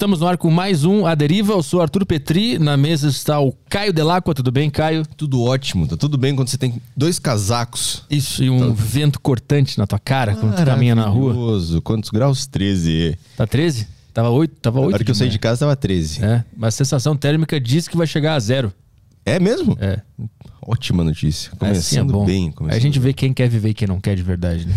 Estamos no ar com mais um A Deriva. Eu sou Arthur Petri. Na mesa está o Caio Delacqua. Tudo bem, Caio? Tudo ótimo. Tá tudo bem quando você tem dois casacos. Isso, e um vento cortante na tua cara quando tu caminha na rua. Maravilhoso. Quantos graus? 13. Tá 13? Tava 8? Tava 8. Na hora que eu saí de casa tava 13. É, mas a sensação térmica diz que vai chegar a zero. É mesmo? É. Ótima notícia. Assim é Começando bom. bem. Aí Começando a gente bem. vê quem quer viver e quem não quer de verdade, né?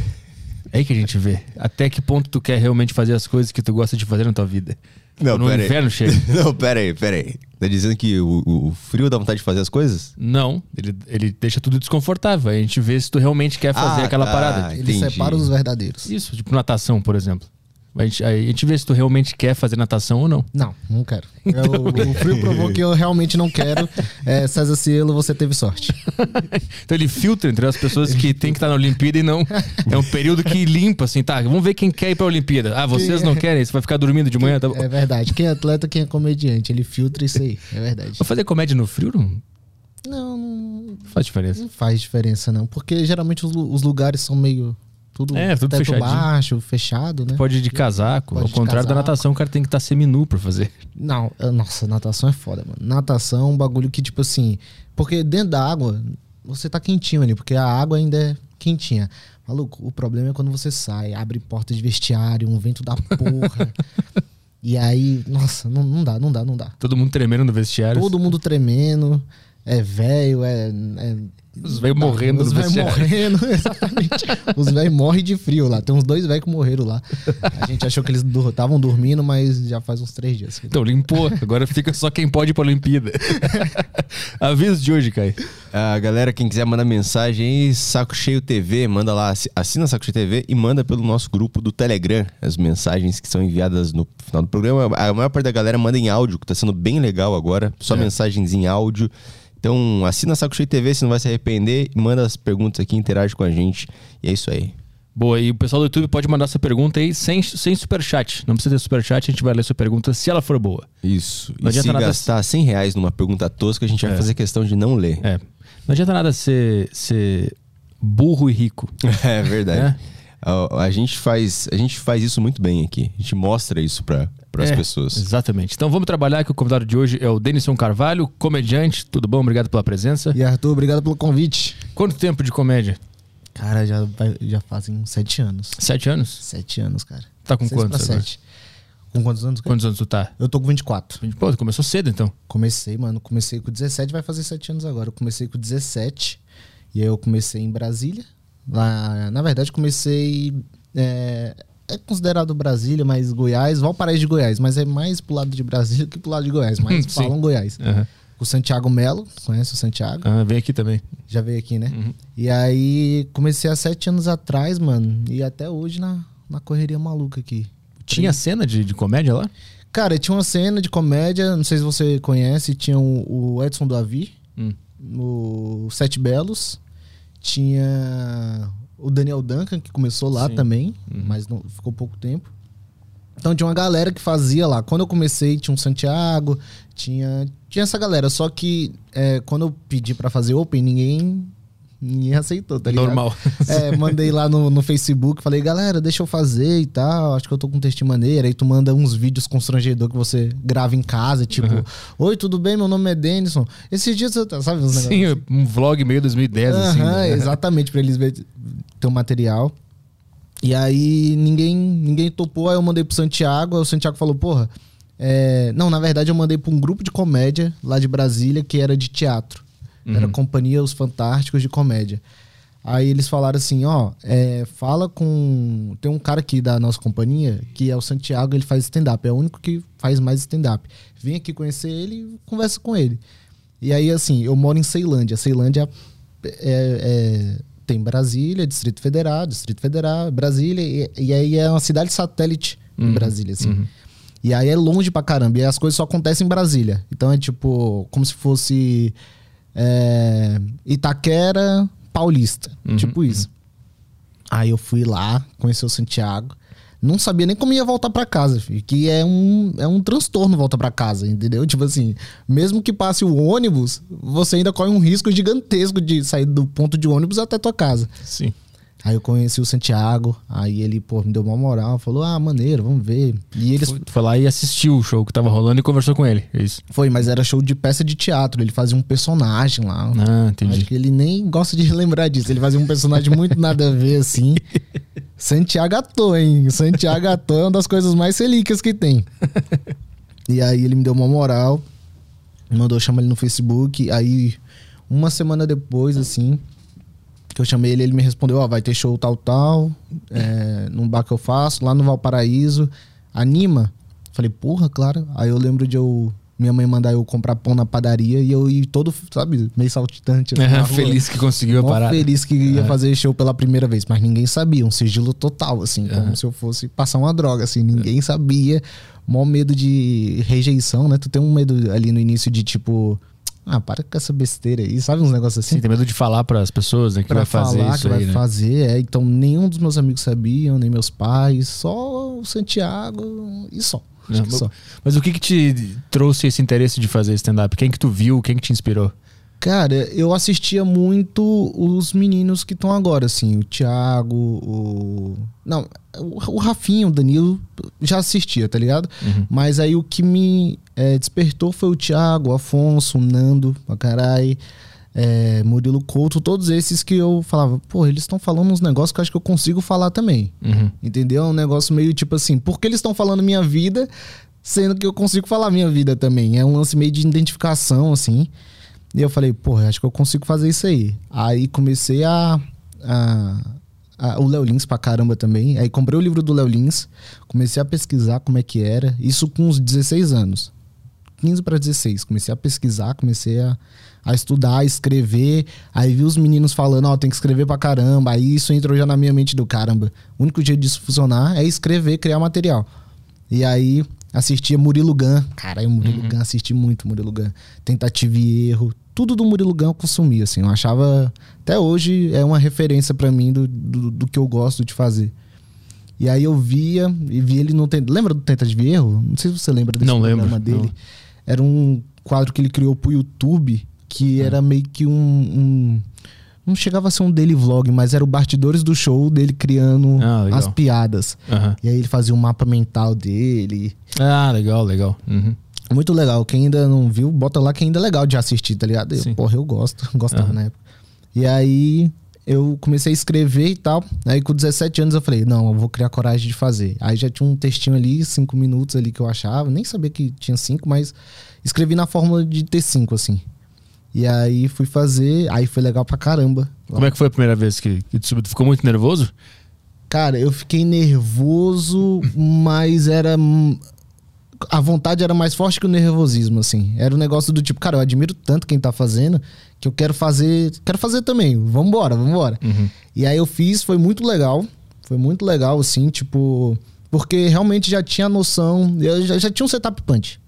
É aí que a gente vê. Até que ponto tu quer realmente fazer as coisas que tu gosta de fazer na tua vida. Não, no pera aí. inverno chega. Não, pera aí, pera aí. Tá dizendo que o, o- o frio dá vontade de fazer as coisas? Não, ele, ele deixa tudo desconfortável. Aí a gente vê se tu realmente quer fazer Ah, aquela tá. parada. Ele Entendi. separa os verdadeiros. Isso, tipo natação, por exemplo. A gente, a gente vê se tu realmente quer fazer natação ou não. Não, não quero. Eu- o frio provou que eu realmente não quero. É, César Cielo, você teve sorte. Então ele filtra entre as pessoas que tem que estar na Olimpíada e não. É um período que limpa, assim, tá? Vamos ver quem quer ir pra Olimpíada. Ah, vocês não querem? Você vai ficar dormindo de manhã? Tá bom. É verdade. Quem é atleta, quem é comediante. Ele filtra isso aí. É verdade. Vou fazer comédia no frio não Não, não faz diferença. não faz diferença, não. Porque geralmente os, os lugares são meio. Tudo, É, tudo teto baixo, fechado, né? Pode ir de casaco. Pode Ao de contrário da casaco. natação, o cara tem que estar seminu pra fazer. Não, nossa, natação é foda, mano. Natação é um bagulho que, tipo assim. Porque dentro da água, você tá quentinho ali, porque a água ainda é quentinha. Maluco, o problema é quando você sai, abre porta de vestiário, um vento da porra. e aí, nossa, não, não dá, não dá, não dá. Todo mundo tremendo no vestiário. Todo mundo tremendo, é velho, é. é Os velhos morrendo Os no velhos vestiário. morrendo, exatamente. Os velhos morrem de frio lá. Tem uns dois velhos que morreram lá. A gente achou que eles estavam dormindo, mas já faz uns três dias. Então limpou. Agora fica só quem pode ir pra Olimpíada. Aviso de hoje, Kai. A galera, quem quiser mandar mensagem aí, Saco Cheio TV, manda lá, assi- assina Saco Cheio TV e manda pelo nosso grupo do Telegram as mensagens que são enviadas no final do programa. A maior parte da galera manda em áudio, que tá sendo bem legal agora. Só É. mensagens em áudio. Então, assina Saco Cheio TV, você não vai se arrepender. Manda as perguntas aqui, interage com a gente. E é isso aí. Boa, e o pessoal do YouTube pode mandar sua pergunta aí sem, sem superchat. Não precisa ter superchat, a gente vai ler sua pergunta se ela for boa. Isso. Não e se adianta nada- gastar 100 reais numa pergunta tosca, a gente vai É. fazer questão de não ler. É. Não adianta nada ser, ser burro e rico. É verdade. É. A, a gente faz, a gente faz isso muito bem aqui. A gente mostra isso para as É, pessoas. Exatamente. Então vamos trabalhar que o convidado de hoje é o Denison Carvalho, comediante. Tudo bom? Obrigado pela presença. E Arthur, obrigado pelo convite. Quanto tempo de comédia? Cara, já, já fazem uns sete anos. Sete anos? Sete anos, cara. Tá com Seis quantos agora? sete. Com quantos anos? cara? Quantos anos tu tá? Eu tô com 24. Pô, tu começou cedo então. Comecei, mano. Comecei com 17, vai fazer sete anos agora. Eu comecei com 17. E aí eu comecei em Brasília. Lá, na verdade, comecei. É, é considerado Brasília, mas Goiás, Valparaíso de Goiás, mas é mais pro lado de Brasília que pro lado de Goiás, mas falam Goiás. Aham. O Santiago Melo, conhece o Santiago? Ah, vem aqui também. Já veio aqui, né? Uhum. E aí comecei há sete anos atrás, mano. E até hoje na, na correria maluca aqui. Tinha cena de, de comédia lá? Cara, tinha uma cena de comédia, não sei se você conhece, tinha o, o Edson do Avi, Hum. o Sete Belos, tinha o Daniel Duncan, que começou lá Sim. também, Uhum. mas não, ficou pouco tempo. Então tinha uma galera que fazia lá. Quando eu comecei, tinha um Santiago, tinha, tinha essa galera. Só que é, quando eu pedi pra fazer Open, ninguém, ninguém aceitou, tá ligado? Normal. É, mandei lá no, no Facebook, falei, galera, deixa eu fazer e tal. Acho que eu tô com um texto maneiro. Aí tu manda uns vídeos constrangedor que você grava em casa, tipo, Uhum. oi, tudo bem? Meu nome é Denison. Esses dias sabe uns Sim, negócios? um vlog meio 2010, assim. Aham, né? exatamente, pra eles verem teu material. E aí ninguém, ninguém topou, aí eu mandei pro Santiago, aí o Santiago falou, porra. é, Não, na verdade eu mandei pra um grupo de comédia lá de Brasília que era de teatro. Era Companhia Os Fantásticos de Comédia. Aí eles falaram assim, ó, é, fala com. Tem um cara aqui da nossa companhia, que é o Santiago, ele faz stand-up, é o único que faz mais stand-up. Vem aqui conhecer ele e conversa com ele. E aí, assim, eu moro em Ceilândia. Ceilândia é, é- tem Brasília, Distrito Federal, Distrito Federal, Brasília, e, e aí é uma cidade satélite em Brasília, assim. E aí é longe pra caramba, e as coisas só acontecem em Brasília. Então é tipo, como se fosse é, Itaquera Paulista, tipo isso. Aí eu fui lá, conheci o Santiago. Não sabia nem como ia voltar pra casa, filho, que é um, é um transtorno voltar pra casa, entendeu? Tipo assim, mesmo que passe o ônibus, você ainda corre um risco gigantesco de sair do ponto de ônibus até tua casa. Sim. Aí eu conheci o Santiago, aí ele, pô, me deu uma moral, falou, ah, maneiro, vamos ver. E eles. Foi, foi lá e assistiu o show que tava rolando e conversou com ele. É isso. Foi, mas era show de peça de teatro, ele fazia um personagem lá. Ah, entendi. Acho que ele nem gosta de lembrar disso. Ele fazia um personagem muito nada a ver, assim. Santiago Atô, hein? Santiago Atô é uma das coisas mais relíquias que tem. E aí ele me deu uma moral, mandou chamar ele no Facebook. Aí, uma semana depois, assim, que eu chamei ele, ele me respondeu: Ó, vai ter show tal, tal, é, num bar que eu faço, lá no Valparaíso. Anima? Falei, porra, claro. Aí eu lembro de eu. Minha mãe mandar eu comprar pão na padaria e eu ir todo, sabe, meio saltitante. assim, rua. feliz que conseguiu a parada. feliz que ia fazer show pela primeira vez, mas ninguém sabia, um sigilo total, assim, como Aham. se eu fosse passar uma droga, assim, ninguém sabia. Mó medo de rejeição, né? Tu tem um medo ali no início de tipo, ah, para com essa besteira aí, sabe uns negócios assim? Sim, tem medo de falar pras pessoas, né? Que Pra vai fazer falar isso que vai aí, né? fazer, é. Então nenhum dos meus amigos sabiam, nem meus pais, só o Santiago e só. Não, que só. Mas o que que te trouxe esse interesse de fazer stand-up? Quem que tu viu? Quem que te inspirou? Cara, eu assistia muito os meninos que estão agora, assim, o Thiago, o. Não, o, Rafinho, o Danilo, já assistia, tá ligado? Uhum. Mas aí o que me eh, despertou foi o Thiago, o Afonso, o Nando, pra caralho, eh, Murilo Couto, todos esses que eu falava, pô, eles estão falando uns negócios que eu acho que eu consigo falar também. Uhum. Entendeu? É um negócio meio tipo assim, porque eles estão falando minha vida, sendo que eu consigo falar minha vida também. É um lance meio de identificação, assim. E eu falei, porra, acho que eu consigo fazer isso aí. Aí comecei a. a- a- o Léo Lins pra caramba também. Aí comprei o livro do Léo Lins, comecei a pesquisar como é que era. Isso com uns 16 anos. 15 para 16. Comecei a pesquisar, comecei a, a estudar, a escrever. Aí vi os meninos falando, ó, tem que escrever pra caramba. Aí isso entrou já na minha mente do caramba. O único jeito disso funcionar é escrever, criar material. E aí assistia Murilo Gun. Caralho, Murilo Gun, assisti muito Murilo Gun. Tentativa e erro. Tudo do Murilo Gun eu consumi, assim. Eu achava. Até hoje é uma referência pra mim do, do, do que eu gosto de fazer. E aí eu via e via ele não tem. Lembra do Tentativa e Erro? Não sei se você lembra desse Não programa lembro, dele. não. Era um quadro que ele criou pro YouTube, que Ah. era meio que um, um- Não chegava a ser um daily vlog, mas era o bastidores do show dele criando Ah, as piadas. Aham. E aí ele fazia um mapa mental dele. Ah, legal, legal. Uhum. Muito legal. Quem ainda não viu, bota lá que ainda é legal de assistir, tá ligado? Eu, porra, eu gosto. Gostava Aham. na época. E aí eu comecei a escrever e tal. Aí com 17 anos eu falei, não, eu vou criar coragem de fazer. Aí já tinha um textinho ali, cinco minutos ali que eu achava. Nem sabia que tinha cinco, mas escrevi na fórmula de ter cinco, assim. E aí fui fazer, aí foi legal pra caramba. Como é que foi a primeira vez que, que tu subiu? Tu ficou muito nervoso? Cara, eu fiquei nervoso, mas era. A vontade era mais forte que o nervosismo, assim. Era um negócio do tipo, cara, eu admiro tanto quem tá fazendo que eu quero fazer. Quero fazer também. Vambora, vambora. Uhum. E aí eu fiz, foi muito legal. Foi muito legal, assim, tipo. Porque realmente já tinha noção. Eu já, já tinha um setup punch.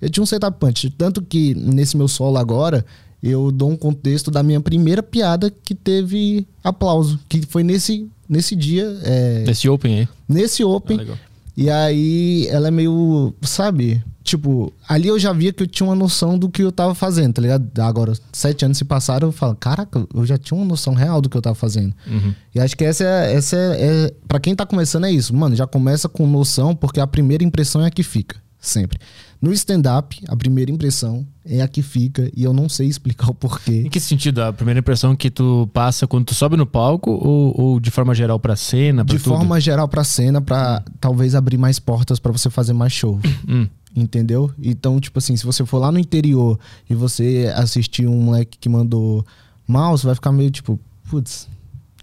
Eu tinha um setup punch. Tanto que nesse meu solo agora, eu dou um contexto da minha primeira piada que teve aplauso. Que foi nesse, nesse dia. é, Esse Open aí. nesse Ah, Open. legal. E aí ela é meio, sabe? Tipo, ali eu já via que eu tinha uma noção do que eu tava fazendo, tá ligado? Agora, sete anos se passaram, eu falo, caraca, eu já tinha uma noção real do que eu tava fazendo. Uhum. E acho que essa é, essa é, é para quem tá começando é isso, mano, já começa com noção, porque a primeira impressão é a que fica, sempre. No stand-up, a primeira impressão é a que fica, e eu não sei explicar o porquê. Em que sentido? A primeira impressão que tu passa quando tu sobe no palco ou, ou de forma geral pra cena? Pra De tudo? forma geral pra cena, pra talvez abrir mais portas pra você fazer mais show. Hum. Entendeu? Então, tipo assim, se você for lá no interior e você assistir um moleque que mandou mal, você vai ficar meio tipo, putz.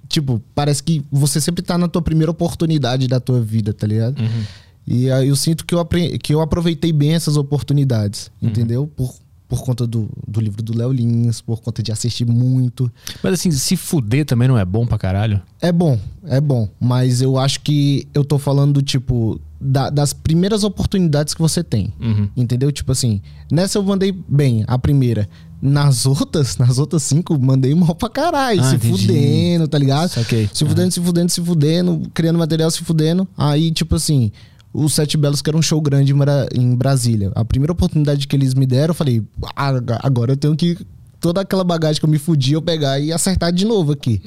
Tipo, parece que você sempre tá na tua primeira oportunidade da tua vida, tá ligado? Uhum. E aí eu sinto que eu, que eu aproveitei bem essas oportunidades, Uhum. entendeu? Por, por conta do, do livro do Léo Lins, por conta de assistir muito. Mas assim, se fuder também não é bom pra caralho? É bom, é bom. Mas eu acho que eu tô falando, tipo, da- das primeiras oportunidades que você tem. Uhum. Entendeu? Tipo assim, nessa eu mandei bem, a primeira. Nas outras, nas outras cinco, mandei mal pra caralho. Ah, se entendi. fudendo, tá ligado? Saquei. Se fudendo, se fudendo, se fudendo, criando material, se fudendo. Aí, tipo assim, os Sete Belos, que era um show grande em Bra- em Brasília. A primeira oportunidade que eles me deram, eu falei, "Ah, agora eu tenho que toda aquela bagagem que eu me fudi, eu pegar e acertar de novo aqui.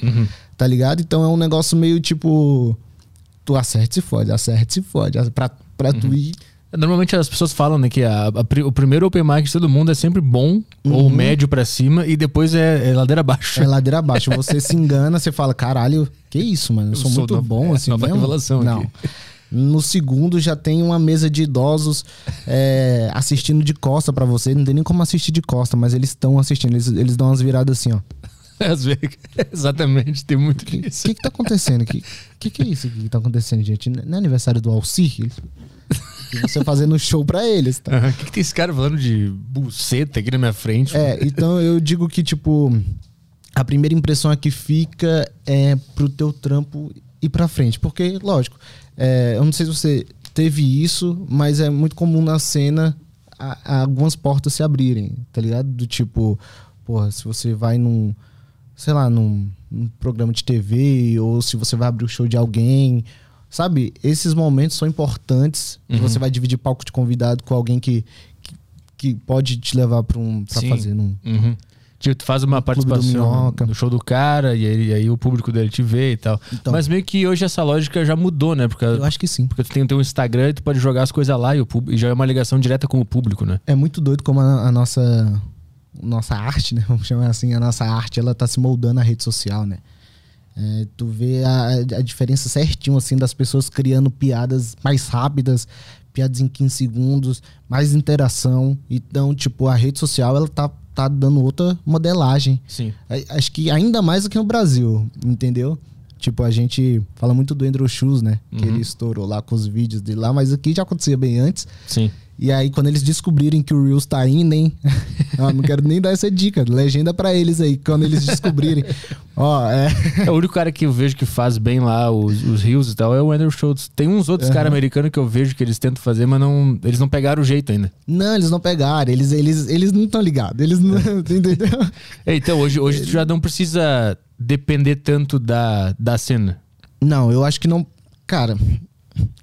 Tá ligado? Então é um negócio meio tipo. Tu acerta e se fode, acerta e se fode. Pra, pra tu ir. Normalmente as pessoas falam né, que a- a o primeiro open mic de todo mundo é sempre bom, ou médio pra cima, e depois é, é ladeira abaixo. É ladeira abaixo. Você se engana, você fala, caralho, que isso, mano? Eu sou, sou muito bom, é, assim nova mesmo? revelação Não. aqui. No segundo já tem uma mesa de idosos é, assistindo de costa pra você. Não tem nem como assistir de costa, mas eles estão assistindo. Eles, eles dão umas viradas assim, ó. Às vezes, exatamente, tem muito O disso. que que tá acontecendo? O que, que que é isso que tá acontecendo, gente? Não é aniversário do Alcir? Você fazendo show pra eles, tá? O que, que tem esse cara falando de buceta aqui na minha frente? É, então eu digo que, tipo, a primeira impressão é que fica é pro teu trampo ir pra frente. Porque, lógico, é, eu não sei se você teve isso, mas é muito comum na cena a- a algumas portas se abrirem, tá ligado? Do tipo, porra, se você vai num, sei lá, num, num programa de TV, ou se você vai abrir o show de alguém. Sabe, esses momentos são importantes. Uhum. Você vai dividir palco de convidado com alguém que, que, que pode te levar pra, um, pra Sim. fazer num, Uhum. Tipo, tu faz uma do participação Minhoca. no show do cara e aí, aí o público dele te vê e tal. Então. Mas meio que hoje essa lógica já mudou, né? Porque, Eu acho que sim. porque tu tem o teu Instagram e tu pode jogar as coisas lá e, o público, e já é uma ligação direta com o público, né? É muito doido como a, a nossa nossa arte, né? Vamos chamar assim, a nossa arte, ela tá se moldando na rede social, né? É, tu vê a, a diferença certinho, assim, das pessoas criando piadas mais rápidas, piadas em 15 segundos, mais interação. Então, tipo, a rede social, ela tá, tá dando outra modelagem. Sim. Acho que ainda mais do que no Brasil, entendeu? Tipo, a gente fala muito do Andrew Shoes, né? Que ele estourou lá com os vídeos dele lá, mas aqui já acontecia bem antes. Sim. E aí, quando eles descobrirem que o Reels tá indo, hein? Ó, não quero nem dar essa dica. Legenda pra eles aí, quando eles descobrirem. Ó, é. É, o único cara que eu vejo que faz bem lá os, os rios e tal é o Andrew Schultz. Tem uns outros caras americanos que eu vejo que eles tentam fazer, mas não, eles não pegaram o jeito ainda. Não, eles não pegaram. Eles, eles, eles não estão ligados. Eles não. Entendeu? É, então, hoje, hoje tu já não precisa depender tanto da, da cena. Não, eu acho que não. Cara,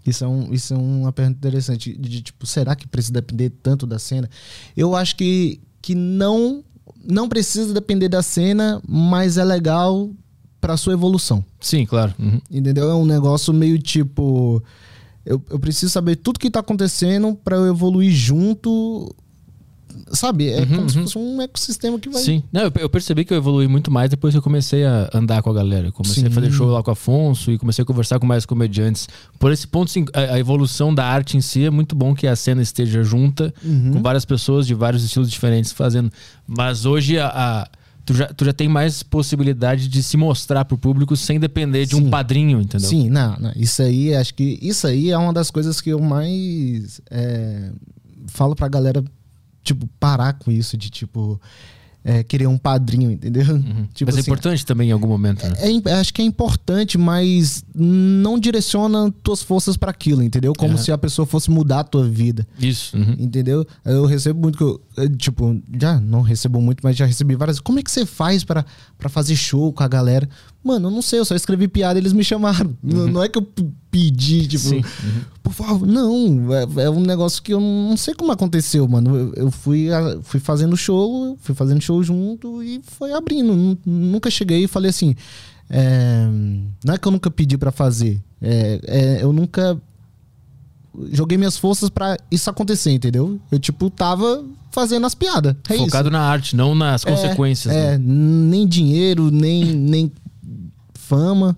isso é, um, isso é uma pergunta interessante. De, de, tipo, será que precisa depender tanto da cena? Eu acho que, que não, não precisa depender da cena, mas é legal pra sua evolução. Sim, claro. Uhum. Entendeu? É um negócio meio tipo. Eu, eu preciso saber tudo que tá acontecendo pra eu evoluir junto. Sabe? É como se fosse um ecossistema que vai. Uhum, Sim. Não, eu, eu percebi que eu evolui muito mais depois que eu comecei a andar com a galera. Eu comecei a Sim. fazer show lá com o Afonso e comecei a conversar com mais comediantes. Por esse ponto, sim, a, a evolução da arte em si é muito bom que a cena esteja junta Uhum. com várias pessoas de vários estilos diferentes fazendo. Mas hoje a. a- Tu já, tu já tem mais possibilidade de se mostrar pro público sem depender de um Sim. padrinho, entendeu? Sim, não, não. Isso aí, acho que isso aí é uma das coisas que eu mais é, falo pra galera, tipo, parar com isso de, tipo, é, querer um padrinho, entendeu? Tipo Uhum. Mas é assim, importante também em algum momento, né? é im- acho que é importante, mas não direciona tuas forças pra aquilo, entendeu? Como Aham. se a pessoa fosse mudar a tua vida. Isso. uhum. Entendeu? Eu recebo muito que eu, tipo, já não recebo muito, mas já recebi várias. Como é que você faz pra fazer show com a galera? Mano, eu não sei, eu só escrevi piada e eles me chamaram. Não, não é que eu pedi, tipo, Sim. por favor, não. É, é um negócio que eu não sei como aconteceu, mano. Eu, eu fui, a- fui fazendo show, fui fazendo show junto e foi abrindo. Nu- Nunca cheguei e falei assim. é, não é que eu nunca pedi pra fazer. É, é, eu nunca joguei minhas forças pra isso acontecer, entendeu? Eu, tipo, tava fazendo as piadas. É Focado na arte, não nas isso. consequências. É, né? é, nem dinheiro, nem, nem fama.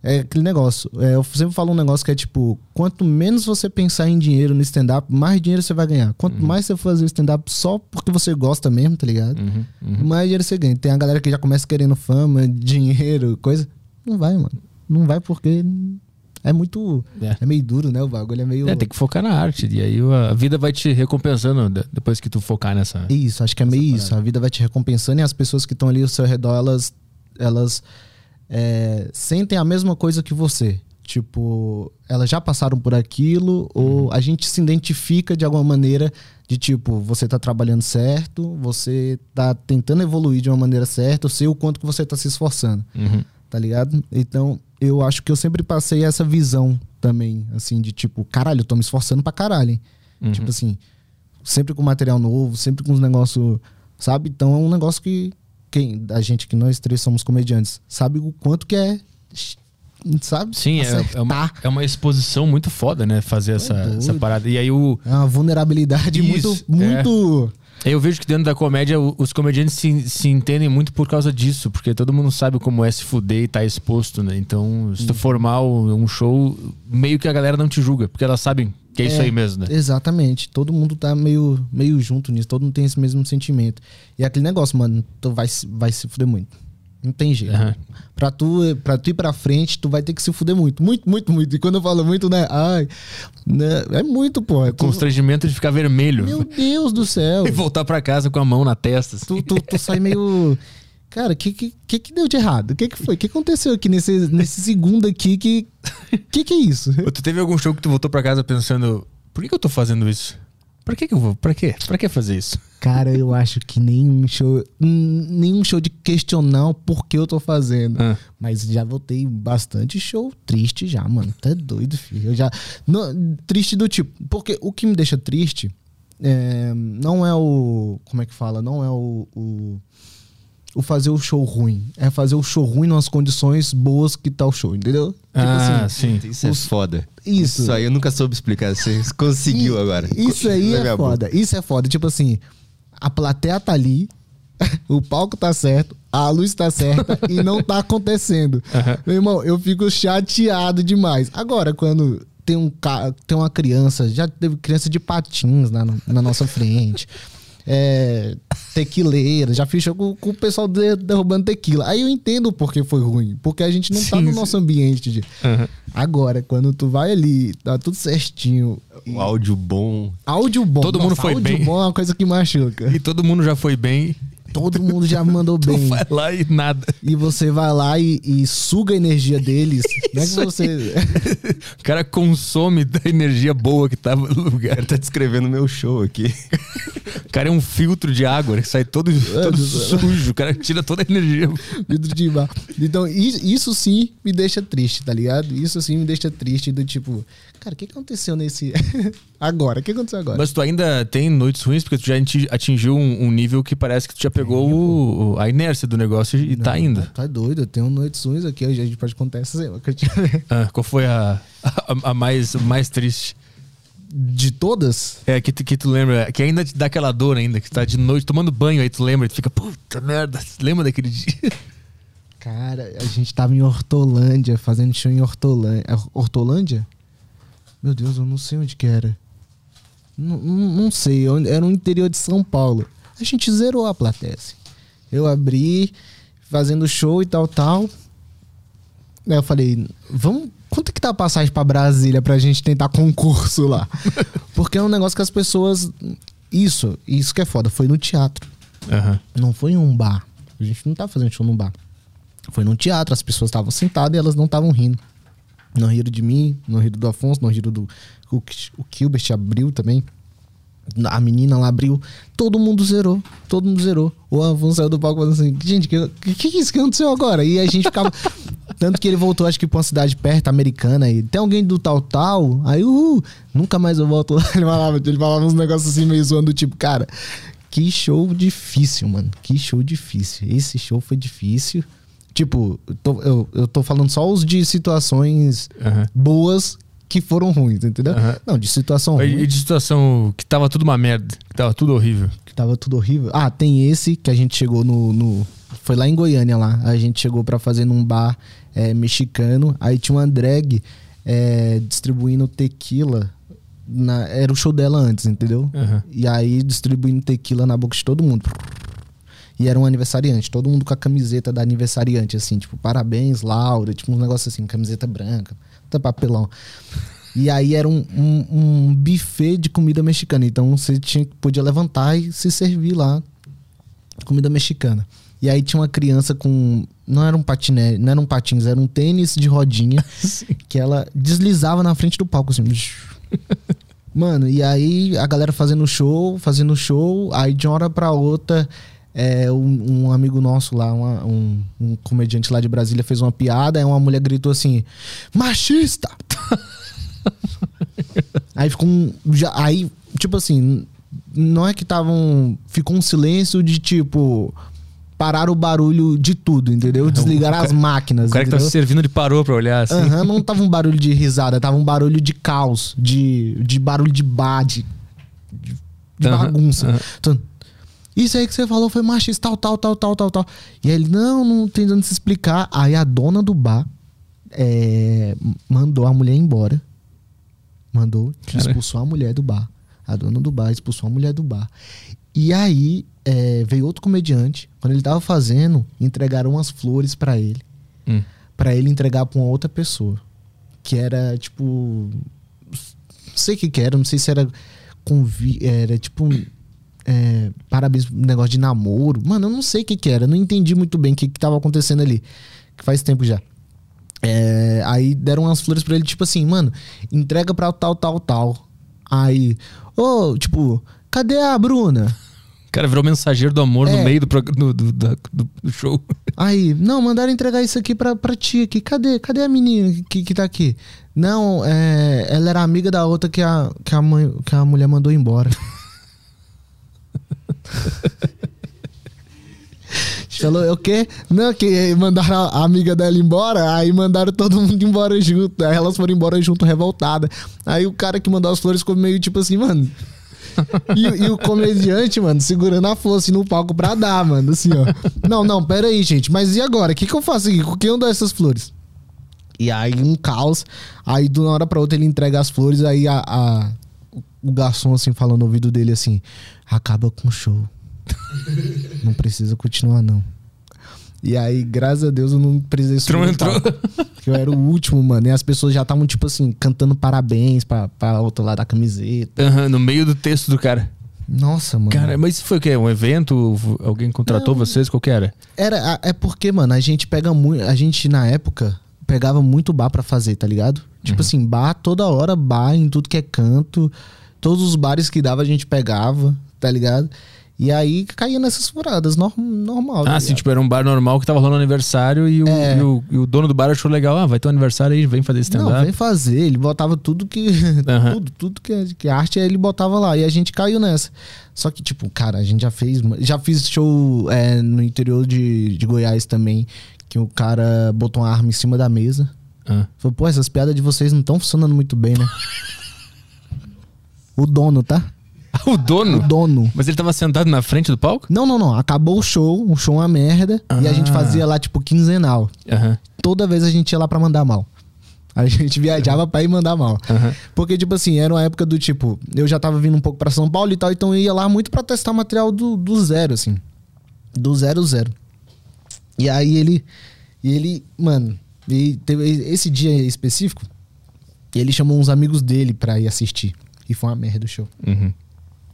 É aquele negócio. É, eu sempre falo um negócio que é tipo: quanto menos você pensar em dinheiro no stand-up, mais dinheiro você vai ganhar. Quanto mais você fazer stand-up só porque você gosta mesmo, tá ligado? Uhum, uhum. Mais dinheiro você ganha. Tem a galera que já começa querendo fama, dinheiro, coisa. Não vai, mano. Não vai porque é muito. É. É, meio duro, né? O bagulho é meio. É, tem que focar na arte. E aí a vida vai te recompensando de- depois que tu focar nessa. Isso, acho que é meio isso. A vida vai te recompensando e as pessoas que estão ali ao seu redor, elas, elas é, sentem a mesma coisa que você. Tipo, elas já passaram por aquilo, ou a gente se identifica de alguma maneira de tipo, você tá trabalhando certo, você tá tentando evoluir de uma maneira certa, eu sei o quanto que você tá se esforçando, Uhum. tá ligado? Então, eu acho que eu sempre passei essa visão também, assim, de tipo, caralho, eu tô me esforçando pra caralho, hein? Uhum. Tipo assim, sempre com material novo, sempre com os negócios sabe? Então é um negócio que quem a gente que nós três somos comediantes sabe o quanto que é sabe? Sim, é, é, uma, é uma exposição muito foda, né? Fazer essa, É doido. essa parada. E aí o. É uma vulnerabilidade Isso, muito muito Eu vejo que dentro da comédia os comediantes se, se entendem muito por causa disso, porque todo mundo sabe como é se fuder e tá exposto, né? Então, se tu formar um show, meio que a galera não te julga, porque elas sabem que é, isso É. aí mesmo, né? Exatamente. Todo mundo tá meio, meio junto nisso. Todo mundo tem esse mesmo sentimento. E é aquele negócio, mano, tu vai, se- vai se fuder muito. Não tem jeito. Aham. Pra, tu, pra tu ir pra frente, tu vai ter que se fuder muito. Muito, muito, muito. E quando eu falo muito, né? Ai. Né, é muito, pô. É tu- Constrangimento de ficar vermelho Meu Deus do céu. e voltar pra casa com a mão na testa. assim. tu, tu, tu sai meio. Cara, o que, que, que deu de errado? O que, que foi? O que aconteceu aqui nesse, nesse segundo aqui? Que, que que é isso? Tu teve algum show que tu voltou pra casa pensando, por que, que eu tô fazendo isso? Pra que, que eu vou? Pra quê? Pra que fazer isso? Cara, eu acho que nenhum show. hum, Nenhum show de questionar o porquê eu tô fazendo. Ah. Mas já voltei bastante show triste já, mano. Tá doido, filho. Eu já. não, triste do tipo. Porque o que me deixa triste é, não é o. Como é que fala? Não é o. o o fazer o show ruim. É fazer o show ruim nas condições boas que tá o show, entendeu? ah, sim. Isso é foda. Isso. Isso aí eu nunca soube explicar. Você conseguiu I- agora. Isso aí Vai é minha boca. foda. Isso é foda. Tipo assim, a plateia tá ali, o palco tá certo, a luz tá certa e não tá acontecendo. Meu irmão, eu fico chateado demais. Agora, quando tem um tem uma criança, já teve criança de patins na, na nossa frente. É, tequileira, já fiz show com, com o pessoal de- derrubando tequila. Aí eu entendo por que foi ruim. Porque a gente não tá Sim, no sim. nosso ambiente. De... Aham. Agora, quando tu vai ali, tá tudo certinho. O áudio bom. Áudio bom. Todo mundo foi áudio bem. bom é uma coisa que machuca. E todo mundo já foi bem, Todo mundo já mandou tu bem. vai lá e nada. E você vai lá e, e suga a energia deles. Não é que você. O cara consome da energia boa que tava no lugar. Tá descrevendo meu show aqui. O cara é um filtro de água, ele sai todo, todo Deus do céu. sujo. O cara tira toda a energia. Vidro de bar. Então, is- isso sim me deixa triste, tá ligado? Isso sim me deixa triste do tipo, cara, o que aconteceu nesse. Agora? O que aconteceu agora? Mas tu ainda tem noites ruins, porque tu já ati- atingiu um, um nível que parece que tu já pegou o- o- a inércia do negócio e tá indo. Tá doido, eu tenho noites ruins aqui, a gente pode contar essa semana que eu tive. Ah, qual foi a, a, a mais, mais triste? De todas? É, que tu, que tu lembra, que ainda te dá aquela dor ainda, que tu tá de noite tomando banho, aí tu lembra e tu fica, puta merda, lembra daquele dia? Cara, a gente tava em Hortolândia, fazendo show em Hortolândia. Hortolândia? Meu Deus, eu não sei onde que era. Não, não, sei, era no interior de São Paulo. A gente zerou a plateia. assim. Eu abri, fazendo show e tal, tal. Aí eu falei, vamos. Quanto que tá a passagem pra Brasília pra gente tentar concurso lá? Porque é um negócio que as pessoas. Isso, isso que é foda, foi no teatro. Aham. Não foi em um bar. A gente não tava fazendo show num bar. Foi num teatro, as pessoas estavam sentadas e elas não estavam rindo. Não riram de mim, não riram do Afonso, não riram do. O, o Gilbert abriu também. A menina lá abriu. Todo mundo zerou. Todo mundo zerou. O Afonso saiu do palco falando assim: gente, o que, que, que é isso que aconteceu agora? E a gente ficava. Tanto que ele voltou, acho que pra uma cidade perto, americana. E tem alguém do tal, tal. Aí, uhul, nunca mais eu volto lá. Ele falava, ele falava uns negócios assim meio zoando, tipo, cara, que show difícil, mano. Que show difícil. Esse show foi difícil. Tipo, eu tô, eu, eu tô falando só os de situações Aham. boas que foram ruins, entendeu? Aham. Não, de situação E ruim, de situação que tava tudo uma merda, que tava tudo horrível. que tava tudo horrível. Ah, tem esse que a gente chegou no. no- foi lá em Goiânia lá. A gente chegou pra fazer num bar é, mexicano. Aí tinha uma drag é, distribuindo tequila. na- era o show dela antes, entendeu? Aham. E aí distribuindo tequila na boca de todo mundo. E era um aniversariante, todo mundo com a camiseta da aniversariante, assim, tipo, parabéns, Laura, tipo, um negócio assim, camiseta branca, tá papelão. E aí era um, um, um buffet de comida mexicana. Então você tinha, podia levantar e se servir lá comida mexicana. E aí tinha uma criança com. Não era um patinete, não era um patins, era um tênis de rodinha que ela deslizava na frente do palco, assim. Mano, e aí a galera fazendo show, fazendo show, aí de uma hora pra outra, é, um, um amigo nosso lá, uma- um, um comediante lá de Brasília, fez uma piada, aí uma mulher gritou assim: machista! aí ficou um. Já, aí, tipo assim, não é que estavam. Ficou um silêncio de tipo. Parar o barulho de tudo, entendeu? Desligar o as máquinas. O cara que tá entendeu? se servindo ele parou pra olhar assim. Aham, não tava um barulho de risada, tava um barulho de caos, de, de barulho de bar, de, de, de Aham, bagunça. aham. Então, isso aí que você falou foi machista, tal, tal, tal, tal, tal, tal. E aí ele, não, não tentando se explicar. Aí a dona do bar é, mandou a mulher embora. Mandou, Cara. expulsou a mulher do bar. A dona do bar expulsou a mulher do bar. E aí é, veio outro comediante. Quando ele tava fazendo, entregaram umas flores pra ele Hum. Pra ele entregar pra uma outra pessoa. Que era tipo. Não sei o que, que era, não sei se era. Convi era tipo. É, parabéns, um negócio de namoro. Mano, eu não sei o que, que era, eu não entendi muito bem o que, que tava acontecendo ali. Que faz tempo já. É, aí deram umas flores pra ele, tipo assim, mano, entrega pra tal, tal, tal. Aí, ô, tipo, cadê a Bruna? O cara virou mensageiro do amor É. no meio do, do, do- do- show. Aí, não, mandaram entregar isso aqui pra, pra tia aqui. Cadê? Cadê a menina que, que tá aqui? Não, é, ela era amiga da outra que a, que a, mãe, que a mulher mandou embora. Falou, o quê? Não, que mandaram a amiga dela embora, aí mandaram todo mundo embora junto. Aí elas foram embora junto, revoltada. Aí o cara que mandou as flores ficou meio tipo assim, mano. E, e o comediante, mano, segurando a flor assim no palco pra dar, mano. Assim, ó. Não, não, pera aí, gente. Mas e agora? O que, que eu faço aqui? Com quem eu dou essas flores? E aí, um caos. Aí, de uma hora pra outra, ele entrega as flores. Aí, a, a- o garçom, assim, falando no ouvido dele assim: acaba com o show. não precisa continuar, não. E aí, graças a Deus, eu não precisei subir Entrou. Porque eu era o último, mano. E as pessoas já estavam, tipo assim, cantando parabéns pra, pra outro lado da camiseta. Aham, no meio do texto do cara. Nossa, mano. Cara, mas isso foi o quê? Um evento? Alguém contratou vocês? Qual que era? Era, é porque, mano, a gente pega muito. A gente, na época, pegava muito bar pra fazer, tá ligado? Tipo assim, bar toda hora, bar em tudo que é canto. Todos os bares que dava a gente pegava, tá ligado? E aí caía nessas furadas, nor- normal. tá Ah, sim, ligado? tipo, era um bar normal que tava rolando aniversário e o, É. e o, e o dono do bar achou legal. Ah, vai ter um aniversário aí, vem fazer Não, stand-up. vem fazer. Ele botava tudo que. Aham. tudo, tudo que, que arte, ele botava lá. E a gente caiu nessa. Só que, tipo, cara, a gente já fez. Já fiz show é, no interior de, de Goiás também. Que o cara botou uma arma em cima da mesa. Ah. Falou, pô, essas piadas de vocês não estão funcionando muito bem, né? o dono, tá? o dono? O dono. Mas ele tava sentado na frente do palco? Não, não, não. Acabou o show, o show é uma merda. E a gente Ah. fazia lá, tipo, quinzenal. Toda vez a gente ia lá pra mandar mal. A gente viajava pra ir mandar mal. Porque, tipo assim, era uma época do tipo, eu já tava vindo um pouco pra São Paulo e tal, então eu ia lá muito pra testar material do, do zero, assim. Do zero, zero. E aí ele. E ele, mano, e teve esse dia específico, ele chamou uns amigos dele pra ir assistir. E foi uma merda o show. Uhum.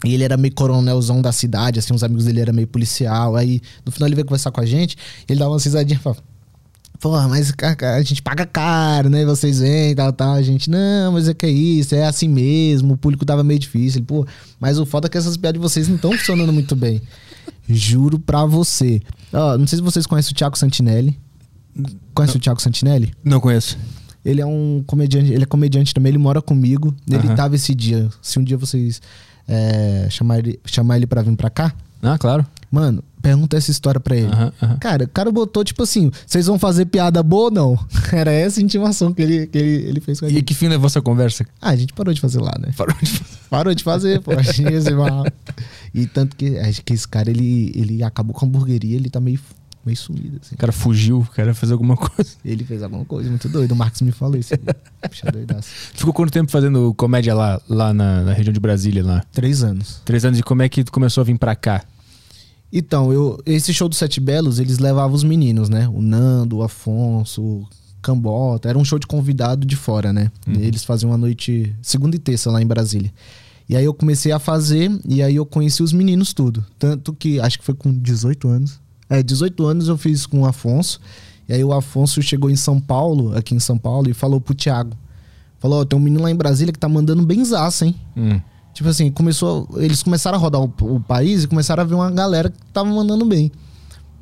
E ele era meio coronelzão da cidade, assim, os amigos dele eram meio policial. Aí, no final, ele veio conversar com a gente, ele dava uma risadinha e falava. Porra, mas ca- a gente paga caro, né? Vocês vêm, tal, tal. A gente, não, mas é que é isso, é assim mesmo. O público tava meio difícil. Ele, pô, mas o foda é que essas piadas de vocês não estão funcionando muito bem. Juro pra você. Ó, não sei se vocês conhecem o Thiago Santinelli. Conhece o Thiago Santinelli? Não conheço. Ele é um comediante, ele é comediante também, ele mora comigo. Ele Aham. tava esse dia. Se um dia vocês é, chamar, ele, chamar ele pra vir pra cá, Ah, claro. mano, pergunta essa história pra ele. Aham, aham. Cara, o cara botou tipo assim: vocês vão fazer piada boa ou não? Era essa a intimação que ele, que ele, ele fez com a E gente. que fim levou essa conversa? Ah, a gente parou de fazer lá, né? Parou de fazer. Parou de fazer, pô. E tanto que, acho que esse cara, ele, ele acabou com a hamburgueria, ele tá meio, meio sumido, assim. O cara fugiu, o cara fazer alguma coisa. Ele fez alguma coisa muito doida. O Marcos me falou isso. aí. Puxa, doidaço. Ficou quanto tempo fazendo comédia lá, lá na, na região de Brasília, lá? Três anos. Três anos. E como é que tu começou a vir pra cá? Então, eu, esse show do Sete Belos, eles levavam os meninos, né? O Nando, o Afonso, o Cambota. Era um show de convidado de fora, né? Uhum. Eles faziam uma noite, segunda e terça lá em Brasília. E aí eu comecei a fazer, e aí eu conheci os meninos tudo. Tanto que, acho que foi com 18 anos. É, 18 anos eu fiz com o Afonso. E aí o Afonso chegou em São Paulo, aqui em São Paulo, e falou pro Thiago. Falou, ó, tem um menino lá em Brasília que tá mandando benzaço, hein? Hum. Tipo assim, começou, eles começaram a rodar o, o país e começaram a ver uma galera que tava mandando bem.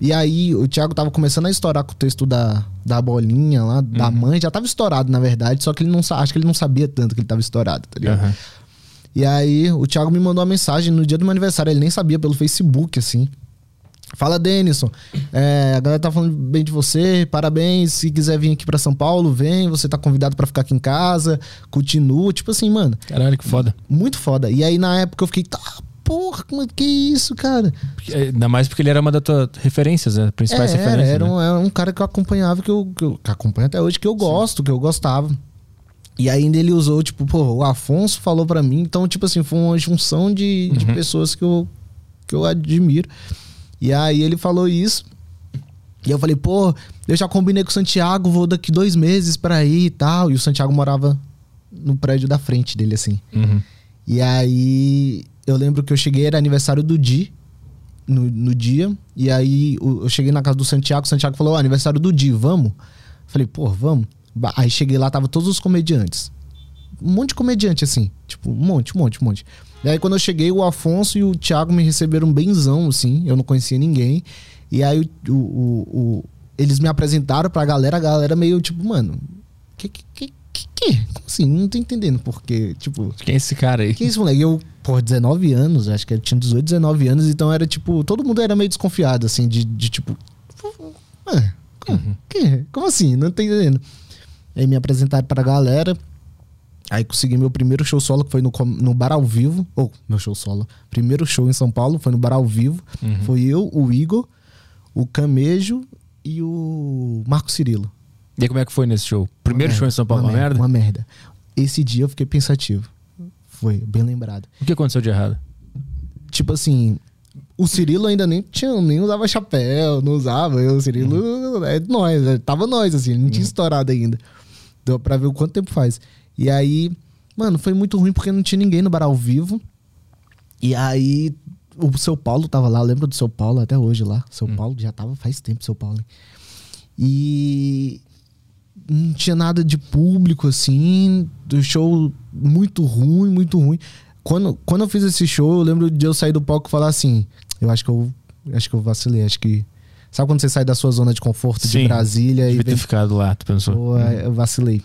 E aí o Thiago tava começando a estourar com o texto da, da bolinha lá, da mãe, já tava estourado na verdade, só que ele não acho que ele não sabia tanto que ele tava estourado, tá ligado? Aham. E aí o Thiago me mandou uma mensagem no dia do meu aniversário, ele nem sabia pelo Facebook, assim. Fala, Denison. É, a galera tá falando bem de você, parabéns. Se quiser vir aqui pra São Paulo, vem. Você tá convidado pra ficar aqui em casa. Continua. Tipo assim, mano, Caralho, que foda. muito foda. E aí na época eu fiquei, tá, porra, mano, que isso, cara? Porque, é, Ainda mais porque ele era uma das tuas referências, né? Principais É, referências. era, né? um, era um cara que eu acompanhava, que eu, que eu que acompanho até hoje, que eu gosto, que eu gostava. E ainda ele usou, tipo, pô, o Afonso falou pra mim. Então, tipo assim, foi uma junção de, de pessoas que eu, que eu admiro. E aí ele falou isso. E eu falei, pô, eu já combinei com o Santiago, vou daqui dois meses pra ir e tal. E o Santiago morava no prédio da frente dele, assim. Uhum. E aí eu lembro que eu cheguei, era aniversário do Di, no, no dia. E aí eu cheguei na casa do Santiago, o Santiago falou, ó, aniversário do Di, vamos? Falei, pô, vamos. Aí cheguei lá, tava todos os comediantes. Um monte de comediante, assim. Tipo, um monte, um monte, um monte. E aí quando eu cheguei, o Afonso e o Thiago me receberam benzão, assim. Eu não conhecia ninguém. E aí o, o- o- eles me apresentaram pra galera, a galera meio tipo, mano, que que, que, que? Como assim? Não tô entendendo porque, tipo, Quem é esse cara aí? que isso, moleque? Eu, pô, 19 anos, acho que eu tinha 18, 19 anos, então era tipo, todo mundo era meio desconfiado, assim, de, de tipo. "Ué, como, que? como assim? Não tô entendendo. Aí me apresentaram pra galera. Aí consegui meu primeiro show solo, que foi no, no Bar ao Vivo. Ou, meu show solo. Primeiro show em São Paulo, foi no Bar ao Vivo. Foi eu, o Igor, o Camejo e o Marco Cirilo. E aí, como é que foi nesse show? Primeiro Uma show em São Paulo, uma, merda? Uma merda. Esse dia eu fiquei pensativo. Foi, bem lembrado. O que aconteceu de errado? tipo assim, o Cirilo ainda nem tinha, nem usava chapéu, não usava. Eu, o Cirilo é nós, é, tava nós, assim, não tinha estourado ainda. Deu pra ver o quanto tempo faz. E aí, mano, foi muito ruim porque não tinha ninguém no bar ao vivo. E aí, o seu Paulo tava lá, eu lembro do seu Paulo até hoje lá. Seu Paulo já tava faz tempo, seu Paulo. E não tinha nada de público, assim. Do show muito ruim, muito ruim. Quando, quando eu fiz esse show, eu lembro de eu sair do palco e falar assim: eu acho que eu acho que eu vacilei, acho que. Sabe quando você sai da sua zona de conforto Sim, de Brasília e vem ter ficado lá, tu pensou? Pô, é, eu vacilei.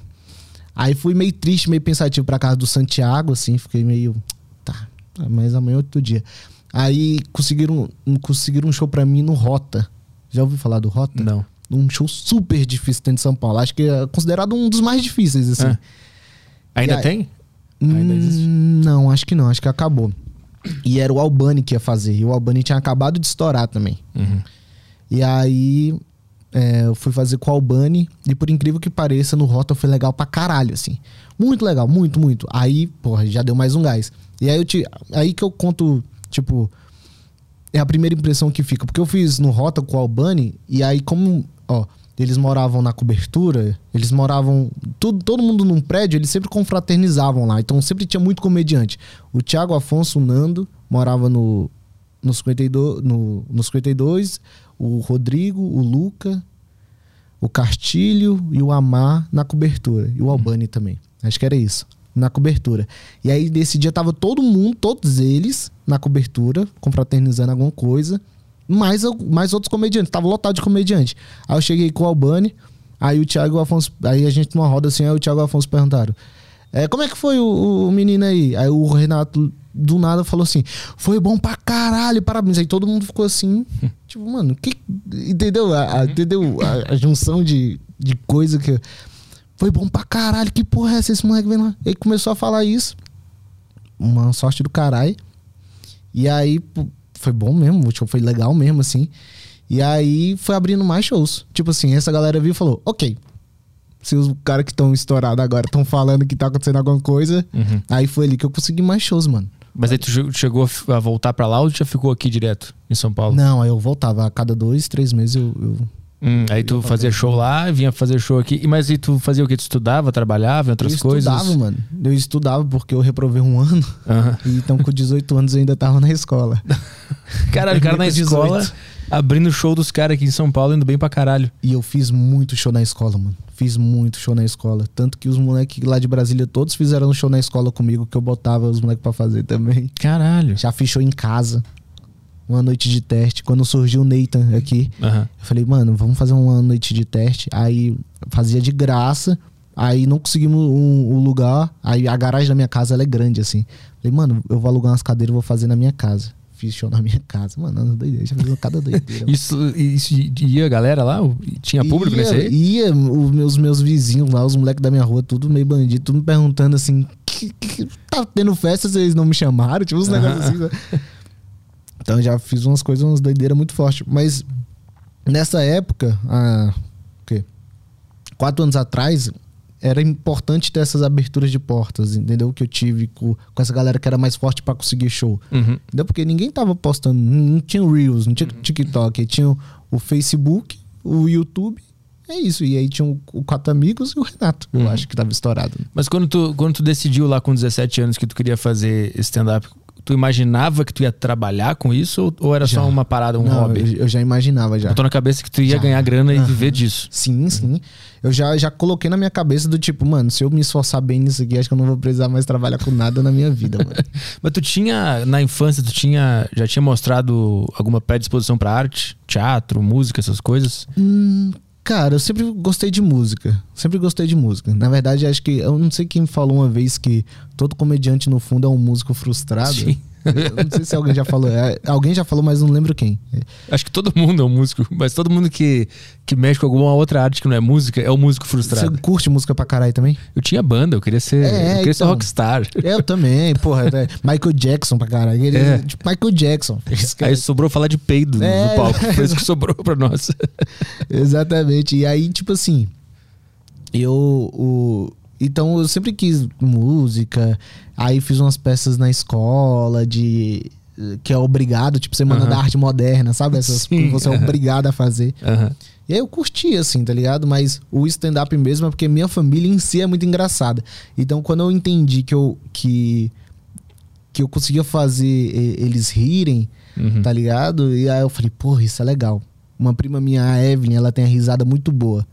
Aí fui meio triste, meio pensativo pra casa do Santiago, assim, fiquei meio. Tá, mas amanhã é outro dia. Aí conseguiram, conseguiram um show pra mim no Rota. Já ouviu falar do Rota? Não. Um show super difícil dentro de São Paulo. Acho que é considerado um dos mais difíceis, assim. É. Ainda aí- tem? Ainda existe? Hum, Não, acho que não, acho que acabou. E era o Albani que ia fazer. E o Albani tinha acabado de estourar também. Uhum. E aí é, eu fui fazer com o Albani. E por incrível que pareça, no Rota foi legal pra caralho, assim. Muito legal, muito, muito. Aí, porra, já deu mais um gás. E aí eu te. Aí que eu conto, tipo. É a primeira impressão que fica. Porque eu fiz no Rota com o Albani. E aí, como. Ó, eles moravam na cobertura, eles moravam. Tudo, todo mundo num prédio, eles sempre confraternizavam lá. Então sempre tinha muito comediante. O Thiago Afonso, o Nando, morava no, no, 52, no, no 52, o Rodrigo, o Luca, o Castilho e o Amar na cobertura. E o Albani também. Acho que era isso. Na cobertura. E aí, nesse dia, tava todo mundo, todos eles, na cobertura, confraternizando alguma coisa. Mais, mais outros comediantes. Tava lotado de comediante. Aí eu cheguei com o Albani. Aí o Thiago e o Afonso. Aí a gente numa roda assim, aí o Thiago e o Afonso perguntaram. É, como é que foi o, o menino aí? Aí o Renato do nada falou assim: Foi bom pra caralho, parabéns. Aí todo mundo ficou assim, tipo, mano, que. Entendeu? A, a- entendeu? A, a junção de, de coisa que. Foi bom pra caralho, que porra é essa? Esse moleque vem lá. Aí começou a falar isso. Uma sorte do caralho. E aí, foi bom mesmo, o show foi legal mesmo, assim. E aí foi abrindo mais shows. Tipo assim, essa galera viu e falou: Ok, se os caras que estão estourados agora estão falando que tá acontecendo alguma coisa, Uhum. aí foi ali que eu consegui mais shows, mano. Mas aí tu che- chegou a voltar pra lá ou já ficou aqui direto, em São Paulo? Não, aí eu voltava. A cada dois, três meses eu. eu- Hum, aí tu fazia show lá, vinha fazer show aqui. E Mas e tu fazia o quê? Tu estudava, trabalhava em outras eu coisas? estudava, mano. Eu estudava porque eu reprovei um ano. E então com 18 anos eu ainda tava na escola. Caralho, o cara na Com 18. escola, abrindo show dos caras aqui em São Paulo, indo bem pra caralho. E eu fiz muito show na escola, mano. Fiz muito show na escola. Tanto que os moleques lá de Brasília todos fizeram um show na escola comigo que eu botava os moleques pra fazer também. Caralho. Já fiz show em casa. Uma noite de teste. Quando surgiu o Nathan aqui, Aham. eu falei, mano, vamos fazer uma noite de teste. Aí fazia de graça. Aí não conseguimos um, um lugar. Aí a garagem da minha casa é grande, assim. Falei, mano, eu vou alugar umas cadeiras e vou fazer na minha casa. Fiz show na minha casa. Mano, doideira. Já fiz cada doideira. Isso, isso ia a galera lá? Tinha público ia, nesse aí? Ia, os meus, meus vizinhos lá, os moleques da minha rua, tudo meio bandido, tudo me perguntando assim: que, que- tá tendo festa, vocês não me chamaram? Tipo, uns negócios assim. né? Então eu já fiz umas coisas, umas doideiras muito fortes. Mas nessa época, há o quê? quatro anos atrás, era importante ter essas aberturas de portas, entendeu? Que eu tive com, com essa galera que era mais forte pra conseguir show. Uhum. Entendeu? Porque ninguém tava postando, não tinha Reels, não tinha TikTok, tinha o, o Facebook, o YouTube. É isso. E aí tinha o, o Quatro Amigos e o Renato, eu Uhum. acho que tava estourado. Mas quando tu, quando tu decidiu lá com 17 anos que tu queria fazer stand-up, tu imaginava que tu ia trabalhar com isso ou, ou era Já. só uma parada, um Não, hobby? Eu, eu já imaginava já. Botou na cabeça que tu ia Já. ganhar grana e Aham. viver disso. Sim, sim. Eu já, já coloquei na minha cabeça do tipo, mano, se eu me esforçar bem nisso aqui, acho que eu não vou precisar mais trabalhar com nada na minha vida, mano. Mas tu tinha, na infância, tu tinha, já tinha mostrado alguma predisposição pra arte? Teatro, música, essas coisas? Hum, cara, eu sempre gostei de música. Sempre gostei de música. Na verdade, acho que. Eu não sei quem falou uma vez que todo comediante, no fundo, é um músico frustrado. Sim. Eu não sei se alguém já falou. É, alguém já falou, mas não lembro quem. Acho que todo mundo é um músico, mas todo mundo que, que mexe com alguma outra arte que não é música é um músico Você frustrado. curte música pra caralho também? Eu tinha banda, eu queria ser, É, eu queria ser então. rockstar. Eu também, porra. é Michael Jackson pra caralho. Ele, É. tipo, Michael Jackson. Aí sobrou falar de peido É, no palco. Foi isso que sobrou pra nós. Exatamente. E aí, tipo assim, eu. O, então eu sempre quis música. Aí fiz umas peças na escola de. Que é obrigado, tipo, Semana Aham. da Arte Moderna, sabe? Essas Sim, que você é obrigado a fazer. Aham. E aí eu curti, assim, tá ligado? Mas o stand-up mesmo é porque minha família em si é muito engraçada. Então, quando eu entendi que eu, que, que eu conseguia fazer eles rirem, Uhum. tá ligado? E aí eu falei, porra, isso é legal. Uma prima minha, a Evelyn, ela tem a risada muito boa.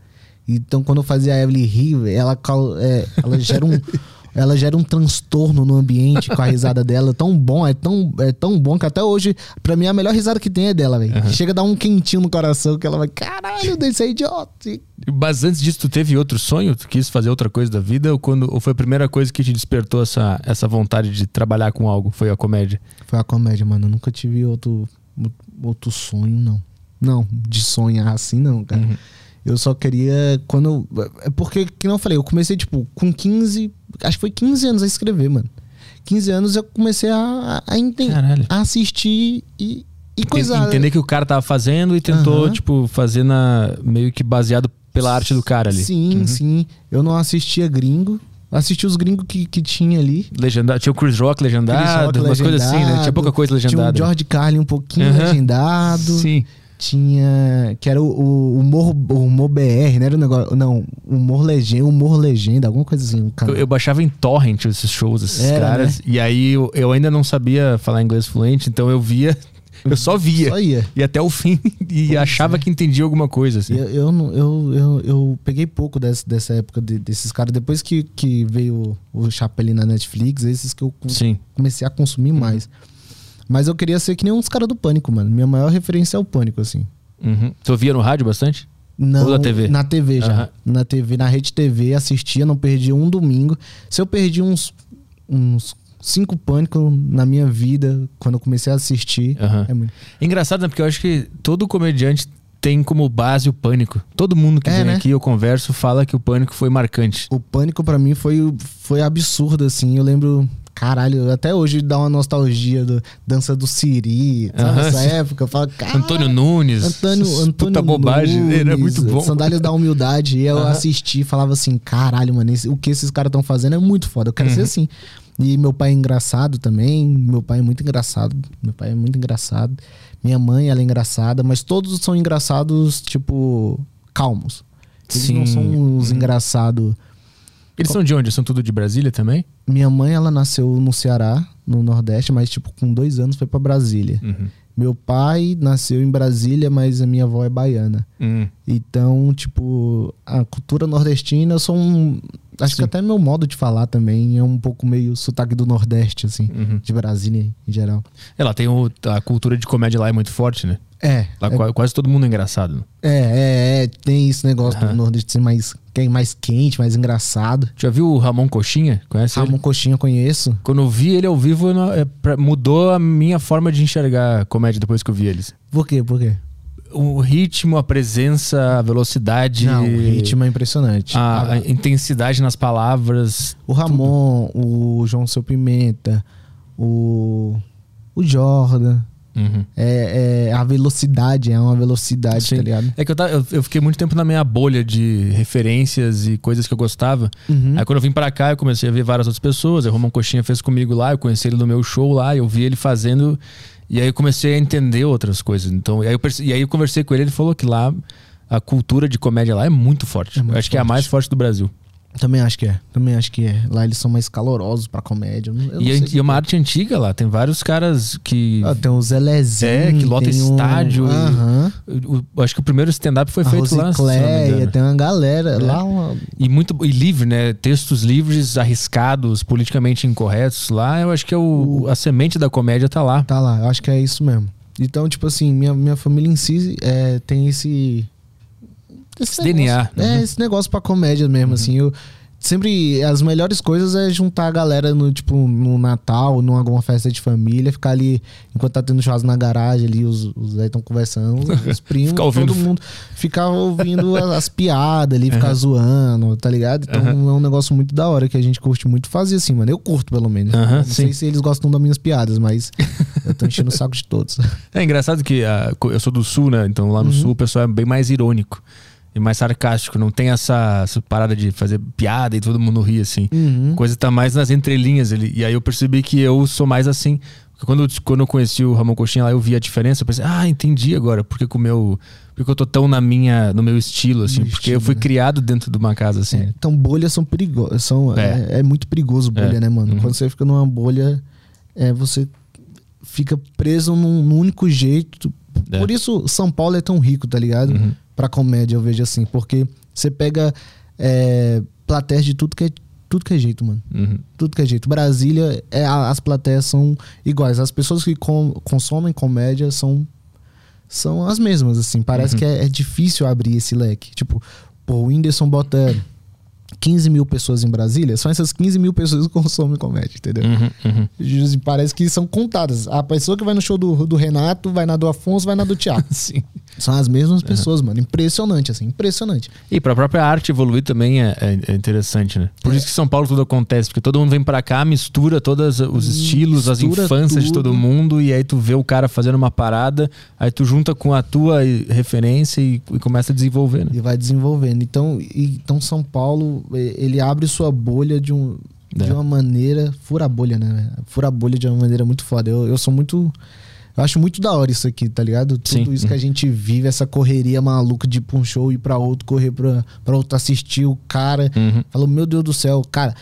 Então, quando eu fazia a Evelyn rir, ela, é, ela gera um. Ela gera um transtorno no ambiente com a risada dela. Tão bom, é tão, é tão bom que até hoje, pra mim, a melhor risada que tem é dela, velho. Chega a dar um quentinho no coração que ela vai, caralho, desse é idiota. Mas antes disso, tu teve outro sonho? Tu quis fazer outra coisa da vida? Ou, quando, ou foi a primeira coisa que te despertou essa, essa vontade de trabalhar com algo? Foi a comédia? Foi a comédia, mano. Eu nunca tive outro, outro sonho, não. Não, de sonhar assim, não, cara. Uhum. Eu só queria. Quando. É porque, que não eu falei, eu comecei, tipo, com 15. Acho que foi 15 anos a escrever, mano. 15 anos eu comecei a, a, a assistir e, e coisar. Entender que o cara tava fazendo e tentou, Aham. tipo, fazer na, meio que baseado pela arte do cara ali. Sim, Uhum. sim. Eu não assistia gringo. Assisti os gringos que, que tinha ali. Legendado. Tinha o Chris Rock legendado, Chris Rock umas coisas assim, né? Tinha pouca coisa Tinha legendada. o George Carlin um pouquinho Aham. legendado. Sim. Tinha. Que era o, o humor, o humor BR, não era o negócio. Não, humor legenda, humor legenda, alguma coisa assim. Eu, eu baixava em torrent esses shows, esses Era, caras. E aí eu, eu ainda não sabia falar inglês fluente, então eu via. Eu só via. Só ia. E até o fim. E achava que entendia alguma coisa, assim. Eu, eu, eu, eu, eu peguei pouco desse, dessa época de- desses caras. Depois que, que veio o Chapelin na Netflix, esses que eu Sim. comecei a consumir mais. Mas eu queria ser que nem uns caras do Pânico, mano. Minha maior referência é o Pânico, assim. Uhum. Tu ouvia no rádio bastante? Não, Ou na TV? Na TV já. Aham. Na TV, na Rede TV, assistia, não perdi um domingo. Se eu perdi uns, uns cinco pânicos na minha vida, quando eu comecei a assistir, Aham. é muito. Engraçado, né? Porque eu acho que todo comediante tem como base o pânico. Todo mundo que É, vem né? aqui eu converso fala que o pânico foi marcante. O pânico pra mim foi, foi absurdo, assim. Eu lembro. Caralho, até hoje dá uma nostalgia do dança do Siri, sabe? Aham, Essa época. Eu falo, "Caralho, Antônio Nunes. Antônio, Antônio puta bobagem. Nunes, Era muito bom. Sandálias da humildade. E eu Aham. assisti e falava assim: caralho, mano, esse- o que esses caras estão fazendo é muito foda. Eu quero Uhum. ser assim. E meu pai é engraçado também. Meu pai é muito engraçado. Meu pai é muito engraçado. Minha mãe, ela é engraçada. Mas todos são engraçados, tipo, calmos. Eles não Sim. são os engraçados. Eles são de onde? São tudo de Brasília também? Minha mãe, ela nasceu no Ceará, no Nordeste, mas, tipo, com dois anos foi pra Brasília. Uhum. Meu pai nasceu em Brasília, mas a minha avó é baiana. Hum. Então, tipo, a cultura nordestina, eu sou um. Acho Sim. que até meu modo de falar também é um pouco meio sotaque do Nordeste, assim, Uhum. de Brasília em geral. É, lá tem o, a cultura de comédia lá é muito forte, né? É, Lá é, qua- quase todo mundo é engraçado. é, é, é, tem esse negócio Aham. do Nordeste ser mais, é mais quente, mais engraçado. Já viu o Ramon Coxinha? Conhece ele? Ramon Coxinha eu conheço. Quando eu vi ele ao vivo, é, mudou a minha forma de enxergar comédia depois que eu vi eles. Por quê? Por quê? O ritmo, a presença, a velocidade. Não, o ritmo é impressionante. A, a intensidade nas palavras. O Ramon, o João Seu Pimenta, o, o Jordan. Uhum. É, é a velocidade, é uma velocidade, Sim. tá ligado? É que eu, tava- eu, eu fiquei muito tempo na minha bolha de referências e coisas que eu gostava. Uhum. Aí quando eu vim pra cá, eu comecei a ver várias outras pessoas. O Romão Coxinha fez comigo lá, eu conheci ele no meu show lá, eu vi ele fazendo. E aí eu comecei a entender outras coisas. Então, e aí eu, perce- e aí eu conversei com ele, ele falou que lá a cultura de comédia lá é muito forte. É muito eu acho que é a forte. mais forte do Brasil. Também acho que é. Também acho que é. Lá eles são mais calorosos pra comédia. Eu E, é- sei e é uma arte antiga lá, tem vários caras que. Ah, tem o Zelezinho. É, que lota o- estádio e- Aham. o- o- acho que o primeiro stand-up foi A feito lá. se eu não me Rosicléia, engano. tem uma galera. É. Lá uma- E muito e livre, né? Textos livres, arriscados, politicamente incorretos. Lá eu acho que é o, a semente da comédia tá lá. Tá lá, eu acho que é isso mesmo. Então, tipo assim, minha, minha família em si é, tem esse. Esse DNA, negócio- É, uhum. esse negócio pra comédia mesmo, assim. Eu, sempre. As melhores coisas é juntar a galera no, tipo, no Natal, numa alguma festa de família, ficar ali, enquanto tá tendo churrasco na garagem ali, os, os estão conversando, os primos, ouvindo- todo mundo. Ficar ouvindo as, as piadas ali, ficar zoando, tá ligado? Então é um negócio muito da hora que a gente curte muito fazer, assim, mano. Eu curto, pelo menos. Aham, Não sim. sei se eles gostam das minhas piadas, mas eu tô enchendo o saco de todos. É engraçado que ah, eu sou do sul, né? Então Uhum. lá no sul o pessoal é bem mais irônico e mais sarcástico. Não tem essa, essa parada de fazer piada e todo mundo ri assim. Uhum. A coisa tá mais nas entrelinhas ali. E aí eu percebi que eu sou mais assim. Porque Quando, eu- quando eu conheci o Ramon Coxinha lá, eu vi a diferença. Eu pensei, ah, entendi agora. Por que, que o meu. Por que eu tô tão na minha, no meu estilo, assim? No porque eu estilo, fui né? criado dentro de uma casa, assim. É, então bolhas são perigosas. São, É. é. é muito perigoso bolha, É. né, mano? Uhum. Quando você fica numa bolha, é, você fica preso num, num único jeito. É. Por isso São Paulo é tão rico, tá ligado? Uhum. Pra comédia, eu vejo assim. Porque você pega é, plateias de tudo que é, tudo que é jeito, mano. Uhum. Tudo que é jeito. Brasília, é, as plateias são iguais. As pessoas que com- consomem comédia são, são as mesmas, assim. Parece Uhum. que é, é difícil abrir esse leque. Tipo, pô, o Whindersson bota 15 mil pessoas em Brasília, são essas 15 mil pessoas que consomem comédia, entendeu? Uhum. Uhum. E Parece que são contadas. A pessoa que vai no show do, do Renato, vai na do Afonso, vai na do Thiago. Sim. São as mesmas pessoas, mano. Impressionante, assim, impressionante. E pra própria arte evoluir também é, é- é interessante, né? Por É. isso que São Paulo tudo acontece, porque todo mundo vem pra cá, mistura todos os estilos, as Mistura infâncias de todo tudo. mundo, e aí tu vê o cara fazendo uma parada, aí tu junta com a tua referência e, e começa a desenvolver, né? E vai desenvolvendo. Então, e- então São Paulo, ele abre sua bolha de, um, de É. uma maneira. Fura a bolha, né? Fura a bolha de uma maneira muito foda. Eu, eu sou muito. Eu acho muito da hora isso aqui, tá ligado? Tudo Sim. isso que a gente vive, essa correria maluca de ir pra um show, ir pra outro, correr pra, pra outro assistir o cara. Uhum. Falou, meu Deus do céu, cara,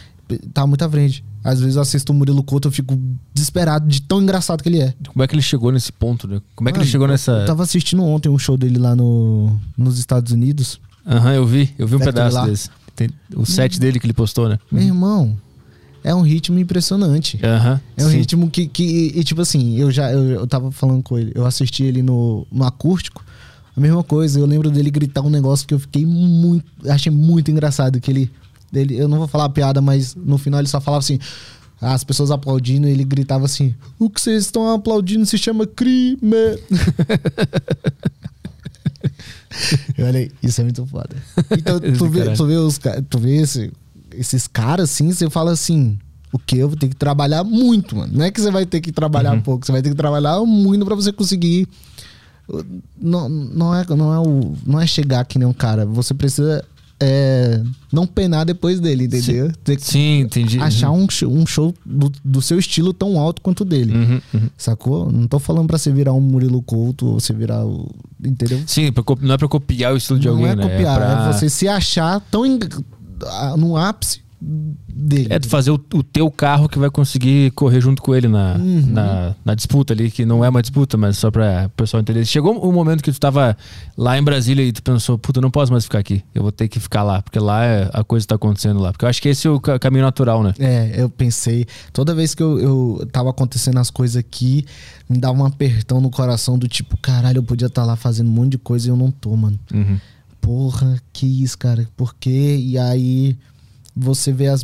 tá muito à frente. Às vezes eu assisto o Murilo Couto, eu fico desesperado de tão engraçado que ele é. Como é que ele chegou nesse ponto, né? Como é que Mano, ele chegou eu- nessa. Eu tava assistindo ontem um show dele lá no, nos Estados Unidos. Aham, eu vi, eu vi um pedaço desse. Tem o set dele que ele postou, né? Meu irmão, é um ritmo impressionante. É um sim. ritmo que, que e, tipo assim, eu já eu, eu tava falando com ele, eu assisti ele no, no acústico, a mesma coisa, eu lembro dele gritar um negócio que eu fiquei muito, achei muito engraçado, que ele, ele eu não vou falar a piada, mas no final ele só falava assim, as pessoas aplaudindo, ele gritava assim: "O que vocês estão aplaudindo se chama crime". eu olhei, isso é muito foda. Então, tu vê, caralho. tu vê, os, tu vê esse- esses caras assim, você fala assim: o que? Eu vou ter que trabalhar muito, mano. Não é que você vai ter que trabalhar Uhum. pouco, você vai ter que trabalhar muito pra você conseguir. Não, não, é, não, é o, não é chegar que nem um cara. Você precisa é, não penar depois dele, entendeu? Ter que Sim, entendi. achar um show, um show do, do seu estilo tão alto quanto dele. Uhum, uhum. Sacou? Não tô falando pra você virar um Murilo Couto ou você virar o. Entendeu? Sim, não é pra copiar o estilo de não alguém, é né? copiar, é, pra- você se achar tão no ápice dele. É, tu fazer o, o teu carro que vai conseguir correr junto com ele na, Uhum. na, na disputa ali, que não é uma disputa, mas só pra o pessoal entender. Chegou um momento que tu tava lá em Brasília e tu pensou, puta, eu não posso mais ficar aqui. Eu vou ter que ficar lá, porque lá é, a coisa tá acontecendo lá. Porque eu acho que esse é o ca- caminho natural, né? É, eu pensei, toda vez que eu, eu tava acontecendo as coisas aqui, me dava um apertão no coração do tipo, caralho, eu podia estar lá fazendo um monte de coisa e eu não tô, mano. Uhum. Porra, que isso, cara? Por quê? E aí você vê as.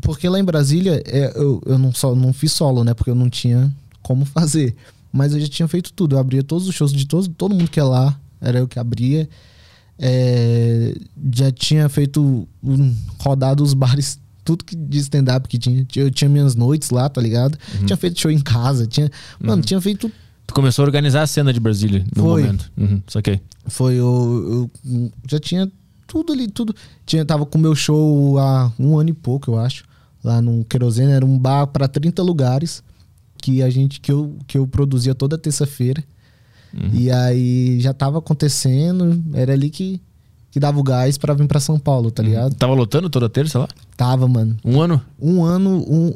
Porque lá em Brasília, é, eu, eu não, só, não fiz solo, né? Porque eu não tinha como fazer. Mas eu já tinha feito tudo. Eu abria todos os shows de todos, todo mundo que é lá, era eu que abria. É, já tinha feito. um, rodado os bares, tudo que de stand-up que tinha. Eu tinha minhas noites lá, tá ligado? Tinha feito show em casa, tinha. Mano, tinha feito Tu começou a organizar a cena de Brasília no Foi. momento. Uhum, saquei. Foi eu, eu já tinha tudo ali, tudo. Tinha, tava com o meu show há um ano e pouco, eu acho. Lá no Querosene, era um bar para 30 lugares que a gente que eu, que eu produzia toda terça-feira. E aí já tava acontecendo, era ali que, que dava o gás pra vir pra São Paulo, tá ligado? Tava lotando toda terça lá? Tava, mano. Um ano? Um ano, um,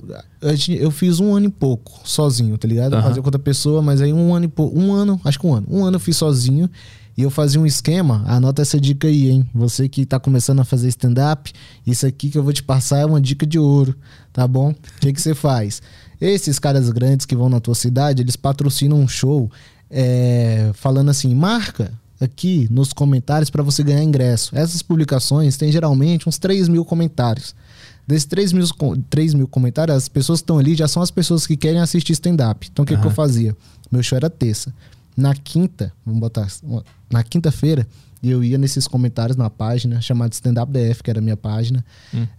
eu, fiz um ano e pouco sozinho, tá ligado? Eu Aham. Fazia com outra pessoa, mas aí um ano e pouco, um ano, acho que um ano, um ano eu fiz sozinho e eu fazia um esquema. Anota essa dica aí, hein? Você que tá começando a fazer stand-up, isso aqui que eu vou te passar é uma dica de ouro, tá bom? O que, que você faz? Esses caras grandes que vão na tua cidade, eles patrocinam um show é, falando assim, marca aqui nos comentários para você ganhar ingresso. Essas publicações têm geralmente uns 3 mil comentários. Desses 3 mil, com- 3 mil comentários, as pessoas que estão ali já são as pessoas que querem assistir stand-up. Então o que, que eu fazia? Meu show era terça. Na quinta, vamos botar. Na quinta-feira, eu ia nesses comentários na página chamada Stand Up DF, que era a minha página,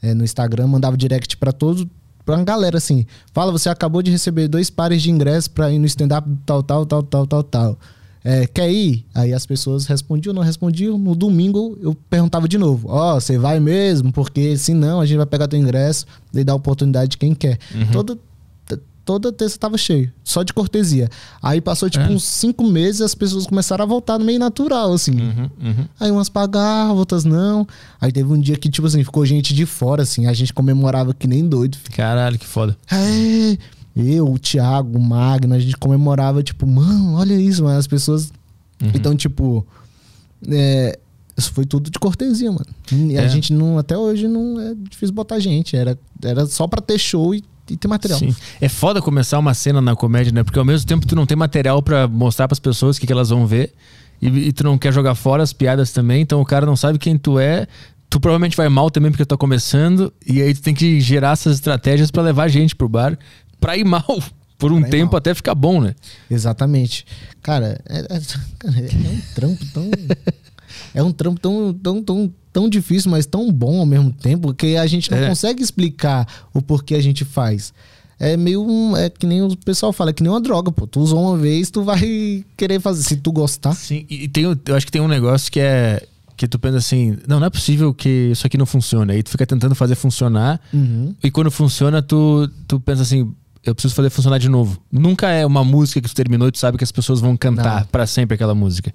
é, no Instagram, mandava direct pra todos, pra uma galera assim. Fala, você acabou de receber dois pares de ingressos pra ir no stand-up tal, tal, tal, tal, tal, tal. É, quer ir? Aí as pessoas respondiam, não respondiam. No domingo eu perguntava de novo: Ó, você vai mesmo? Porque se não, a gente vai pegar teu ingresso e dar oportunidade de quem quer. Toda, t- toda terça tava cheio, só de cortesia. Aí passou tipo É. uns cinco meses as pessoas começaram a voltar no meio natural, assim. Uhum, uhum. Aí umas pagavam, outras não. Aí teve um dia que, tipo assim, ficou gente de fora, assim. A gente comemorava que nem doido. filho. Caralho, que foda. É, eu, o Thiago, o Magno, a gente comemorava, tipo, mano, olha isso, mano. As pessoas. Uhum. Então, tipo. é, isso foi tudo de cortesia, mano. E a É. gente não, até hoje, não é difícil botar gente. Era, era só pra ter show e, e ter material. Sim. É foda começar uma cena na comédia, né? Porque ao mesmo tempo tu não tem material pra mostrar pras pessoas o que, que elas vão ver. E, e tu não quer jogar fora as piadas também. Então o cara não sabe quem tu é. Tu provavelmente vai mal também porque tu tá começando. E aí tu tem que gerar essas estratégias pra levar gente pro bar pra ir mal. Por um Pra tempo mal. até ficar bom, né? Exatamente. Cara, é, é- é um trampo tão. é um trampo tão, tão, tão, tão difícil, mas tão bom ao mesmo tempo, que a gente não É. consegue explicar o porquê a gente faz. É meio um. É que nem o pessoal fala, é que nem uma droga, pô. Tu usou uma vez, tu vai querer fazer. Se tu gostar. Sim, e tem, eu acho que tem um negócio que é. Que tu pensa assim, não, não é possível que isso aqui não funcione. Aí tu fica tentando fazer funcionar. Uhum. E quando funciona, tu, tu pensa assim, eu preciso fazer funcionar de novo. Nunca é uma música que tu terminou e tu sabe que as pessoas vão cantar pra sempre aquela música.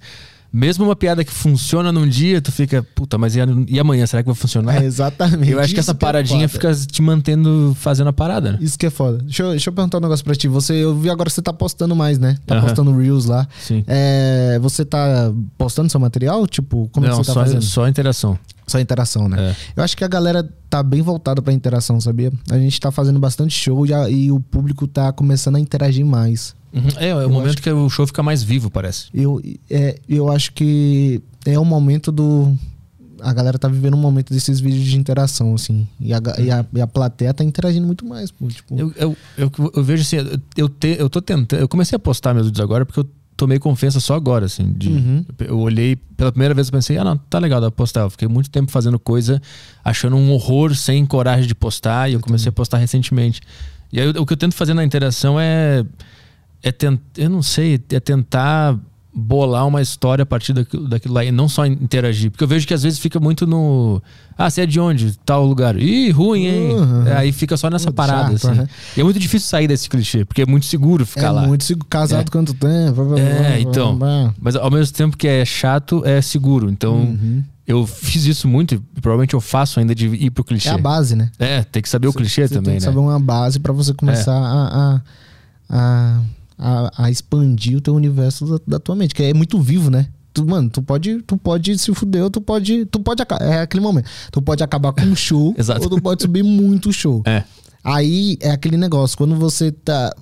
Mesmo uma piada que funciona num dia, tu fica, puta, mas e, amanhã? Será que vai funcionar? É, exatamente. eu acho que essa paradinha é fica te mantendo fazendo a parada, né? Isso que é foda. Deixa eu, deixa eu perguntar um negócio pra ti. Você, eu vi agora que você tá postando mais, né? Tá postando Reels lá. Sim. É, você tá postando seu material? Tipo, como é que Não, você tá só, fazendo? só interação. Só interação, né? É. Eu acho que a galera tá bem voltada pra interação, sabia? A gente tá fazendo bastante show e, a- e o público tá começando a interagir mais. Uhum. É, é o Eu momento acho que... o show fica mais vivo, parece. Eu, é, eu acho que é o momento do. A galera tá vivendo um momento desses vídeos de interação, assim. E a, e a, e a plateia tá interagindo muito mais, pô. Tipo, Eu, eu, eu, eu vejo assim, eu, eu, te, eu tô tentando. Eu comecei a postar meus vídeos agora porque eu tomei confiança só agora, assim. De, Uhum. Eu olhei pela primeira vez e pensei, ah, não, tá legal, dá pra postar. Eu fiquei muito tempo fazendo coisa, achando um horror, sem coragem de postar, e eu comecei a postar recentemente. E aí o que eu tento fazer na interação é. É tentar. Eu não sei, é tentar bolar uma história a partir daquilo, daquilo lá e não só interagir. Porque eu vejo que às vezes fica muito no. Ah, você é de onde? Tal lugar. Ih, ruim, hein? Uhum. Aí fica só nessa Muito parada, chato, assim. aham. E é muito difícil sair desse clichê, porque é muito seguro ficar é lá. muito seguro. Casado É. quanto tempo? É, então. Mas ao mesmo tempo que é chato, é seguro. Então, Uhum. eu fiz isso muito, e provavelmente eu faço ainda de ir pro clichê. É a base, né? É, tem que saber o clichê Você também, tem que né? saber uma base pra você começar a, a, a, a, a expandir o teu universo da, da tua mente, que é muito vivo, né? Tu, mano, tu pode, tu pode se fuder, ou tu pode, tu pode é aquele momento. Tu pode acabar com um show, ou tu pode subir muito show. É. Aí é aquele negócio, quando você tá.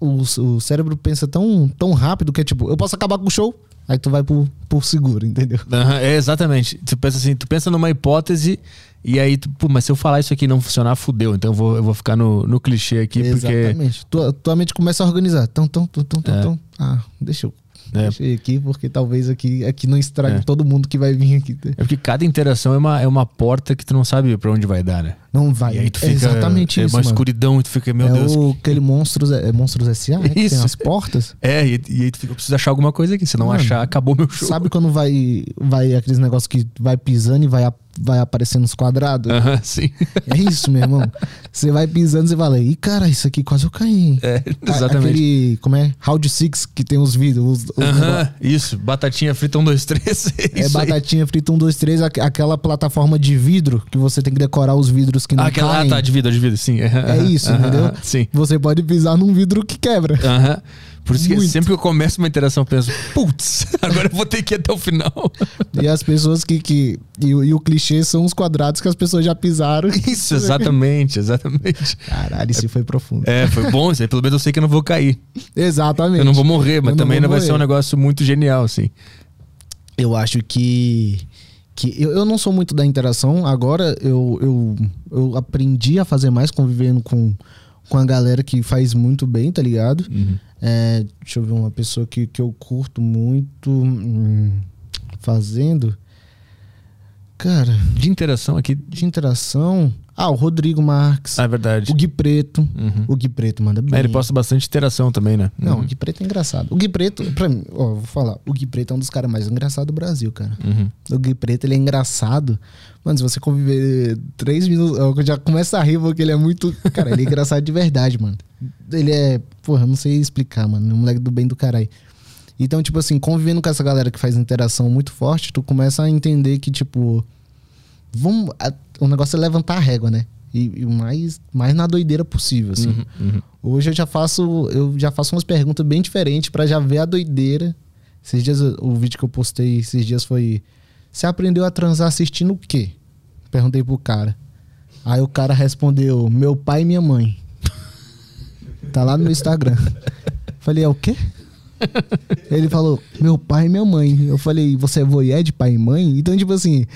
O, o cérebro pensa tão, tão rápido que é tipo, eu posso acabar com o show, aí tu vai por, por seguro, entendeu? Aham, é, exatamente. Tu pensa assim, tu pensa numa hipótese e aí, tu, pô, mas se eu falar isso aqui e não funcionar, fudeu. Então eu vou, eu vou ficar no, no clichê aqui, porque. Exatamente. Tua, tua mente começa a organizar. Então, então, então, então, É. então. Ah, deixa eu. É. Ir aqui, porque talvez aqui, aqui não estrague É. todo mundo que vai vir aqui. É porque cada interação é uma, é uma porta que tu não sabe pra onde vai dar, né? Não vai. E aí tu é fica. exatamente é isso. uma mano. escuridão e tu fica, meu é Deus. o, aquele Monstros, é Monstros S.A., né? Que tem as portas. É, e, e aí tu fica, eu preciso achar alguma coisa aqui. Se não Mano, achar, acabou meu show. Sabe quando vai, vai aqueles negócios que vai pisando e vai, vai aparecendo os quadrados? Aham, sim. É isso, meu irmão. Você vai pisando e você fala, ih, cara, isso aqui quase eu caí. É, exatamente. Aquele, como é? Round Six, que tem os vídeos. Os, os Aham, negócios. isso. Batatinha frita, um, dois, três. É isso aí. batatinha frita 1, 2, 3, aqu- aquela plataforma de vidro que você tem que decorar os vidros que não Ah, aquela, ah, caem. tá, de vida, de vida, sim. É isso, entendeu? Sim. Você pode pisar num vidro que quebra. Aham. Por isso que Muito. sempre que eu começo uma interação, eu penso, putz, agora eu vou ter que ir até o final. E as pessoas que. que e, o- e o clichê são os quadrados que as pessoas já pisaram. Isso, exatamente, exatamente. Caralho, isso foi profundo. É, foi bom, isso aí pelo menos eu sei que eu não vou cair. Exatamente. Eu não vou morrer, mas Eu não também vou não vai morrer. ser um negócio muito genial, assim. Eu acho que. Que eu, eu não sou muito da interação. Agora eu, eu, eu aprendi a fazer mais convivendo com, com a galera que faz muito bem, tá ligado? É, deixa eu ver uma pessoa que, que eu curto muito hum, fazendo. Cara, De interação aqui. de interação. Ah, o Rodrigo Marques. Ah, é verdade. O Gui Preto. Uhum. O Gui Preto manda bem. É, ele posta bastante interação também, né? Não, Uhum. o Gui Preto é engraçado. O Gui Preto, pra mim, ó, vou falar. O Gui Preto é um dos caras mais engraçados do Brasil, cara. Uhum. O Gui Preto, ele é engraçado. Mano, se você conviver três minutos, eu já começa a rir porque ele é muito. Cara, ele é engraçado de verdade, mano. Ele é. Porra, eu não sei explicar, mano. Um moleque do bem do caralho. Então, tipo assim, convivendo com essa galera que faz interação muito forte, tu começa a entender que, tipo. Vamos. a- o negócio é levantar a régua, né? E, e mais, mais na doideira possível, assim. Uhum. Uhum. Hoje eu já faço, eu já faço umas perguntas bem diferentes pra já ver a doideira. Esses dias, o vídeo que eu postei esses dias foi: Você aprendeu a transar assistindo o quê? Perguntei pro cara. Aí o cara respondeu: Meu pai e minha mãe. Tá lá no meu Instagram. Falei: É o quê? Ele falou: Meu pai e minha mãe. Eu falei: Você é voyeur de pai e mãe? Então, tipo assim,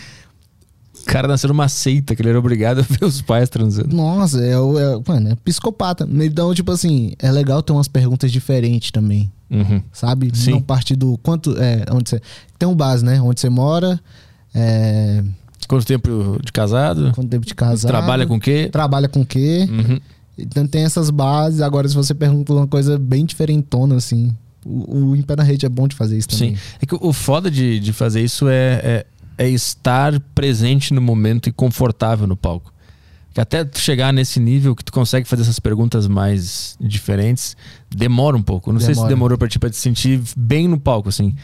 cara nasceu numa seita que ele era obrigado a ver os pais transando. nossa, é, o- é, mano, é psicopata. Então, tipo assim, é legal ter umas perguntas diferentes também. Uhum. sabe? Sim. Não partir do quanto é onde você tem um base, né? Onde você mora, é, Quanto tempo de casado? quanto tempo de casado, Trabalha com o quê? trabalha com o quê? Uhum. Então tem essas bases. Agora se você pergunta uma coisa bem diferentona assim, o, o Em Pé na Rede é bom de fazer isso também. Sim. É que o foda de, de fazer isso é, é, é estar presente no momento e confortável no palco. Que até tu chegar nesse nível que tu consegue fazer essas perguntas mais diferentes, demora um pouco. Não sei se Demora. demorou pra ti pra te sentir bem no palco, assim.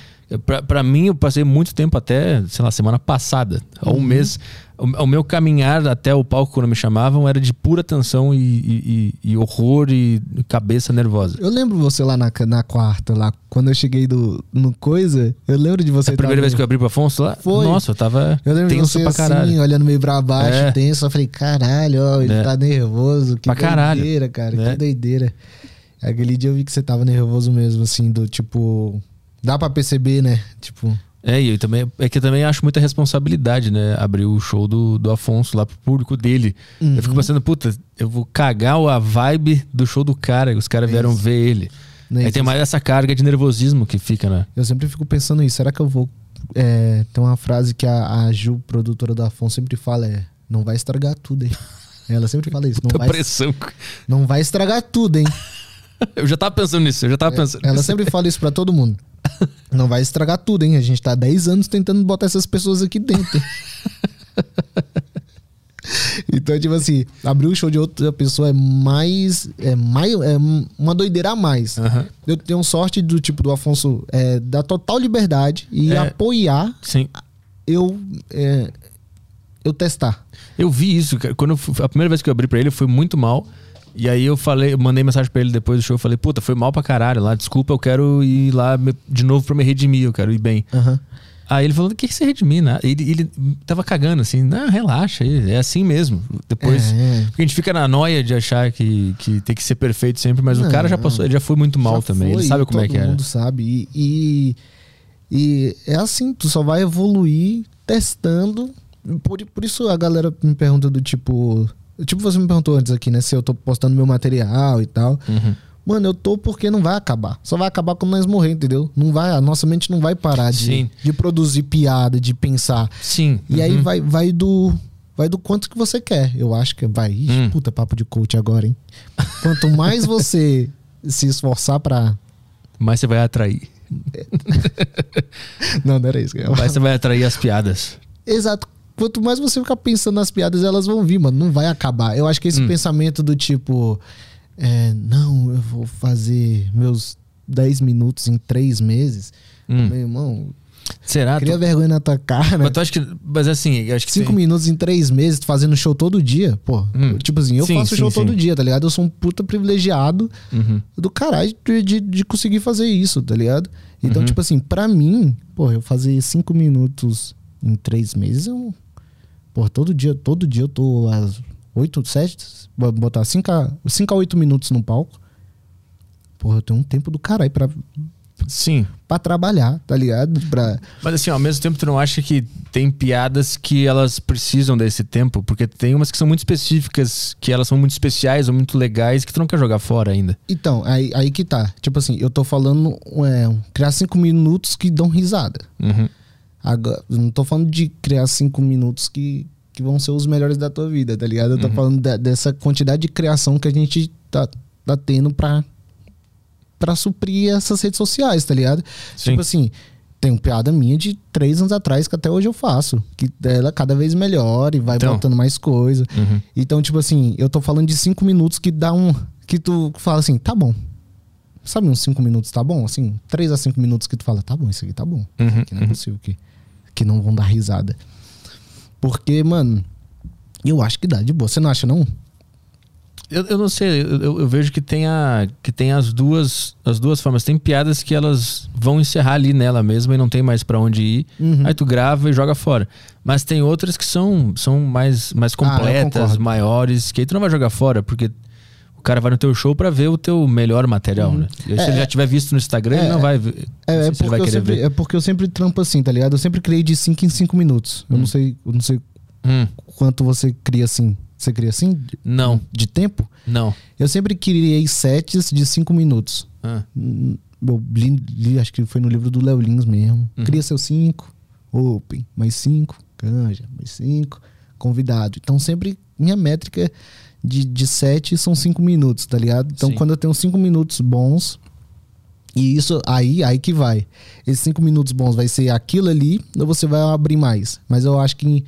Pra, pra mim, eu passei muito tempo até, sei lá, semana passada, há um mês. O, o meu caminhar até o palco, quando me chamavam, era de pura tensão e, e- e- horror e cabeça nervosa. Eu lembro você lá na, na quarta, lá, quando eu cheguei do, no coisa, eu lembro de você. A primeira vez que eu abri pro Afonso lá, Foi. nossa, eu tava Eu lembro de tenso você pra caralho. assim, olhando meio pra baixo, É. tenso. Eu falei, caralho, ó, ele É. tá nervoso. Que Pra caralho. doideira, cara. É. Que doideira. Aquele dia eu vi que você tava nervoso mesmo, assim, do tipo. Dá pra perceber, né? Tipo. É, e eu também, é que eu também acho muita responsabilidade, né? Abrir o show do, do Afonso lá pro público dele. Eu Uhum. fico pensando, puta, eu vou cagar a vibe do show do cara, os caras vieram Isso. ver ele. Aí tem mais essa carga de nervosismo que fica, né? Eu sempre fico pensando isso. Será que eu vou. É, tem uma frase que a, a Ju, produtora da Afonso, sempre fala: é. Não vai estragar tudo, hein? Ela sempre fala isso. Não vai, pressão. não vai estragar tudo, hein? Eu já tava pensando nisso, eu já tava pensando Ela nisso. sempre fala isso pra todo mundo. Não vai estragar tudo, hein? A gente tá há 10 anos tentando botar essas pessoas aqui dentro. então, tipo assim, abrir o show de outra pessoa é mais. É, mais, é uma doideira a mais. Aham. Eu tenho sorte do tipo do Afonso é, dar total liberdade e É. apoiar Sim. eu. é, eu testar. Eu vi isso, cara. Quando eu a primeira vez que eu abri pra ele, foi muito mal. E aí eu falei, eu mandei mensagem pra ele depois do show, eu falei, puta, foi mal pra caralho lá, desculpa, eu quero ir lá de novo pra me redimir, eu quero ir bem. Aham. Aí ele falou, o que, que você redimir? né? Ele, ele tava cagando, assim, não, relaxa, é assim mesmo. Depois. É, é. Porque a gente fica na noia de achar que, que tem que ser perfeito sempre, mas o Não, cara já passou, ele já foi muito mal também. foi, ele sabe como é todo que é. mundo sabe. E, e, e é assim, tu só vai evoluir testando. Por, por isso a galera me pergunta do tipo. Tipo, você me perguntou antes aqui, né? Se eu tô postando meu material e tal. Uhum. Mano, eu tô porque não vai acabar. Só vai acabar quando nós morrer, entendeu? Não vai, a nossa mente não vai parar de, de produzir piada, de pensar. Sim. E aí uhum. vai, vai do. Vai do quanto que você quer. Eu acho que vai. Ixi, Hum. puta, papo de coach agora, hein? Quanto mais você se esforçar pra. Mas você vai atrair. Não, não era isso que eu. Mas você vai atrair as piadas. Exato. Quanto mais você ficar pensando nas piadas, elas vão vir, mano. Não vai acabar. Eu acho que esse Hum. pensamento do tipo. é, não, eu vou fazer meus 10 minutos em 3 meses. Hum. Meu irmão, Será? cria Tu, vergonha na tua cara. mas tu acha que. Mas assim, acho que. 5 tem- minutos em 3 meses, tu fazendo show todo dia, pô. Hum. Tipo assim, eu Sim, faço sim, show sim. todo dia, tá ligado? Eu sou um puta privilegiado Uhum. do caralho de, de, de conseguir fazer isso, tá ligado? Então, Uhum. tipo assim, pra mim, pô, eu fazer cinco minutos em três meses, eu. Pô, todo dia, todo dia eu tô às oito, sete, vou botar cinco a, cinco a oito minutos no palco. Porra, eu tenho um tempo do caralho pra, Sim. pra trabalhar, tá ligado? Pra, Mas assim, ao mesmo tempo, tu não acha que tem piadas que elas precisam desse tempo? Porque tem umas que são muito específicas, que elas são muito especiais ou muito legais, que tu não quer jogar fora ainda. Então, aí, aí que tá. Tipo assim, eu tô falando, é, criar cinco minutos que dão risada. Uhum. Agora, não tô falando de criar cinco minutos que, que vão ser os melhores da tua vida, tá ligado? Eu tô falando da- dessa quantidade de criação que a gente tá, tá tendo pra, pra suprir essas redes sociais, tá ligado? Sim. Tipo assim, tem uma piada minha de três anos atrás que até hoje eu faço. Que ela cada vez melhor e vai Então. botando mais coisa. Uhum. Então, tipo assim, eu tô falando de cinco minutos que dá um. Que tu fala assim, tá bom. Sabe uns cinco minutos, tá bom? Assim, três a cinco minutos que tu fala, tá bom, isso aqui tá bom. Uhum. Que não é possível que, que não vão dar risada. Porque, mano, eu acho que dá de boa. Você não acha, não? Eu, eu não sei, eu, eu- vejo que tem, a, que tem as duas as duas formas. Tem piadas que elas vão encerrar ali nela mesma e não tem mais pra onde ir. Uhum. Aí tu grava e joga fora. Mas tem outras que são, são mais, mais Ah, completas, concordo. maiores, que aí tu não vai jogar fora, porque cara vai no teu show pra ver o teu melhor material, né? E se É, ele já é. tiver visto no Instagram, ele É, não vai ver. É, é ele porque vai querer sempre, ver. é porque eu sempre trampo assim, tá ligado? Eu sempre criei de 5 em 5 minutos. Eu não sei, eu não sei Hum, quanto você cria assim. Você cria assim? Não, de tempo? não. Eu sempre criei sets de 5 minutos. Ah, Hum, Eu li, li, acho que foi no livro do Léo Lins mesmo. Uhum. Cria seus 5, open, mais 5, canja, mais 5, convidado. Então sempre minha métrica de, de set são 5 minutos, tá ligado? Então Sim. quando eu tenho 5 minutos bons, e isso aí, aí que vai. Esses 5 minutos bons vai ser aquilo ali, ou você vai abrir mais. Mas eu acho que em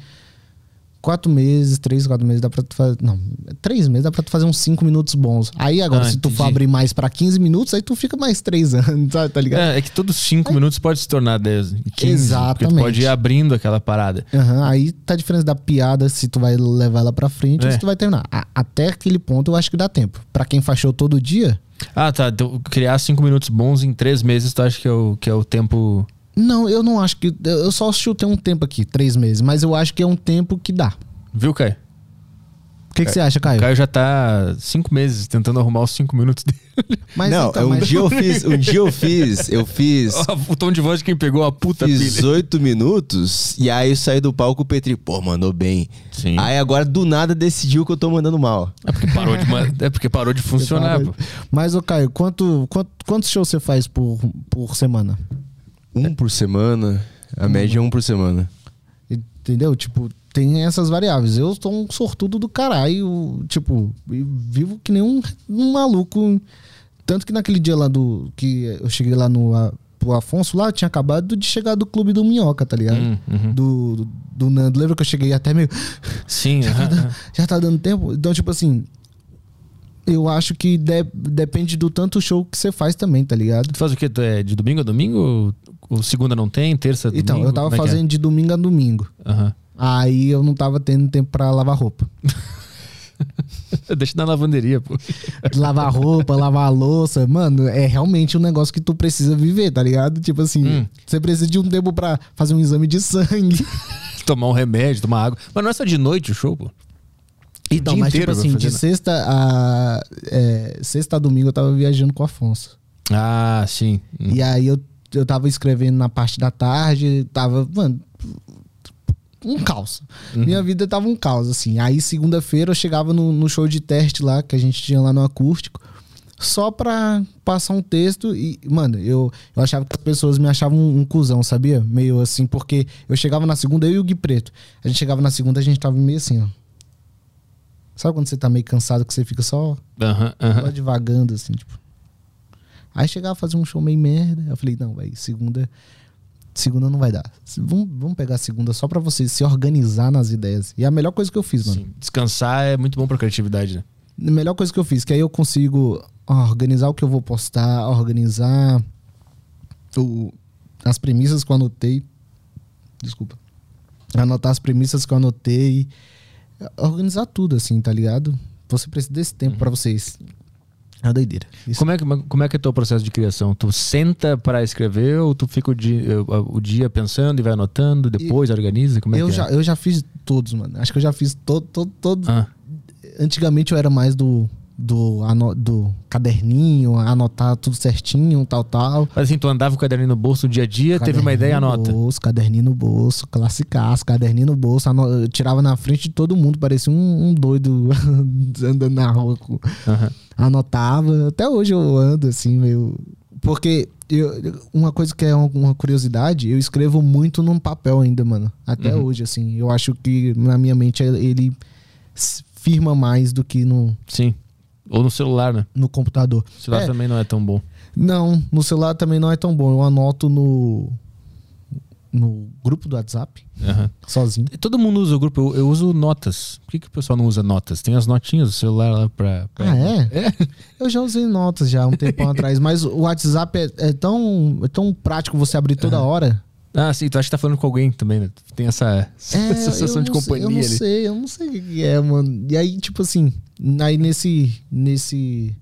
quatro meses, três, quatro meses dá pra tu fazer. Não, três meses dá pra tu fazer uns cinco minutos bons. Aí agora, Ah, se tu for abrir mais pra 15 minutos, aí tu fica mais três anos, sabe? Tá ligado? É, é que todos 5 minutos pode se tornar 10 e 15. Porque tu Exatamente. pode ir abrindo aquela parada. Aham, aí tá a diferença da piada, se tu vai levar ela pra frente ou É. se tu vai terminar. A- até aquele ponto eu acho que dá tempo. Pra quem faz show todo dia, Ah, tá. Então, criar 5 minutos bons em 3 meses, tu acha que é o, que é o tempo. Não, eu não acho que. Eu só chutei um tempo aqui, três meses, mas eu acho que é um tempo que dá. Viu, Caio? O que, que você acha, O Caio? Caio já tá 5 meses tentando arrumar os 5 minutos dele. Mas não, então, um mas- dia eu fiz, um dia eu fiz, eu fiz, o tom de voz de quem pegou a puta fiz oito minutos e aí eu saí do palco o Petri, pô, mandou bem. Sim. Aí agora do nada decidiu que eu tô mandando mal. É porque parou de, é porque parou de funcionar, pô. Mas, ô Caio, quanto, quanto, quantos shows você faz por, por semana? Um por semana, a média é um por semana. Entendeu? Tipo, tem essas variáveis. Eu sou um sortudo do caralho, tipo, vivo que nem um, um maluco. Tanto que naquele dia lá do. que eu cheguei lá no. A, pro Afonso lá, eu tinha acabado de chegar do clube do Minhoca, tá ligado? Hum, uhum. Do, do, do Nando. Lembra que eu cheguei até meio. Sim, aham, aham. Já tá dando tempo? Então, tipo assim. Eu acho que de- depende do tanto show que você faz também, tá ligado? Tu faz o quê? Tu é de domingo a domingo? O segunda não tem, terça, Então, domingo? eu tava é é? fazendo de domingo a domingo. Aham. Aí eu não tava tendo tempo pra lavar roupa. Deixa na lavanderia, pô. lavar roupa, lavar louça, mano, é realmente um negócio que tu precisa viver, tá ligado? Tipo assim, Hum. você precisa de um tempo pra fazer um exame de sangue. Tomar um remédio, tomar água. Mas não é só de noite o show, pô. Então, mas inteiro tipo assim, de sexta a é, sexta a domingo eu tava viajando com o Afonso. Ah, sim. Hum. E aí eu, eu tava escrevendo na parte da tarde, tava, mano, um caos. Uhum. Minha vida tava um caos, assim. Aí segunda-feira eu chegava no, no show de teste lá, que a gente tinha lá no acústico, só pra passar um texto e, mano, eu, eu achava que as pessoas me achavam um, um cuzão, sabia? Meio assim, porque eu chegava na segunda, eu e o Gui Preto. A gente chegava na segunda, a gente tava meio assim, ó. Sabe quando você tá meio cansado que você fica só Aham, só aham. devagando, assim, tipo. Aí chegava a fazer um show meio merda. Eu falei, não, velho, segunda. Segunda não vai dar. Vamos, vamos pegar a segunda só pra vocês se organizar nas ideias. E é a melhor coisa que eu fiz, mano. Sim. Descansar é muito bom pra criatividade, né? A melhor coisa que eu fiz, que aí eu consigo ó, organizar o que eu vou postar, organizar o- as premissas que eu anotei. Desculpa. Anotar as premissas que eu anotei. Organizar tudo, assim, tá ligado? Você precisa desse tempo pra vocês. É uma doideira. Isso Como é, que, como é que é o teu processo de criação? Tu senta pra escrever ou tu fica o dia, o dia pensando e vai anotando, depois organiza? Como é eu, que já, é? eu já fiz todos, mano. Acho que eu já fiz todo, todo, todo. Ah, Antigamente eu era mais do, do, ano- do caderninho, anotar tudo certinho, tal, tal. mas assim, tu andava com o caderninho no bolso no dia a dia, teve uma ideia, no anota. Bolso, caderninho no bolso, classicaço, caderninho no bolso. ano- Eu tirava na frente de todo mundo, parecia um, um doido andando na rua. com- Aham. Anotava. Até hoje eu ando assim, meio. Porque eu, uma coisa que é uma- curiosidade, eu escrevo muito num papel ainda, mano. Até Uhum. hoje, assim. Eu acho que na minha mente ele firma mais do que no, Sim. Ou no celular, né? no computador. O celular É. também não é tão bom. Não, no celular também não é tão bom. Eu anoto no, no grupo do WhatsApp, Aham. sozinho. Todo mundo usa o grupo, eu, eu uso notas. Por que, que o pessoal não usa notas? Tem as notinhas do celular lá pra. pra- Ah, é? É. Eu já usei notas já um tempão atrás, mas o WhatsApp é, é tão, é tão prático você abrir toda hora. Ah, sim, tu acha que tá falando com alguém também, né? Tem essa, essa É, sensação de não companhia eu não ali. sei, eu não sei o que é, mano. E aí, tipo assim, aí nesse, nesse,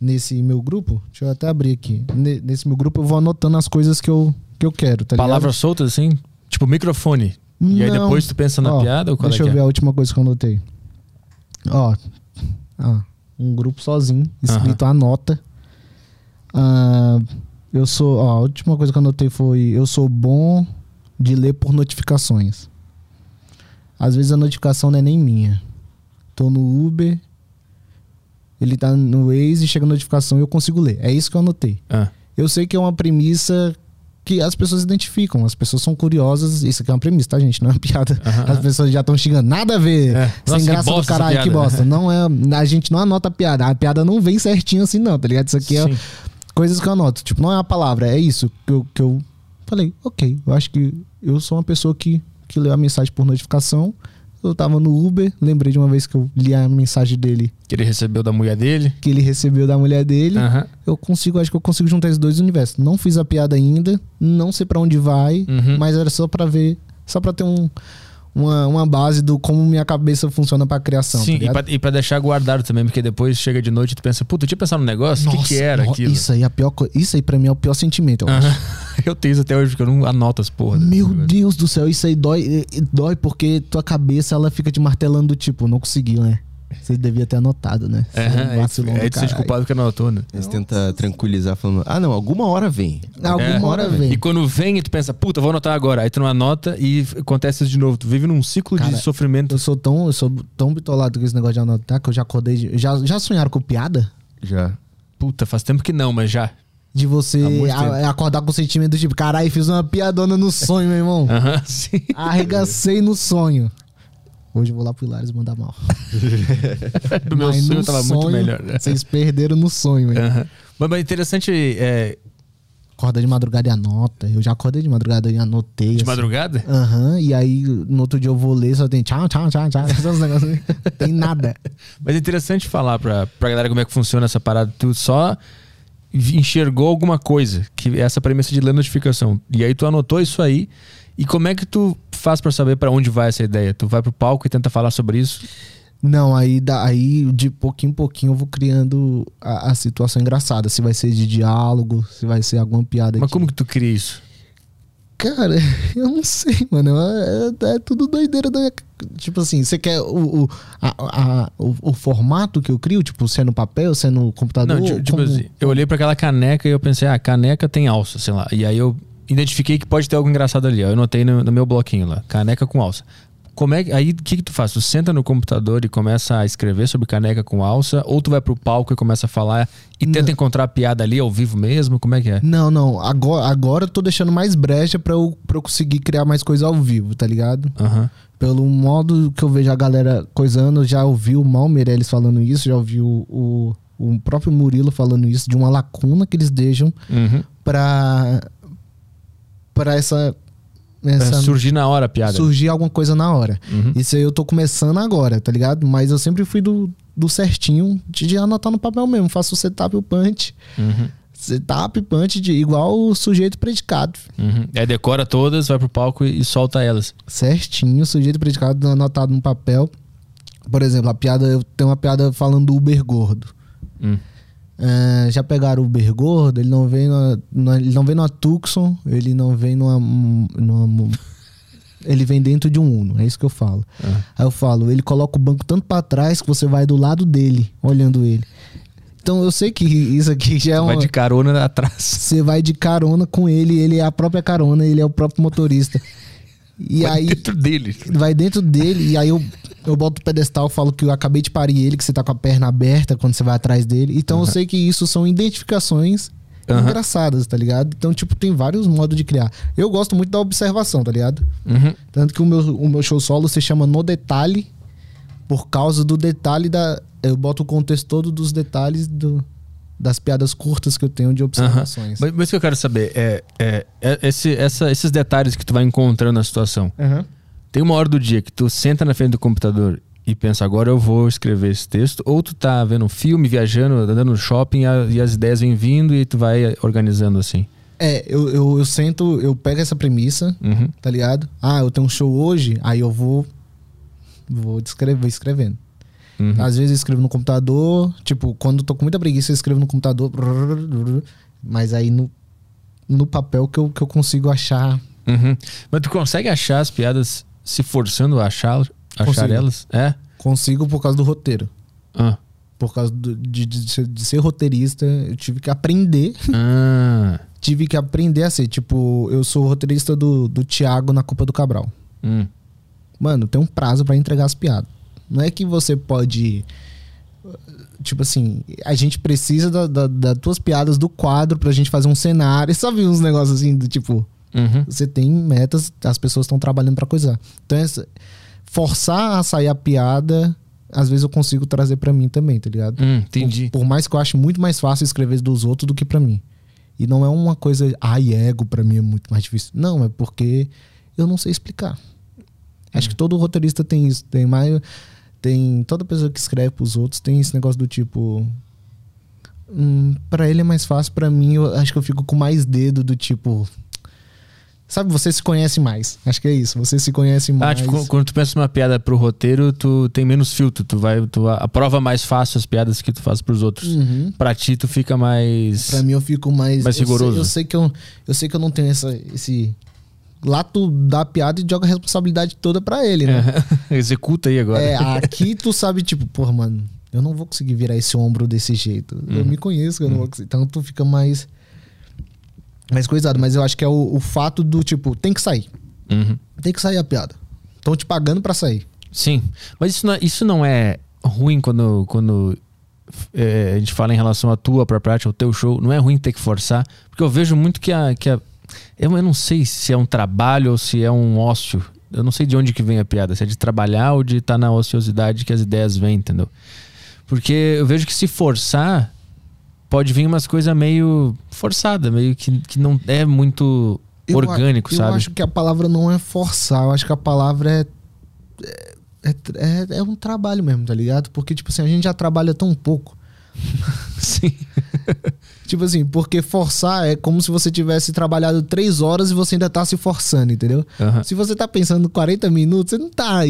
nesse meu grupo, deixa eu até abrir aqui. Ne- Nesse meu grupo eu vou anotando as coisas que eu, que eu quero, tá ligado? Palavras soltas assim? Tipo microfone. E aí Não. depois tu pensa na Ó, piada ou qual Deixa é eu ver é? a última coisa que eu anotei. Ó, ah, um grupo sozinho, escrito anota. Ah, eu sou, ó, a última coisa que eu anotei foi eu sou bom de ler por notificações. Às vezes a notificação não é nem minha. Tô no Uber, ele tá no Waze, chega a notificação e eu consigo ler. É isso que eu anotei. Ah, Eu sei que é uma premissa que as pessoas identificam. As pessoas são curiosas. Isso aqui é uma premissa, tá, gente? Não é uma piada. As pessoas já estão xingando. Nada a ver. É. Sem Nossa, graça do caralho, que bosta. Não é, a gente não anota a piada. A piada não vem certinho assim, não, tá ligado? Isso aqui é sim. Coisas que eu anoto. Tipo, não é uma palavra, é isso que eu, que eu falei. Ok, eu acho que eu sou uma pessoa que, que lê a mensagem por notificação. Eu tava no Uber, lembrei de uma vez que eu li a mensagem dele Que ele recebeu da mulher dele. que ele recebeu da mulher dele Aham. eu consigo, acho que eu consigo juntar esses dois universos. Não fiz a piada ainda, não sei pra onde vai, Uhum. mas era só pra ver, só pra ter um, uma, uma base do como minha cabeça funciona pra criação. Sim, tá e pra deixar guardado também, porque depois chega de noite e tu pensa, puta, eu tinha pensado num negócio, o que, que era no- aquilo? Isso aí, é a pior, isso aí pra mim é o pior sentimento. Eu, acho. Aham. Eu tenho isso até hoje, porque eu não anoto as porra. Meu Deus. Deus do céu, isso aí dói, dói porque tua cabeça ela fica te martelando do tipo, não conseguiu, né? Você devia ter anotado, né? Você é vacilão é, é de ser caralho. culpado que anotou, né? Eles tentam tranquilizar falando, ah não, alguma hora vem. Alguma É. hora vem. E quando vem, tu pensa, puta, vou anotar agora. Aí tu não anota e acontece isso de novo. Tu vive num ciclo Cara, de sofrimento. Eu sou tão, eu sou tão bitolado com esse negócio de anotar que eu já acordei. de- já, já sonharam com piada? Já. Puta, faz tempo que não, mas já. De você a- acordar com o sentimento do tipo, caralho, fiz uma piadona no sonho, meu irmão. Aham, sim. Arregacei no sonho. Hoje eu vou lá pro Hilários mandar mal. Do meu Mas sonho no tava muito sonho, melhor. né? Vocês perderam no sonho, hein? Aham. Mas, mas interessante, é, Acorda de madrugada e anota. Eu já acordei de madrugada e anotei. de assim. madrugada, Aham, e aí no outro dia eu vou ler, só tem tchau, tchau, tchau, tchau. Esses negócios. Tem nada. Mas é interessante falar pra, pra galera como é que funciona essa parada. Tu só enxergou alguma coisa, que é essa premissa de ler notificação. E aí tu anotou isso aí. E como é que tu faz para saber para onde vai essa ideia? Tu vai pro palco e tenta falar sobre isso? Não, aí, aí de pouquinho em pouquinho eu vou criando a, a situação engraçada. Se vai ser de diálogo, se vai ser alguma piada Mas aqui. como que tu cria isso? Cara, eu não sei, mano. É, é tudo doideira da. Tipo assim, você quer o, o, a- a- o, o formato que eu crio? Tipo, se é no papel, se é no computador? Não, tipo, como- assim, eu olhei pra aquela caneca e eu pensei, ah, caneca tem alça, sei lá. E aí eu identifiquei que pode ter algo engraçado ali. ó. Eu anotei no, no meu bloquinho lá, caneca com alça. Como é que, aí o que, que tu faz? Tu senta no computador e começa a escrever sobre caneca com alça, ou tu vai pro palco e começa a falar e tenta encontrar a piada ali ao vivo mesmo? Como é que é? Não, não. Agora, agora eu tô deixando mais brecha pra eu, pra eu conseguir criar mais coisa ao vivo, tá ligado? Aham. Pelo modo que eu vejo a galera coisando, já ouvi o Mal Meirelles falando isso, já ouvi o, o, o próprio Murilo falando isso, de uma lacuna que eles deixam Uhum. pra, pra essa, É essa surgir na hora a piada. surgir alguma coisa na hora. Uhum. Isso aí eu tô começando agora, tá ligado? Mas eu sempre fui do, do certinho de, de anotar no papel mesmo. Faço o setup e o punch. Uhum. Setup punch de, igual o sujeito predicado. Uhum. Aí decora todas, vai pro palco e, e solta elas. Certinho, sujeito predicado anotado no papel. Por exemplo, a piada, eu tenho uma piada falando do Uber gordo. Hum. Ah, já pegaram o Uber gordo, ele não vem numa, numa- ele não vem numa Tucson, ele não vem numa, numa- ele vem dentro de um Uno, é isso que eu falo. Ah. Aí eu falo, ele coloca o banco tanto pra trás que você vai do lado dele, olhando ele. Então eu sei que isso aqui já é Vai uma de carona atrás. você vai de carona com ele, ele é a própria carona, ele é o próprio motorista. E Vai aí dentro dele. vai dentro dele e aí eu, eu boto o pedestal, falo que eu acabei de parir ele, que você tá com a perna aberta quando você vai atrás dele. Então eu sei que isso são identificações Aham. engraçadas, tá ligado? Então, tipo, tem vários modos de criar. Eu gosto muito da observação, tá ligado? Uhum. Tanto que o meu, o meu show solo se chama No Detalhe, por causa do detalhe da. Eu boto o contexto todo dos detalhes do, das piadas curtas que eu tenho de observações. Mas, mas o que eu quero saber é, é, é esse, essa- esses detalhes que tu vai encontrando na situação. Aham. Tem uma hora do dia que tu senta na frente do computador e pensa, agora eu vou escrever esse texto, ou tu tá vendo um filme, viajando, andando no shopping e as ideias vêm vindo e tu vai organizando assim. É, eu, eu, eu sento, eu pego essa premissa, Uhum. tá ligado? Ah, eu tenho um show hoje, aí eu vou. Vou descrever, escrevendo. Uhum. Às vezes eu escrevo no computador, tipo, quando eu tô com muita preguiça, eu escrevo no computador. Mas aí no, no papel que eu, que eu consigo achar. Uhum. Mas tu consegue achar as piadas se forçando a achar, achar Consigo. elas? É? Consigo por causa do roteiro. Ah. Por causa do- de, de ser, de ser roteirista, eu tive que aprender. Ah. tive que aprender a ser. Tipo, eu sou roteirista do, do Thiago na Copa do Cabral. Hum. Mano, tem um prazo pra entregar as piadas. Não é que você pode. Tipo assim, a gente precisa da, da- das tuas piadas do quadro pra gente fazer um cenário. Sabe uns negócios assim do tipo. Uhum. Você tem metas, as pessoas estão trabalhando pra coisar. Então, essa- forçar a sair a piada, às vezes eu consigo trazer pra mim também, tá ligado? Hum, entendi. Por, por mais que eu ache muito mais fácil escrever dos outros do que pra mim. E não é uma coisa, ai, ego pra mim é muito mais difícil. Não, é porque eu não sei explicar. Acho que todo roteirista tem isso. Tem mais. Tem. Toda pessoa que escreve pros outros tem esse negócio do tipo. Hum, para ele é mais fácil, pra mim eu acho que eu fico com mais dedo do tipo. Sabe, você se conhece mais. Acho que é isso. Você se conhece Ah, mais. tipo, quando- tu pensa numa piada pro roteiro, tu tem menos filtro, tu vai, tu aprova mais fácil as piadas que tu faz pros outros. Uhum. Pra ti, tu fica mais. Pra mim eu fico mais. Mais eu sei- rigoroso. Eu sei, que eu, eu sei que eu não tenho essa, esse. Lá tu dá a piada e joga a responsabilidade toda pra ele, né? Executa aí agora. É, aqui tu sabe, tipo, porra, mano, eu não vou conseguir virar esse ombro desse jeito. Eu me conheço, eu não vou conseguir. Então tu fica mais. Mais coisado. Mas eu acho que é o, o fato do, tipo, tem que sair. Uhum. Tem que sair a piada. Estão te pagando pra sair. Sim. Mas isso não, é- isso não é ruim quando, quando é, a gente fala em relação à tua própria arte, ao teu show. Não é ruim ter que forçar. Porque eu vejo muito que a. Que a eu, eu não sei se é um trabalho ou se é um ócio. Eu não sei de onde que vem a piada. Se é de trabalhar ou de estar na ociosidade que as ideias vêm, entendeu? Porque eu vejo que se forçar, pode vir umas coisas meio forçada, meio que, que não é muito Eu orgânico, a- sabe? Eu acho que a palavra não é forçar, eu acho que a palavra é. É, é, é um trabalho mesmo, tá ligado? Porque, tipo assim, a gente já trabalha tão pouco. Sim. tipo assim, porque forçar é como se você tivesse trabalhado três horas e você ainda tá se forçando, entendeu? Aham. Se você tá pensando 40 minutos, você não tá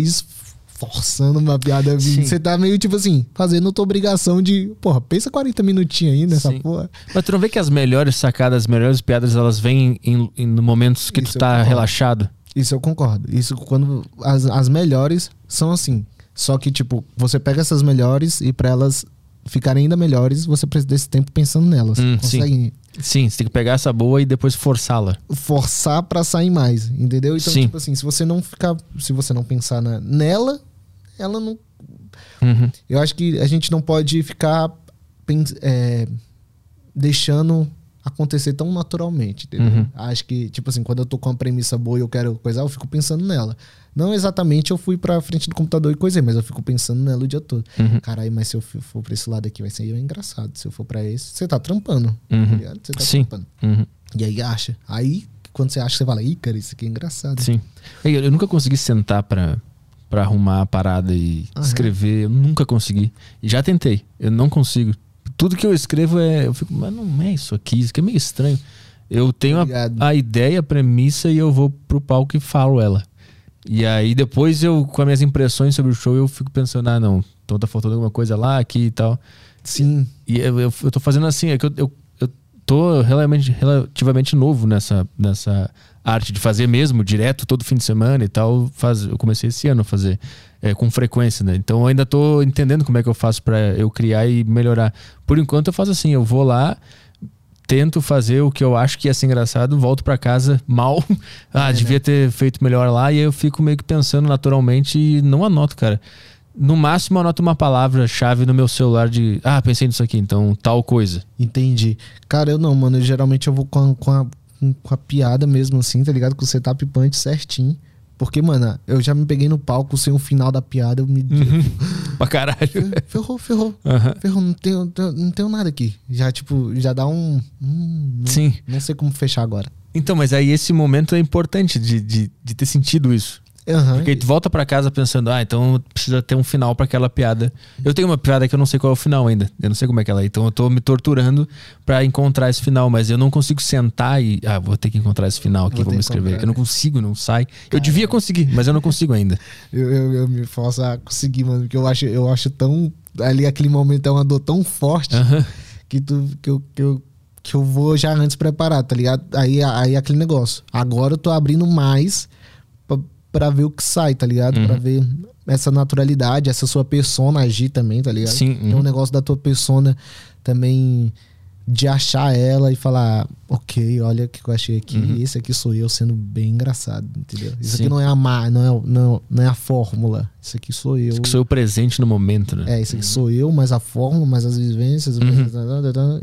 forçando uma piada vindo. Você tá meio tipo assim, fazendo tua obrigação de, porra, pensa 40 minutinhos aí nessa Sim. porra. Mas tu não vê que as melhores sacadas, as melhores piadas, elas vêm em, em momentos que Isso tu tá concordo. relaxado? Isso eu concordo. Isso quando as, as melhores são assim. Só que, tipo, você pega essas melhores e pra elas ficarem ainda melhores, você precisa desse tempo pensando nelas. Hum, Consegue Sim, você tem que pegar essa boa e depois forçá-la. forçar pra sair mais, entendeu? Então, Sim. tipo assim, se você não ficar, se você não pensar na- nela, ela não Uhum. Eu acho que a gente não pode ficar é, deixando acontecer tão naturalmente, entendeu? Uhum. Acho que, tipo assim, quando eu tô com uma premissa boa e eu quero coisar, eu fico pensando nela. Não exatamente eu fui pra frente do computador e coisei, mas eu fico pensando nela o dia todo. Uhum. Caralho, mas se eu for pra esse lado aqui vai ser engraçado. Se eu for pra esse, você tá trampando. Uhum. Tá ligado? Você tá Sim. trampando. Uhum. E aí acha. Aí, quando você acha, você fala, ih, cara, isso aqui é engraçado. Sim. Eu, eu nunca consegui sentar pra, pra arrumar a parada e Aham. escrever. Eu nunca consegui. Já tentei. Eu não consigo. Tudo que eu escrevo é. Eu fico, mas não é isso aqui. Isso aqui é meio estranho. Eu tenho a, a ideia, a premissa e eu vou pro palco e falo ela. E aí depois eu, com as minhas impressões sobre o show, eu fico pensando, ah, não, então tá faltando alguma coisa lá, aqui e tal. Sim. E eu, eu, eu tô fazendo assim, é que eu, eu, eu tô relativamente, relativamente novo nessa, nessa arte de fazer mesmo, direto, todo fim de semana e tal. Faz, eu comecei esse ano a fazer é, com frequência, né? Então eu ainda tô entendendo como é que eu faço pra eu criar e melhorar. Por enquanto eu faço assim, eu vou lá, tento fazer o que eu acho que ia ser engraçado, volto pra casa mal. ah, É, devia ter feito melhor lá. E aí eu fico meio que pensando naturalmente e não anoto, cara. No máximo eu anoto uma palavra-chave no meu celular de. Ah, pensei nisso aqui, então tal coisa. Entendi. Cara, eu não, mano. Eu, geralmente eu vou com a, com, a, com- com a piada mesmo, assim, tá ligado? Com o setup punch certinho. Porque, mano, eu já me peguei no palco sem o final da piada. Eu me. pra caralho. Ferrou, ferrou. Aham. Ferrou, não tenho, tenho- não tenho nada aqui. Já, tipo, já dá um. hum, não, Sim. não sei como fechar agora. Então, mas aí esse momento é importante de, de, de ter sentido isso. Aham. Porque aí tu volta pra casa pensando, ah, então precisa ter um final pra aquela piada. Eu tenho uma piada que eu não sei qual é o final ainda. Eu não sei como é que ela é. Então eu tô me torturando pra encontrar esse final, mas eu não consigo sentar e. Ah, vou ter que encontrar esse final aqui, Vou me escrever. Eu não consigo, não sai. Eu devia conseguir, mas eu não consigo ainda. Eu, eu, eu me forço a conseguir, mano. Porque eu acho, eu acho tão. Ali aquele momento é uma dor tão forte Aham. que, tu, que, eu, que, eu, que eu vou já antes preparado, tá ligado? Aí, aí aquele negócio. Agora eu tô abrindo mais pra, pra ver o que sai, tá ligado? Uhum. Pra ver essa naturalidade, essa sua persona agir também, tá ligado? Sim, Tem uhum. um negócio da tua persona também de achar ela e falar, ok, olha o que eu achei aqui, Uhum. esse aqui sou eu sendo bem engraçado, entendeu? Isso Sim. aqui não é a má, não é, não, não é a fórmula. Isso aqui sou eu. Isso que sou eu presente no momento, né? É, isso aqui sou eu, mais a fórmula, mais as vivências, mais-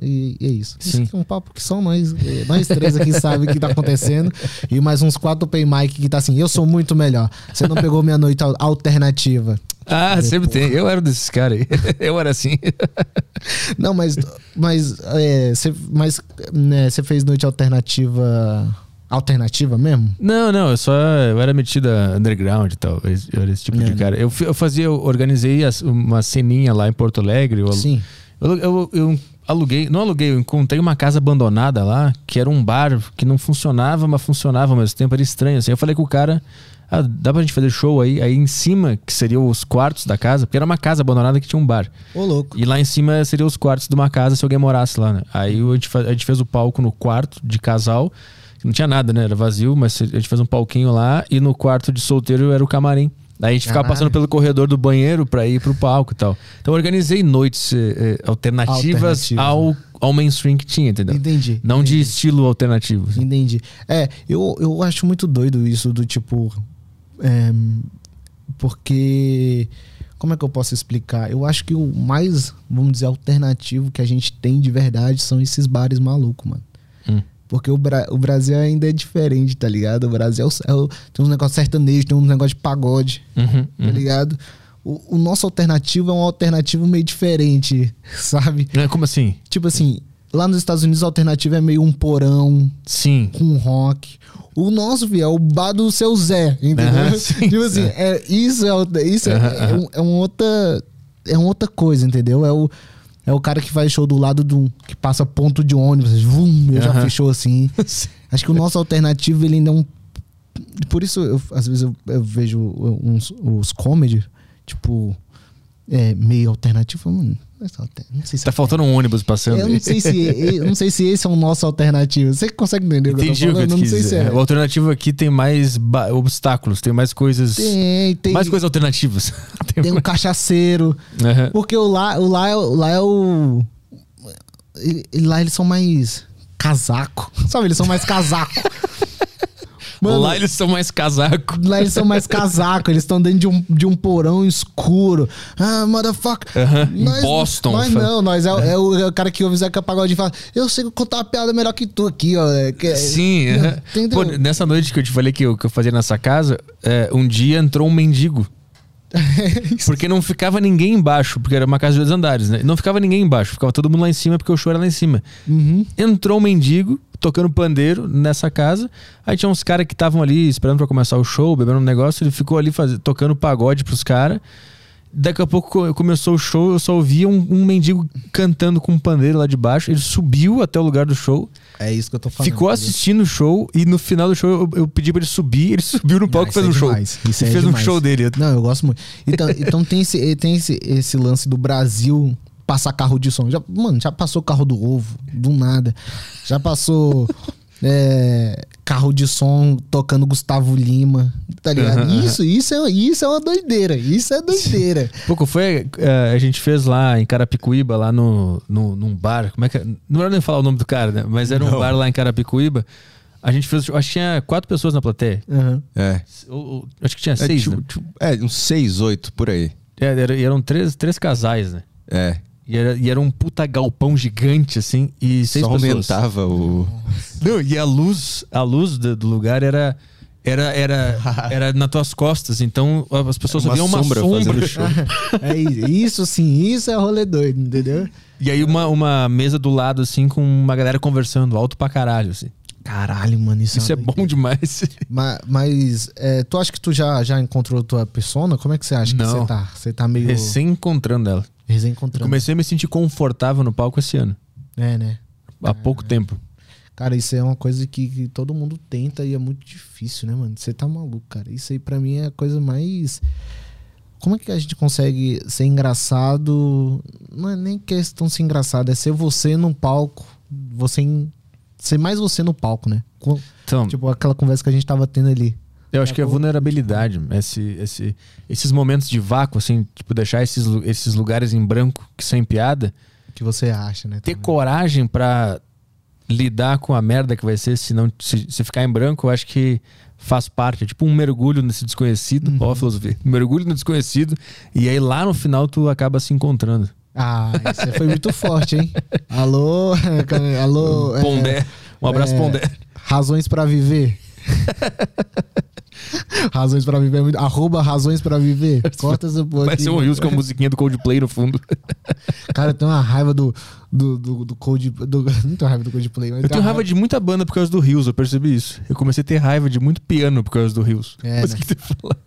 e, e é isso. Isso Sim. aqui é um papo que só nós, eh, nós três aqui sabem o que tá acontecendo. E mais uns quatro open mic que tá assim, eu sou muito melhor. Você não pegou minha noite al- alternativa. Ah, sempre tem. Eu era desses caras aí. Eu era assim. Não, mas mas é, você mas, né, você fez noite alternativa alternativa mesmo? Não, não, eu só eu era metido a underground e tal. Eu era esse tipo de É. cara. Eu, eu fazia, eu organizei uma ceninha lá em Porto Alegre. Eu, Sim. eu, eu- eu aluguei, não aluguei, eu encontrei uma casa abandonada lá, que era um bar que não funcionava, mas funcionava ao mesmo tempo, era estranho. Assim. Eu falei com o cara, ah, dá pra gente fazer show aí? Aí em cima, que seriam os quartos da casa, porque era uma casa abandonada que tinha um bar. Ô, louco. E lá em cima seriam os quartos de uma casa se alguém morasse lá, né? Aí a gente, a gente fez o palco no quarto de casal. Não tinha nada, né? Era vazio, mas a gente fez um palquinho lá. E no quarto de solteiro era o camarim. Daí a gente ficava Caralho. passando pelo corredor do banheiro pra ir pro palco e tal. Então eu organizei noites eh, eh, alternativas Alternativas, ao, ao mainstream que tinha, entendeu? Entendi. Não de entendi. estilo alternativo. assim. Entendi. É, eu, eu acho muito doido isso do tipo. É, porque. Como é que eu posso explicar? Eu acho que o mais, vamos dizer, alternativo que a gente tem de verdade são esses bares malucos, mano. Hum. Porque o, Bra- o Brasil ainda é diferente, tá ligado? O Brasil é o- é o- tem uns negócios sertanejos, tem uns negócios de pagode, Uhum, tá uhum. ligado? O, o nosso alternativo é um alternativo meio diferente, sabe? É, Como assim? Tipo assim, lá nos Estados Unidos a alternativa é meio um porão, Sim. com rock. O nosso, vi, é o bar do seu Zé, entendeu? Sim, tipo assim, é, isso, é, outra- isso é, é, um, é uma outra. É uma outra coisa, entendeu? É o, é o cara que faz show do lado do que passa ponto de ônibus, vum, eu já fechou assim. Acho que o nosso alternativo ele ainda é um por isso eu, às vezes eu, eu vejo uns os comedy, tipo é, meio alternativo, mano, não é alter- não sei se Tá faltando um ônibus passando. eu não sei se eu não sei se esse é o nosso alternativo. Você consegue entender o que eu tô Entendi o que Eu não sei se é. O alternativo aqui tem mais obstáculos, tem mais coisas. Tem, tem, mais coisas alternativas. tem tem um cachaceiro. Aham. Porque o lá, o lá, é o- lá é o. ele- lá eles são mais casaco. Sabe, eles são mais casaco. Mano, Lá eles são mais casaco. Lá eles são mais casaco, eles estão dentro de um, de um porão escuro. Ah, motherfucker. Aham, em Boston. Nós não, nós é, o- é o, é o cara que ouve Zeca Pagode e fala: Eu sei contar uma piada melhor que tu aqui, ó. É que- Sim, Não, aham. entendeu? Pô, nessa noite que eu te falei que eu, que eu fazia nessa casa, é, um dia entrou um mendigo. Porque não ficava ninguém embaixo, porque era uma casa de dois andares, né? Não ficava ninguém embaixo, ficava todo mundo lá em cima, porque o show era lá em cima. Uhum. Entrou um mendigo tocando pandeiro nessa casa. Aí tinha uns caras que estavam ali esperando pra começar o show, bebendo um negócio. Ele ficou ali faz... tocando pagode pros caras. Daqui a pouco co- começou o show, eu só ouvia um, um mendigo cantando com um pandeiro lá de baixo. Ele subiu até o lugar do show, É isso que eu tô falando. ficou assistindo o show e no final do show eu, eu pedi pra ele subir. Ele subiu no palco e isso fez é um show. demais, isso Ele é fez um demais. show dele. Não, eu gosto muito. Então, então tem, esse, tem esse, esse lance do Brasil passar carro de som. Já, mano, já passou carro do ovo, do nada. Já passou é, carro de som tocando Gustavo Lima, tá ligado? Aham. Isso, isso, é, isso é uma doideira. Isso é doideira. Pouco foi, eh, a gente fez lá em Carapicuíba, lá no, no, num bar. Como é que é? Não era nem falar o nome do cara, né? Mas era um Não. bar lá em Carapicuíba. A gente fez, acho que tinha quatro pessoas na plateia. Aham. É. Ou- acho que tinha É, seis, tipo- né? tipo- é, uns seis, oito, por aí. É, era- e eram três, três casais, né? É. E era, e era um puta galpão gigante, assim, e seis Só pessoas. aumentava o. Não, e a luz, a luz do, do lugar era... Era, era, era nas tuas costas, então as pessoas Uma viam uma sombra sombra. É isso, isso sim, isso é rolê doido, entendeu? E aí uma, uma mesa do lado, assim, com uma galera conversando, alto pra caralho, assim. Caralho, mano, isso, Isso é uma bom demais. Ma- Mas, é, tu acha que tu já, já encontrou tua persona? Como é que você acha que Não. você tá? Você tá meio Recém encontrando ela. Eu recém-encontrando. comecei a me sentir confortável no palco esse ano. É, né? Há pouco tempo. Cara, isso é uma coisa que, que todo mundo tenta e é muito difícil, né, mano? Você tá maluco, cara. Isso aí pra mim é a coisa mais. Como é que a gente consegue ser engraçado? Não é nem questão de ser engraçado, é ser você no palco. Você em- Ser mais você no palco, né? Co- Então, Tipo aquela conversa que a gente tava tendo ali. Eu acho que é vulnerabilidade. Esse, esse, esses momentos de vácuo, assim, tipo, deixar esses, esses lugares em branco que sem piada. Que você acha, né? Ter também. coragem pra lidar com a merda que vai ser se não se, se ficar em branco, eu acho que faz parte. É tipo um mergulho nesse desconhecido. Ó, a filosofia. Um mergulho no desconhecido. E aí lá no final tu acaba se encontrando. Ah, isso foi muito forte, hein? Alô, alô. é, Pondé. Um abraço, é, Pondé. Razões pra viver. razões pra viver é muito. Arroba razões pra viver. Corta essa porra. Vai ser um Rios com a musiquinha do Coldplay no fundo. Cara, eu tenho uma raiva do. Do, do, do Cold. Do, não tenho raiva do Coldplay, mas Eu tenho raiva de muita banda por causa do Rios, eu percebi isso. Eu comecei a ter raiva de muito piano por causa do Rios. É, Mas né? que você fala?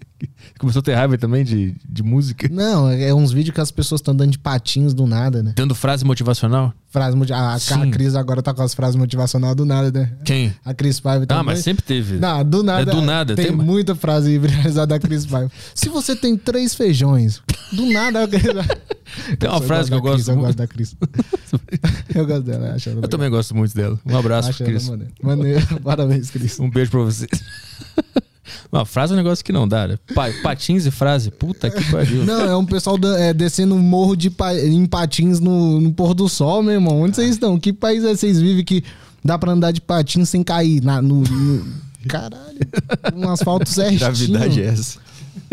Começou a ter raiva também de, de música? Não, é uns vídeos que as pessoas estão andando de patins do nada, né? Dando frase motivacional? Frase, a, a, Cris agora tá com as frases motivacionais do nada, né? Quem? A Cris Paiva Ah, também. mas sempre teve. Não, do nada. É do nada, Tem, tem- muita frase viralizada da Cris Paiva. Se você tem três feijões, do nada. Tem uma frase que eu da Cris, gosto Eu muito. gosto da Cris. eu gosto dela, eu acho ela Eu também gosto muito dela. Um abraço, Acho Cris. maneira. Maneiro. Parabéns, Cris. Um beijo pra vocês. Uma frase é um negócio que não dá, né? Pa- patins e frase. Puta que pariu. Não, é um pessoal da- é, descendo um morro de pa- em patins no, no pôr do sol, meu irmão. Onde vocês estão? Que país é vocês vivem que dá pra andar de patins sem cair? Na, no, no- Caralho. Um asfalto certinho. Gravidade é essa.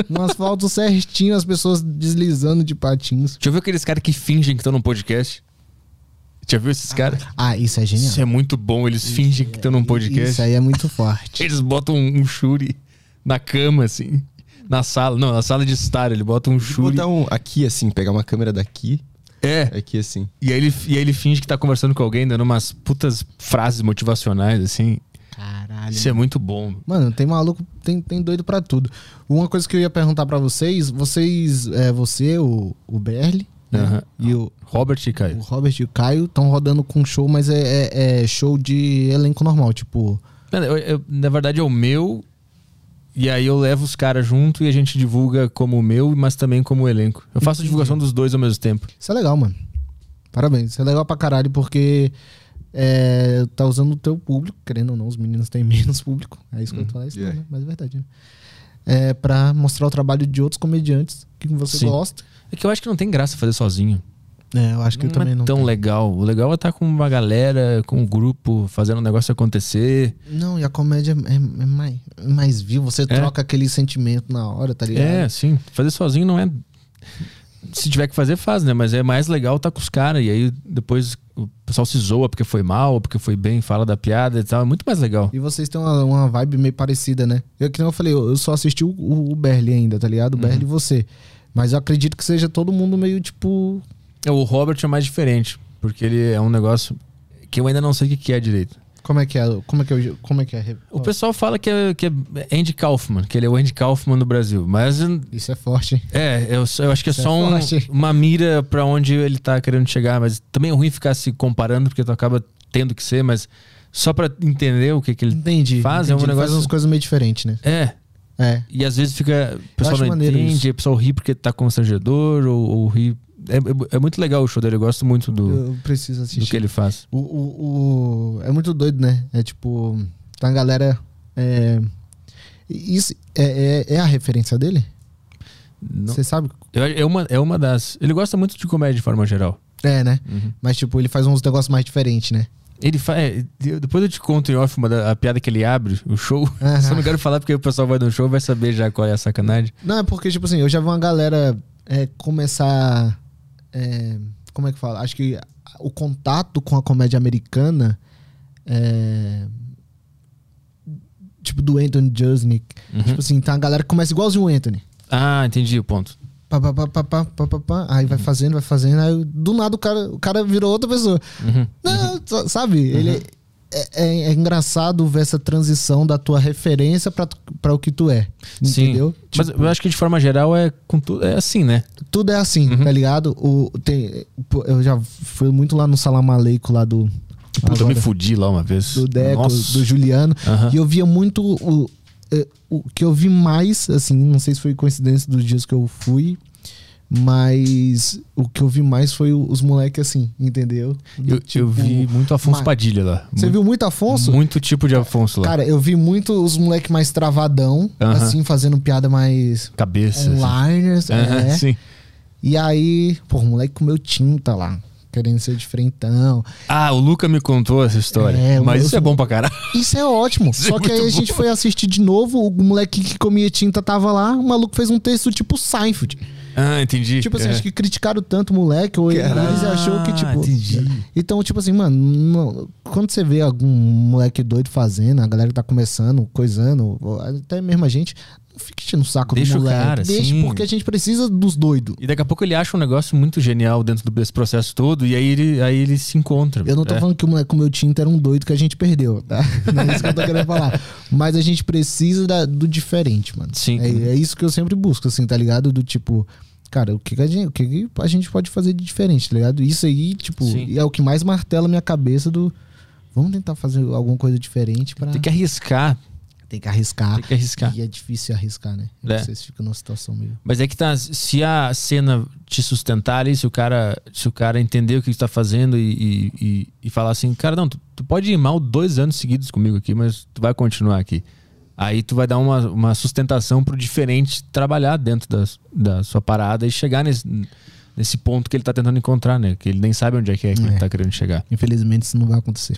Um asfalto certinho, as pessoas deslizando de patins. Já viu aqueles caras que fingem que estão num podcast? Já viu esses caras? Ah, isso é genial. Isso é muito bom. Eles fingem que estão num podcast. Isso aí é muito forte. Eles botam um, um shuri na cama, assim. Na sala. Não, na sala de estar. Ele bota um Vou shuri. botar um aqui assim, pegar uma câmera daqui, É. aqui assim. E aí, ele, e aí ele finge que tá conversando com alguém, dando umas putas frases motivacionais, assim. Caralho. Isso é muito bom. Mano, tem maluco, tem, tem doido pra tudo. Uma coisa que eu ia perguntar pra vocês, vocês, é, você, o, o Berli né? Aham. E o, Robert e o Caio. Robert e o Caio estão rodando com show, mas é, é- é show de elenco normal, tipo. Não, eu- eu- na verdade é o meu. E aí eu levo os caras junto e a gente divulga como o meu, mas também como o elenco. Eu faço a divulgação dos dois ao mesmo tempo. Isso é legal, mano. Parabéns. Isso é legal pra caralho, porque é, tá usando o teu público, querendo ou não, os meninos têm menos público. É isso que eu tô falando, isso Yeah. né? mas é verdade. Né? É pra mostrar o trabalho de outros comediantes que você Sim. gosta. É que eu acho que não tem graça fazer sozinho. É, eu acho que não eu também é não. tão tenho. legal. O legal é estar com uma galera, com um grupo, fazendo o negócio acontecer. Não, e a comédia é, é mais, é mais viva. Você troca aquele sentimento na hora, tá ligado? É, sim. Fazer sozinho não é. Se tiver que fazer, faz, né? Mas é mais legal estar com os caras. E aí depois o pessoal se zoa porque foi mal, porque foi bem, fala da piada e tal. É muito mais legal. E vocês têm uma, uma vibe meio parecida, né? Eu, que nem eu falei, eu, eu só assisti o, o, o Berli ainda, tá ligado? O Berli e você. Mas eu acredito que seja todo mundo meio tipo. O Robert é mais diferente, porque ele é um negócio que eu ainda não sei o que é direito. Como é que é? Como é que é? Como é, que é? O pessoal fala que é, que é Andy Kaufman, que ele é o Andy Kaufman do Brasil. Mas Isso é forte, hein? é, eu, eu acho que é Isso é só um- forte. uma mira pra onde ele tá querendo chegar. Mas também é ruim ficar se comparando, porque tu acaba tendo que ser, mas só pra entender o que, que ele Entendi. faz, é um entendi. Ele negócio- Faz umas coisas meio diferentes, né? É. É. E às vezes fica. O pessoal não entende, isso. o pessoal ri porque tá constrangedor, ou, ou ri. É, é- é muito legal o show dele, eu gosto muito do, Eu preciso do assistir. que ele faz. O, o, o- É muito doido, né? É tipo. Tá a galera. É... Isso é, é, é a referência dele? Você sabe? é, é uma, é uma das. Ele gosta muito de comédia de forma geral. É, né? Uhum. Mas, tipo, ele faz uns negócios mais diferentes, né? Ele faz. Depois eu te conto em off uma da- a piada que ele abre, o show. Aham. Só não quero falar porque o pessoal vai no show e vai saber já qual é a sacanagem. Não, é porque, tipo assim, eu já vi uma galera é, começar. É, como é que fala? Acho que o contato com a comédia americana. é, tipo, do Anthony Jeselnik. Uhum. Tipo assim, tá a galera que começa igualzinho o Anthony. Ah, entendi o ponto. Pá, pá, pá, pá, pá, pá, pá, pá. Aí vai fazendo, vai fazendo. Aí do nada o cara, o cara virou outra pessoa. Uhum. Não, sa- sabe? Ele é, é- é engraçado ver essa transição da tua referência pra, tu- pra o que tu é. Sim. Entendeu? Mas Tipo, eu acho que de forma geral é com tudo. É assim, né? tudo é assim, Uhum. tá ligado? O, tem, eu já fui muito lá no Salamaleico lá do. Puta, eu me agora, fudi lá uma vez. do Deco, Nossa. do Juliano. Aham. E eu via muito. O, é, o que eu vi mais, assim, não sei se foi coincidência dos dias que eu fui, mas o que eu vi mais foi os moleques assim, entendeu? Eu, tipo, eu vi muito Afonso ma- Padilha lá. Você muito, viu muito Afonso? Muito tipo de Afonso lá. Cara, eu vi muito os moleques mais travadão, Aham. assim, fazendo piada mais Cabeça. assim. onliners. Aham, é. sim. E aí, pô, o moleque comeu tinta lá, querendo ser diferentão. Ah, o Luca me contou essa história. É, mas isso é bom pra caralho. Isso é ótimo. Isso é Só que aí muito a gente bom. foi assistir de novo, o moleque que comia tinta tava lá, o maluco fez um texto tipo Seinfeld. Ah, entendi. Tipo assim, É. acho que criticaram tanto o moleque, ou eles achou que, tipo. entendi. Então, tipo assim, mano, não- quando você vê algum moleque doido fazendo, a galera que tá começando, coisando, até mesmo a gente, não fique enchendo o saco Deixa do o moleque. cara, Deixa, sim. porque a gente precisa dos doidos. E daqui a pouco ele acha um negócio muito genial dentro desse processo todo, e aí ele, aí ele se encontra. Eu não tô É. falando que o moleque comeu tinta era um doido que a gente perdeu, tá? Não é isso que eu tô querendo falar. Mas a gente precisa da- do diferente, mano. Sim. É, é isso que eu sempre busco, assim, tá ligado? Do tipo, cara, o que, que a, gente, o que, que a gente pode fazer de diferente, tá ligado? Isso aí, tipo, Sim. é o que mais martela minha cabeça do. Vamos tentar fazer alguma coisa diferente pra. Tem que arriscar. Tem que arriscar. Tem que arriscar. E é difícil arriscar, né? É. Vocês ficam numa situação meio. Mas é que tá, se a cena te sustentar ali, se o cara, se o cara entender o que você tá fazendo e, e, e- e falar assim, cara, não, tu, tu pode ir mal dois anos seguidos comigo aqui, mas tu vai continuar aqui. Aí tu vai dar uma, uma sustentação pro diferente trabalhar dentro da, da sua parada e chegar nesse, nesse ponto que ele tá tentando encontrar, né? Que ele nem sabe onde é que é que É. ele tá querendo chegar. Infelizmente, isso não vai acontecer.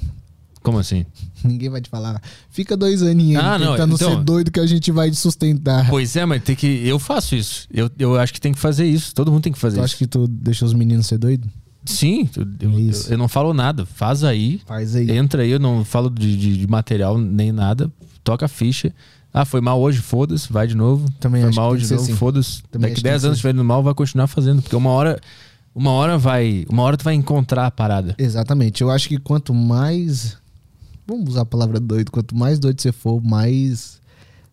Como assim? Ninguém vai te falar. Fica dois aninhos Ah, não, tentando então- ser doido que a gente vai te sustentar. Pois é, mas tem que. Eu faço isso. Eu, eu acho que tem que fazer isso. Todo mundo tem que fazer Tu isso. acha que tu deixou os meninos ser doidos? Sim, eu, eu- eu não falo nada. Faz aí. Faz aí. Entra aí, eu não falo de, de- de material nem nada. Toca a ficha. Ah, foi mal hoje, foda-se, vai de novo. Também foi mal tem de novo, assim. foda-se. Daqui acho que tem 10 que anos ser estiver mal, vai continuar fazendo. Porque uma hora. Uma hora vai. Uma hora tu vai encontrar a parada. Exatamente. Eu acho que quanto mais. Vamos usar a palavra doido. Quanto mais doido você for, mais.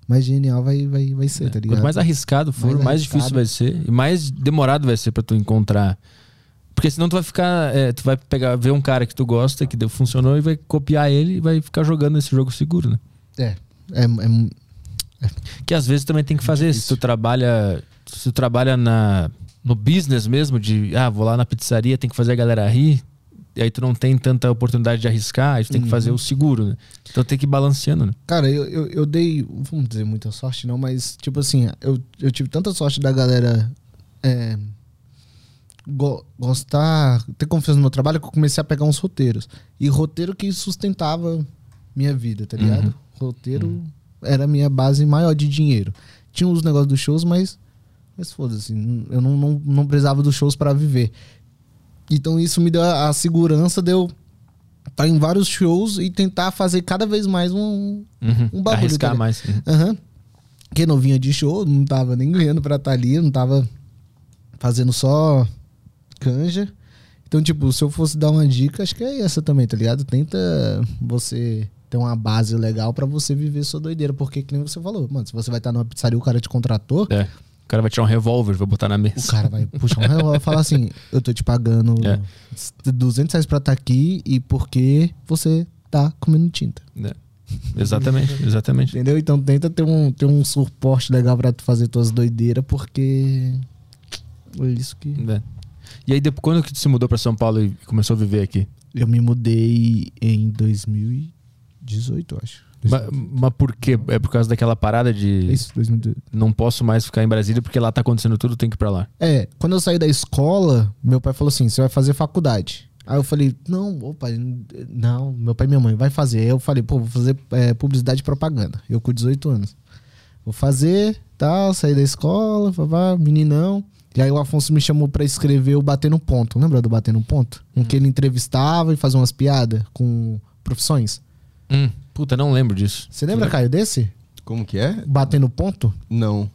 Mais genial vai, vai, vai ser, tá ligado? Quanto mais arriscado for, Mais mais, arriscado. difícil vai ser. E mais demorado vai ser pra tu encontrar Porque senão tu vai ficar. é, tu vai pegar, ver um cara que tu gosta, que deu, funcionou, e vai copiar ele e vai ficar jogando esse jogo seguro, né? É. É, é, Que às vezes também tem que fazer. Se tu trabalha. Se tu trabalha na, no business mesmo, de ah, vou lá na pizzaria, tem que fazer a galera rir. E aí tu não tem tanta oportunidade de arriscar, aí tu tem que fazer o seguro, né? Então tem que ir balanceando, né? Cara, eu, eu, eu dei, vamos dizer muita sorte não, mas tipo assim, eu, eu tive tanta sorte da galera é, go- gostar, ter confiança no meu trabalho que eu comecei a pegar uns roteiros. E roteiro que sustentava minha vida, tá ligado? Roteiro era a minha base maior de dinheiro. Tinha os negócios dos shows, mas, mas foda-se, eu não, não, não precisava dos shows para viver. Então isso me deu a, a segurança de eu estar em vários shows e tentar fazer cada vez mais um, Uhum. Um bagulho, Arriscar cara. mais. Uhum. Porque não vinha de show, não tava nem ganhando pra estar ali, não tava fazendo só canja. Então, tipo, se eu fosse dar uma dica, acho que é essa também, tá ligado? Tenta você ter uma base legal para você viver sua doideira. Porque, que nem você falou, mano, se você vai estar numa pizzaria o cara te contratou. É. O cara vai tirar um revólver, vai botar na mesa. O cara vai puxar um revólver e falar assim: eu tô te pagando é. 200 reais pra estar aqui e porque você tá comendo tinta. É. Exatamente, exatamente. Entendeu? Então tenta ter um, ter um suporte legal pra tu fazer tuas doideiras, porque. É isso que. É. E aí, depois, quando que tu se mudou pra São Paulo e começou a viver aqui? Eu me mudei em 2000. 18, acho. Mas, mas por quê? É por causa daquela parada de. Isso, 2018. Não posso mais ficar em Brasília porque lá tá acontecendo tudo, tem que ir pra lá. É, quando eu saí da escola, meu pai falou assim: você vai fazer faculdade. Aí eu falei, não, opa, não, meu pai e minha mãe vai fazer. Aí eu falei, pô, vou fazer é, publicidade e propaganda. Eu com 18 anos. Vou fazer, tal, saí da escola, vá, meninão. E aí o Afonso me chamou para escrever o Bater no Ponto. Lembra do Bater no Ponto? Em hum. que ele entrevistava e fazia umas piadas com profissões. Hum, puta, não lembro disso. Você lembra, Caio, desse? Como que é? Bater no Ponto? Não.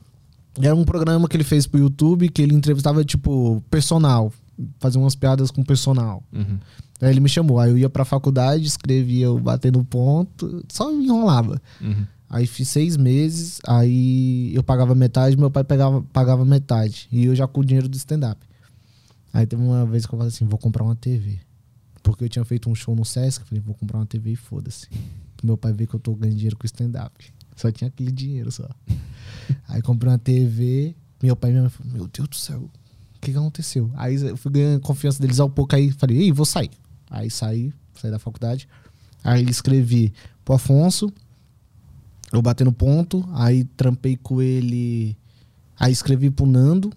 Era um programa que ele fez pro YouTube que ele entrevistava, tipo, personal. Fazia umas piadas com personal. Uhum. Aí ele me chamou. Aí eu ia pra faculdade, escrevia o bater no ponto, só enrolava. Uhum. Aí fiz seis meses, aí eu pagava metade, meu pai pegava, pagava metade. E eu já com o dinheiro do stand-up. Aí teve uma vez que eu falei assim, vou comprar uma TV. Porque eu tinha feito um show no Sesc, falei, vou comprar uma TV e foda-se. Meu pai vê que eu tô ganhando dinheiro com stand-up. Só tinha aquele dinheiro só. aí comprei uma TV, meu pai e minha mãe falaram, meu Deus do céu, o que, que aconteceu? Aí eu fui ganhando confiança deles ao pouco, aí falei, ei, vou sair. Aí saí, saí da faculdade. Aí escrevi pro Afonso, eu bati no ponto, aí trampei com ele. Aí escrevi pro Nando.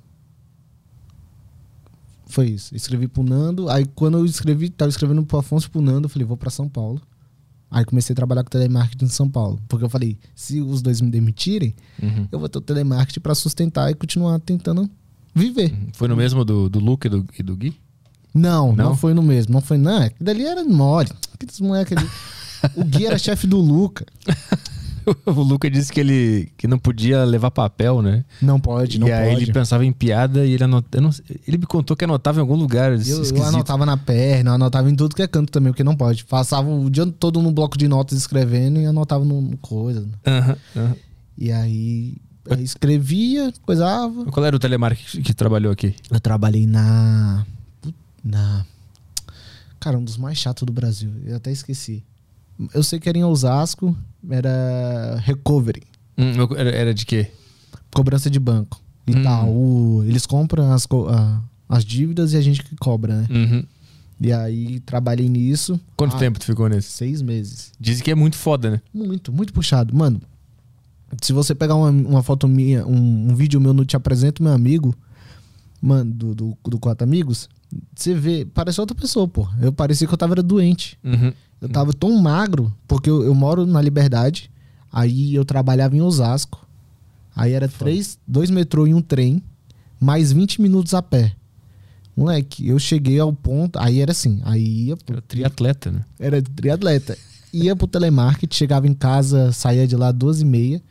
Foi isso. Escrevi pro Nando. Aí quando eu escrevi, tava escrevendo pro Afonso e pro Nando, eu falei, vou pra São Paulo. Aí comecei a trabalhar com telemarketing em São Paulo. Porque eu falei, se os dois me demitirem, Uhum. eu vou ter o telemarketing pra sustentar e continuar tentando viver. Foi no mesmo do, do Luke e do, e do Gui? Não, não, Não? foi no mesmo. Não foi, não. Aquilo dali era mole. Aqueles moleques ali. o Gui era chefe do Luca. o Luca disse que ele que não podia levar papel, né? Não pode, não e aí pode. ele pensava em piada e ele anotava. ele me contou que anotava em algum lugar. Eu, eu anotava na perna, eu anotava em tudo que é canto também, porque não pode. Passava o dia todo no bloco de notas escrevendo e anotava no, no coisa. E aí, aí escrevia, coisava. Qual era o telemarketing que trabalhou aqui? Eu trabalhei na. Na. Cara, um dos mais chatos do Brasil. Eu até esqueci. Eu sei que era em Osasco, era recovery, Hum, era, de quê? cobrança de banco. Hum. Itaú, eles compram as, as dívidas e a gente que cobra, né? Uhum. E aí trabalhei nisso. Quanto Ah, tempo tu ficou nesse? Seis meses. Dizem que é muito foda, né? Muito, muito puxado. Mano, se você pegar uma, uma foto minha, um, um vídeo meu no Te Apresento Meu Amigo, mano, do, do, do Quatro Amigos, você vê, parece outra pessoa, pô. Eu parecia que eu tava era doente. Uhum. Eu tava tão magro, porque eu, eu moro na Liberdade, aí eu trabalhava em Osasco. Aí era três, dois metrô e um trem, mais 20 minutos a pé. Moleque, eu cheguei ao ponto, aí era assim, aí ia pro Era triatleta, né? era triatleta. Ia pro telemarketing, chegava em casa, saía de lá 12 e meia.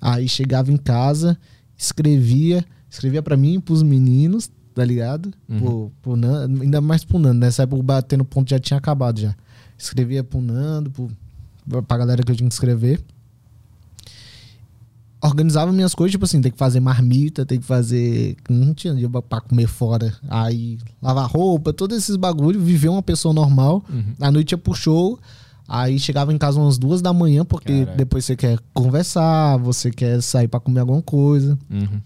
Aí chegava em casa, escrevia, escrevia pra mim pros meninos, tá ligado? Pro Nando, ainda mais pro Nando. Nessa época o batendo ponto já tinha acabado já. Escrevia pro Nando, pro, pra galera que eu tinha que escrever. organizava minhas coisas, tipo assim, tem que fazer marmita, tem que fazer. Não tinha dia pra comer fora. Aí, lavar roupa, todos esses bagulhos, viver uma pessoa normal. À noite ia pro show. Aí chegava em casa umas duas da manhã, porque Caralho. depois você quer conversar, você quer sair pra comer alguma coisa. Uhum.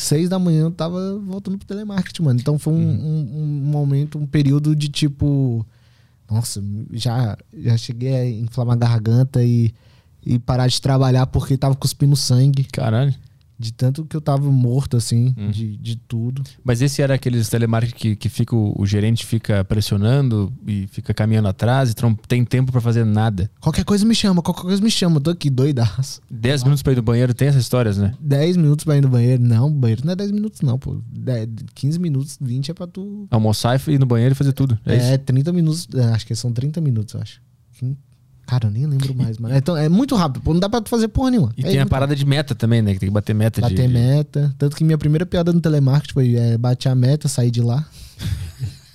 Seis da manhã eu tava voltando pro telemarketing, mano. Então foi um, um- um momento, um período de tipo. Nossa, já, já cheguei a inflamar a garganta e, e parar de trabalhar porque tava cuspindo sangue. Caralho. De tanto que eu tava morto, assim, Hum. de, de tudo. Mas esse era aqueles telemarketing que, que fica o, o gerente fica pressionando e fica caminhando atrás e não tem tempo pra fazer nada. Qualquer coisa me chama, qualquer coisa me chama. Eu tô aqui doidaço. 10 minutos pra ir no banheiro, tem essas histórias, né? 10 minutos pra ir no banheiro. Não, banheiro não é 10 minutos, não, pô. 10, 15 minutos, 20 é pra tu. Almoçar e ir no banheiro e fazer tudo. É, É, isso. 30 minutos. é, Acho que são 30 minutos, eu acho. Cara, eu nem lembro mais, mano. Então, é muito rápido, pô. Não dá pra fazer porra nenhuma. E é tem a parada de meta também, né? Que tem que bater meta Bater de. meta. Tanto que minha primeira piada no telemarketing foi é, bater a meta, sair de lá.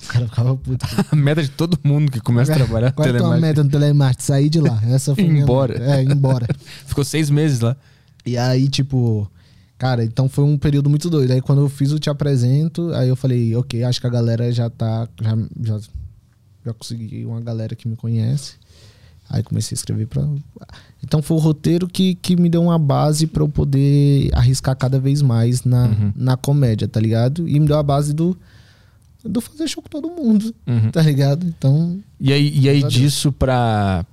Os caras ficavam putos. A meta de todo mundo que começa a trabalhar no Qual é a telemarketing. meta no telemarketing? Sair de lá. Essa foi minha embora. meta. É, ir embora. Ficou seis meses lá. E aí, tipo, cara, então foi um período muito doido. Aí quando eu fiz o Te Apresento, aí eu falei, ok, acho que a galera já tá. Já, já, já consegui uma galera que me conhece. Aí comecei a escrever pra. Então foi o roteiro que, que me deu uma base pra eu poder arriscar cada vez mais na, Uhum. na comédia, tá ligado? E me deu a base do. Do fazer show com todo mundo, Uhum. tá ligado? Então, E aí, e aí disso pra,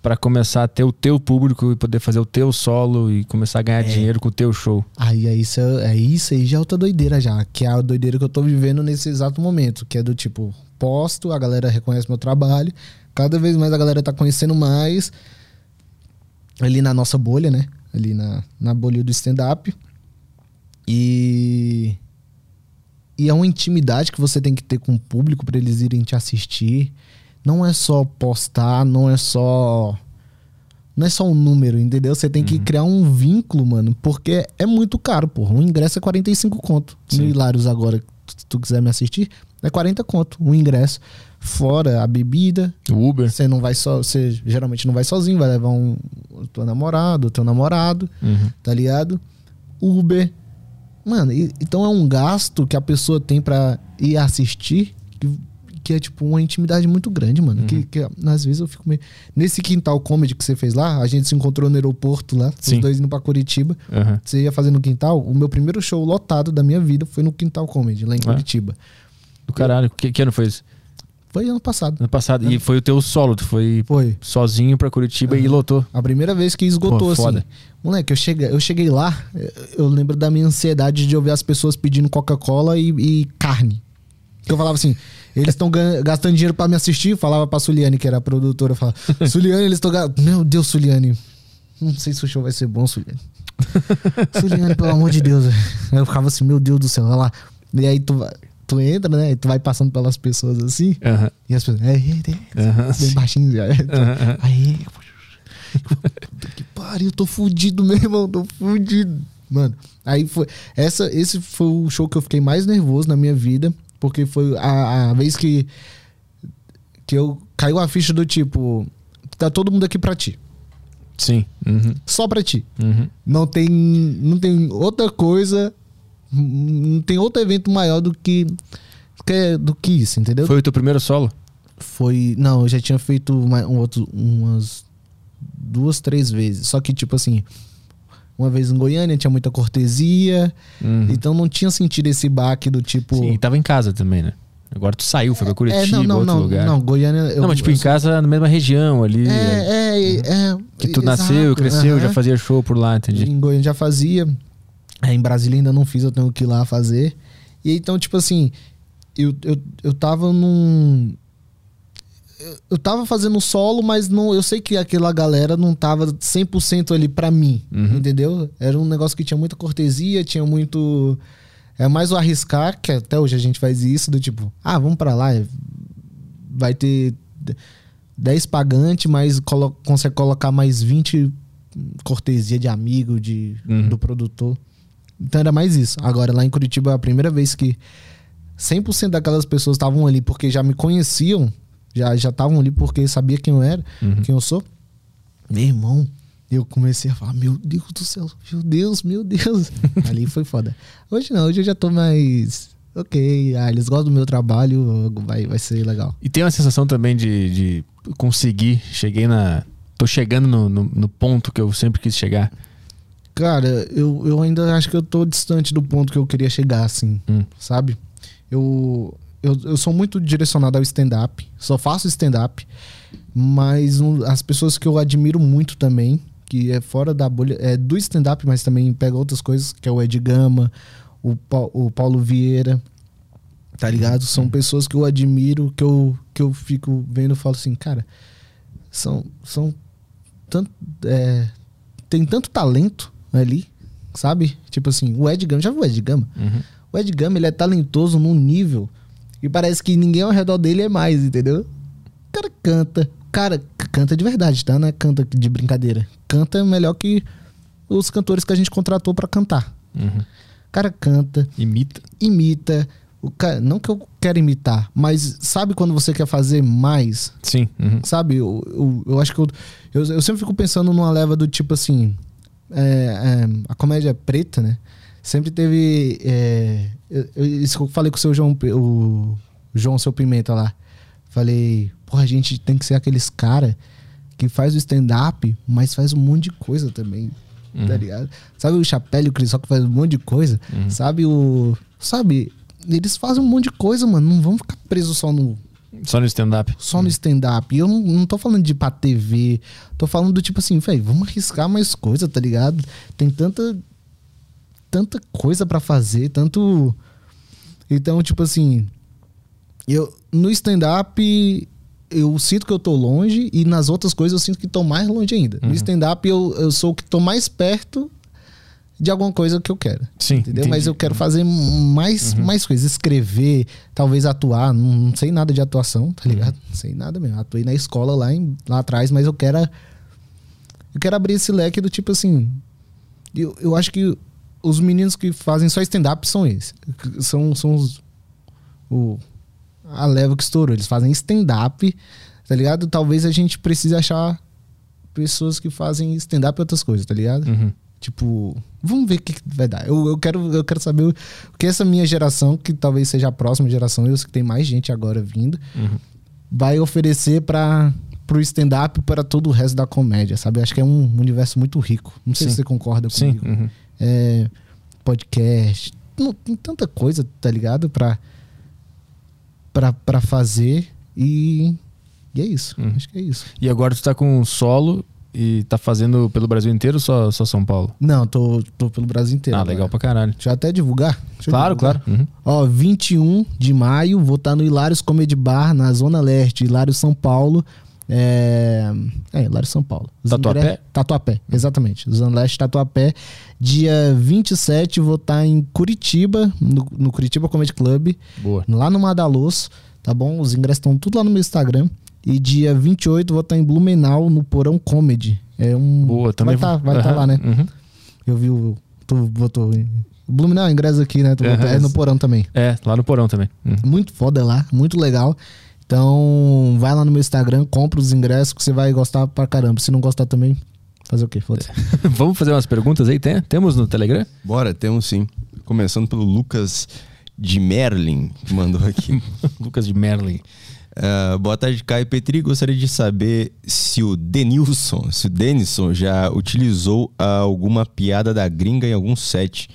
pra começar a ter o teu público e poder fazer o teu solo e começar a ganhar É. dinheiro com o teu show. Aí é isso, é isso aí já é outra doideira já, que é a doideira que eu tô vivendo nesse exato momento, que é do tipo, posto, a galera reconhece meu trabalho, cada vez mais a galera tá conhecendo mais ali na nossa bolha, né? Ali na, na bolha do stand-up. E e é uma intimidade que você tem que ter com o público para eles irem te assistir. Não é só postar, não é só não é só um número, entendeu? Você tem que criar um vínculo, mano, porque é muito caro, porra. Um ingresso é 45 conto. No Sim. Hilários agora, se tu quiser me assistir, é 40 conto um ingresso. Fora a bebida, O Uber. você não vai só, você geralmente não vai sozinho, vai levar um o teu namorado, o teu namorado, Uhum. tá ligado? Uber. Mano, e- então é um gasto que a pessoa tem pra ir assistir que, que é tipo uma intimidade muito grande, mano. Uhum. Que, que às vezes eu fico meio. Nesse quintal comedy que você fez lá, a gente se encontrou no aeroporto lá, Sim. os dois indo pra Curitiba. Aham. Você ia fazer no quintal. O meu primeiro show lotado da minha vida foi no Quintal Comedy, lá em Ah. Curitiba. Do caralho. Que, que ano foi isso? Foi ano passado. Ano passado. E foi o teu solo. Tu foi Foi. sozinho pra Curitiba e lotou. A primeira vez que esgotou, Pô, assim. foda. Moleque, eu cheguei, eu cheguei lá, eu- lembro da minha ansiedade de ouvir as pessoas pedindo Coca-Cola e, e carne. Que eu falava assim, eles estão gastando dinheiro pra me assistir, eu falava pra Suliane, que era a produtora, eu falava, Suliane, eles estão gastando. Meu Deus, Suliane. Não sei se o show vai ser bom, Suliane. Suliane, pelo amor de Deus. eu ficava assim, meu Deus do céu, olha lá. E aí tu, vai- tu entra, né? E tu vai passando pelas pessoas assim. Aham. E as pessoas, é, bem baixinho já. Aham. Aí, puta que pariu, tô fudido, meu irmão, tô fudido. Mano, aí foi. Essa, esse foi o show que eu fiquei mais nervoso na minha vida, porque foi a, a vez que, que eu caiu a ficha do tipo: tá todo mundo aqui pra ti. Sim. Uhum. Só pra ti. Uhum. Não tem, não tem outra coisa, não tem outro evento maior do que, do que isso, entendeu? Foi o teu primeiro solo? Foi. Não, eu já tinha feito uma, um outro, umas duas, três vezes. Só que, tipo assim, uma vez em Goiânia tinha muita cortesia. Uhum. Então não tinha sentido esse baque do tipo. Sim, e tava em casa também, né? Agora tu saiu, foi pra Curitiba, é, não, não, outro não, lugar. não, Goiânia. Eu, não, mas tipo eu em casa, na mesma região ali. É, é, é. que tu exato, nasceu, cresceu, já aham. fazia show por lá, entendi. Em Goiânia já fazia. É, em Brasília ainda não fiz, eu tenho que ir lá fazer. E então, tipo assim, eu, eu, eu tava num. eu- Eu tava fazendo solo, mas não, eu sei que aquela galera não tava 100% ali pra mim, Uhum. entendeu? Era um negócio que tinha muita cortesia, tinha muito. É mais o arriscar, que até hoje a gente faz isso, do tipo, ah, vamos pra lá, é- vai ter 10 pagantes, mas colo consegue colocar mais 20 cortesia de amigo, de, Uhum. do produtor. Então era mais isso. Agora, lá em Curitiba, a primeira vez que 100% daquelas pessoas estavam ali porque já me conheciam, já já estavam ali porque sabia quem eu era, Uhum. quem eu sou. Meu irmão, Eu comecei a falar, meu Deus do céu, meu Deus, meu Deus. Ali foi foda. Hoje não, hoje eu já tô mais. Ok, ah, eles gostam do meu trabalho, vai, vai ser legal. E tem uma sensação também de, de conseguir. Cheguei na. Tô chegando no, no, no ponto que eu sempre quis chegar. Cara, eu, eu ainda acho que eu tô distante do ponto que eu queria chegar, assim, Hum. sabe? Eu, eu, eu sou muito direcionado ao stand-up, só faço stand-up, mas um- as pessoas que eu admiro muito também, que é fora da bolha, é do stand-up, mas também pega outras coisas, que é o Ed Gama, o, Pa- o Paulo Vieira, tá ligado? São pessoas que eu admiro, que eu, que eu fico vendo e falo assim, cara, são, são tanto, é, tem tanto talento ali, sabe? Tipo assim, o Ed Gama, já viu o Ed Gama? Uhum. O Ed Gama, ele é talentoso num nível e parece que ninguém ao redor dele é mais, entendeu? O cara canta. O cara canta de verdade, tá? Não é canta de brincadeira. Canta melhor que os cantores que a gente contratou pra cantar. Uhum. O cara canta, Imita. imita. O cara, não que eu quero imitar, mas sabe quando você quer fazer mais? Sim. Uhum. Sabe? Eu, eu, eu acho que eu, eu, eu sempre fico pensando numa leva do tipo assim. É, é, a comédia preta, né? Sempre teve. é, eu- eu- isso que eu falei com o seu João, o João Seu Pimenta lá. Falei, porra, a gente tem que ser aqueles cara que faz o stand-up, mas faz um monte de coisa também. Tá ligado? Sabe o Chapéu e o Cris Rock faz um monte de coisa? Sabe o. Sabe? Eles fazem um monte de coisa, mano. Não vamos ficar presos só no, Só no stand-up. só no stand-up. E eu não, não tô falando de ir pra TV. Tô falando do tipo assim, velho, vamos arriscar mais coisa, tá ligado? Tem tanta. Tanta coisa pra fazer, tanto. Então, tipo assim. Eu, no stand-up, eu sinto que eu tô longe, e nas outras coisas eu sinto que tô mais longe ainda. No stand-up, eu, eu sou o que tô mais perto de alguma coisa que eu quero. Sim. Entendeu? entendi. Mas eu quero fazer mais, mais coisas, escrever, talvez atuar. Não, não sei nada de atuação, tá ligado? Não sei nada mesmo. Atuei na escola lá, em- lá atrás, mas eu quero. Eu quero abrir esse leque do tipo assim. Eu, eu acho que os meninos que fazem só stand-up são esses. São, são os. O, a leva que estourou. Eles fazem stand-up, tá ligado? Talvez a gente precise achar pessoas que fazem stand-up e outras coisas, tá ligado? Uhum. Tipo, vamos ver o que, que vai dar. Eu, eu, quero, eu quero saber o, que essa minha geração, que talvez seja a próxima geração, eu sei que tem mais gente agora vindo, Uhum. vai oferecer para pro stand-up e para todo o resto da comédia, sabe? Eu acho que é um universo muito rico. Não sei Sim. se você concorda Sim. comigo. Uhum. É, podcast, não, tem tanta coisa, tá ligado? Pra, pra, pra fazer e, e é isso. Uhum. Acho que é isso. E agora tu tá com um solo e tá fazendo pelo Brasil inteiro ou só, só São Paulo? Não, tô, tô pelo Brasil inteiro. ah, legal pra caralho. Deixa eu até divulgar. Deixa Claro, divulgar. claro. Uhum. Ó, 21 de maio, vou estar no Hilários Comedy Bar, na Zona Leste, Hilários São Paulo. É, é Hilários São Paulo. Tatuapé? Tatuapé, exatamente. Zona Leste, Tatuapé. Dia 27, vou estar em Curitiba, no, no Curitiba Comedy Club, Boa. lá no Madaloso, tá bom? Os ingressos estão tudo lá no meu Instagram. E dia 28, vou estar em Blumenau, no Porão Comedy. É um. Boa, também. Vai estar vou- vai tá Aham, lá, né? uhum. Eu vi o. Tu botou. Blumenau, ingresso aqui, né? Botou- é no Porão também. É, lá no porão também. Uhum. Muito foda lá, muito legal. Então, vai lá no meu Instagram, compra os ingressos que você vai gostar pra caramba. Se não gostar também, fazer o quê? Foda-se. Vamos fazer umas perguntas aí? Tem? Temos no Telegram? Bora, temos sim. Começando pelo Lucas de Merlin, que mandou aqui. Lucas de Merlin. Ah, boa tarde, Caio Petri. Gostaria de saber se o Denilson, se o Denison já utilizou alguma piada da gringa em algum set.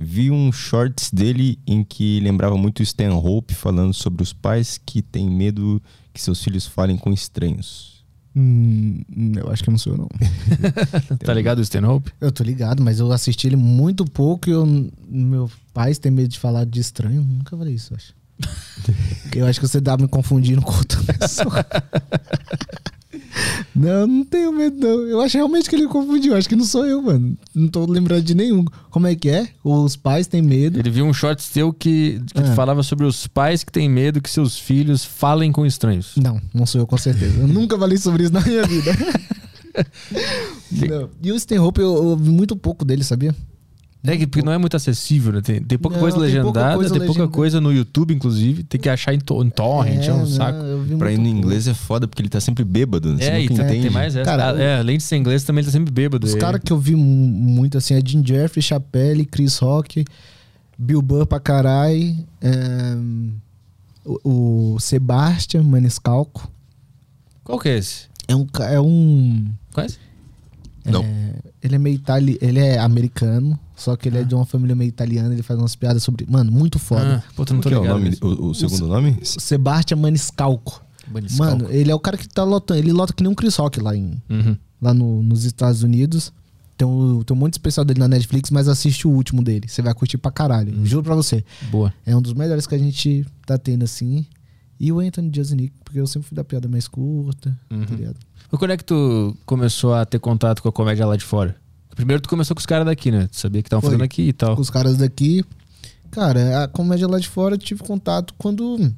Vi um shorts dele em que lembrava muito o Stanhope falando sobre os pais que têm medo que seus filhos falem com estranhos. Hum, eu acho que não sou eu, não. Tá ligado o Stanhope? Eu tô ligado, mas eu assisti ele muito pouco e eu, meu pais têm medo de falar de estranho. Nunca falei isso, eu acho. Eu acho que você dá me confundindo com outra pessoa. não, não tenho medo, não. Eu acho realmente que ele confundiu. Acho que não sou eu, mano. Não tô lembrando de nenhum. Como é que é? Os pais têm medo. Ele viu um short seu que, que Ah. falava sobre os pais que têm medo que seus filhos falem com estranhos. Não, não sou eu com certeza. Eu nunca falei sobre isso na minha vida. E o Stanhope, eu, eu ouvi muito pouco dele, sabia? É que porque não é muito acessível, né? Tem, tem pouca Não, coisa tem pouca legendada, coisa tem pouca legendada. coisa no YouTube, inclusive. Tem que achar em, to em torrent, é, um não, saco. Pra ir no inglês é foda, porque ele tá sempre bêbado. Né? É, e tem, tem mais essa. Cara, Ah, é, além de ser inglês, também ele tá sempre bêbado. Os É. caras que eu vi mu- muito assim é Jim Jeffrey, Chapelle, Chris Rock, Bill Burr pra caralho, ehm, o, o Sebastian Maniscalco. Qual que é esse? É um. É um Conhece? Não. é, ele é meio itali, ele é americano, só que ele é de uma família meio italiana, ele faz umas piadas sobre. Mano, muito foda. Ah, puta, não tô que é o, ligado. nome, o, o segundo nome? Sebastian Maniscalco. Maniscalco. Mano, ele é o cara que tá lotando. Ele lota que nem um Chris Rock lá, em, Uhum. lá no- nos Estados Unidos. Tem um, tem um monte de especial dele na Netflix, mas assiste o último dele. Você vai curtir pra caralho. Uhum. Juro pra você. Boa. É um dos melhores que a gente tá tendo, assim. E o Anthony Jeselnik, porque eu sempre fui da piada mais curta, Uhum. tá ligado? Quando é que tu começou a ter contato com a comédia lá de fora? Primeiro tu começou com os caras daqui, né? Tu sabia que estavam fazendo aqui e tal. Com os caras daqui. Cara, a comédia lá de fora eu tive contato quando. Acho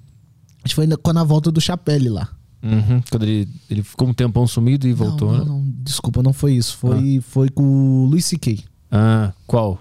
que foi quando a volta do Chapelle lá. Uhum. Quando ele, ele ficou um tempão sumido e voltou, não, né? não, não, desculpa, não foi isso. Foi, foi com o Luis C.K. Ah, qual?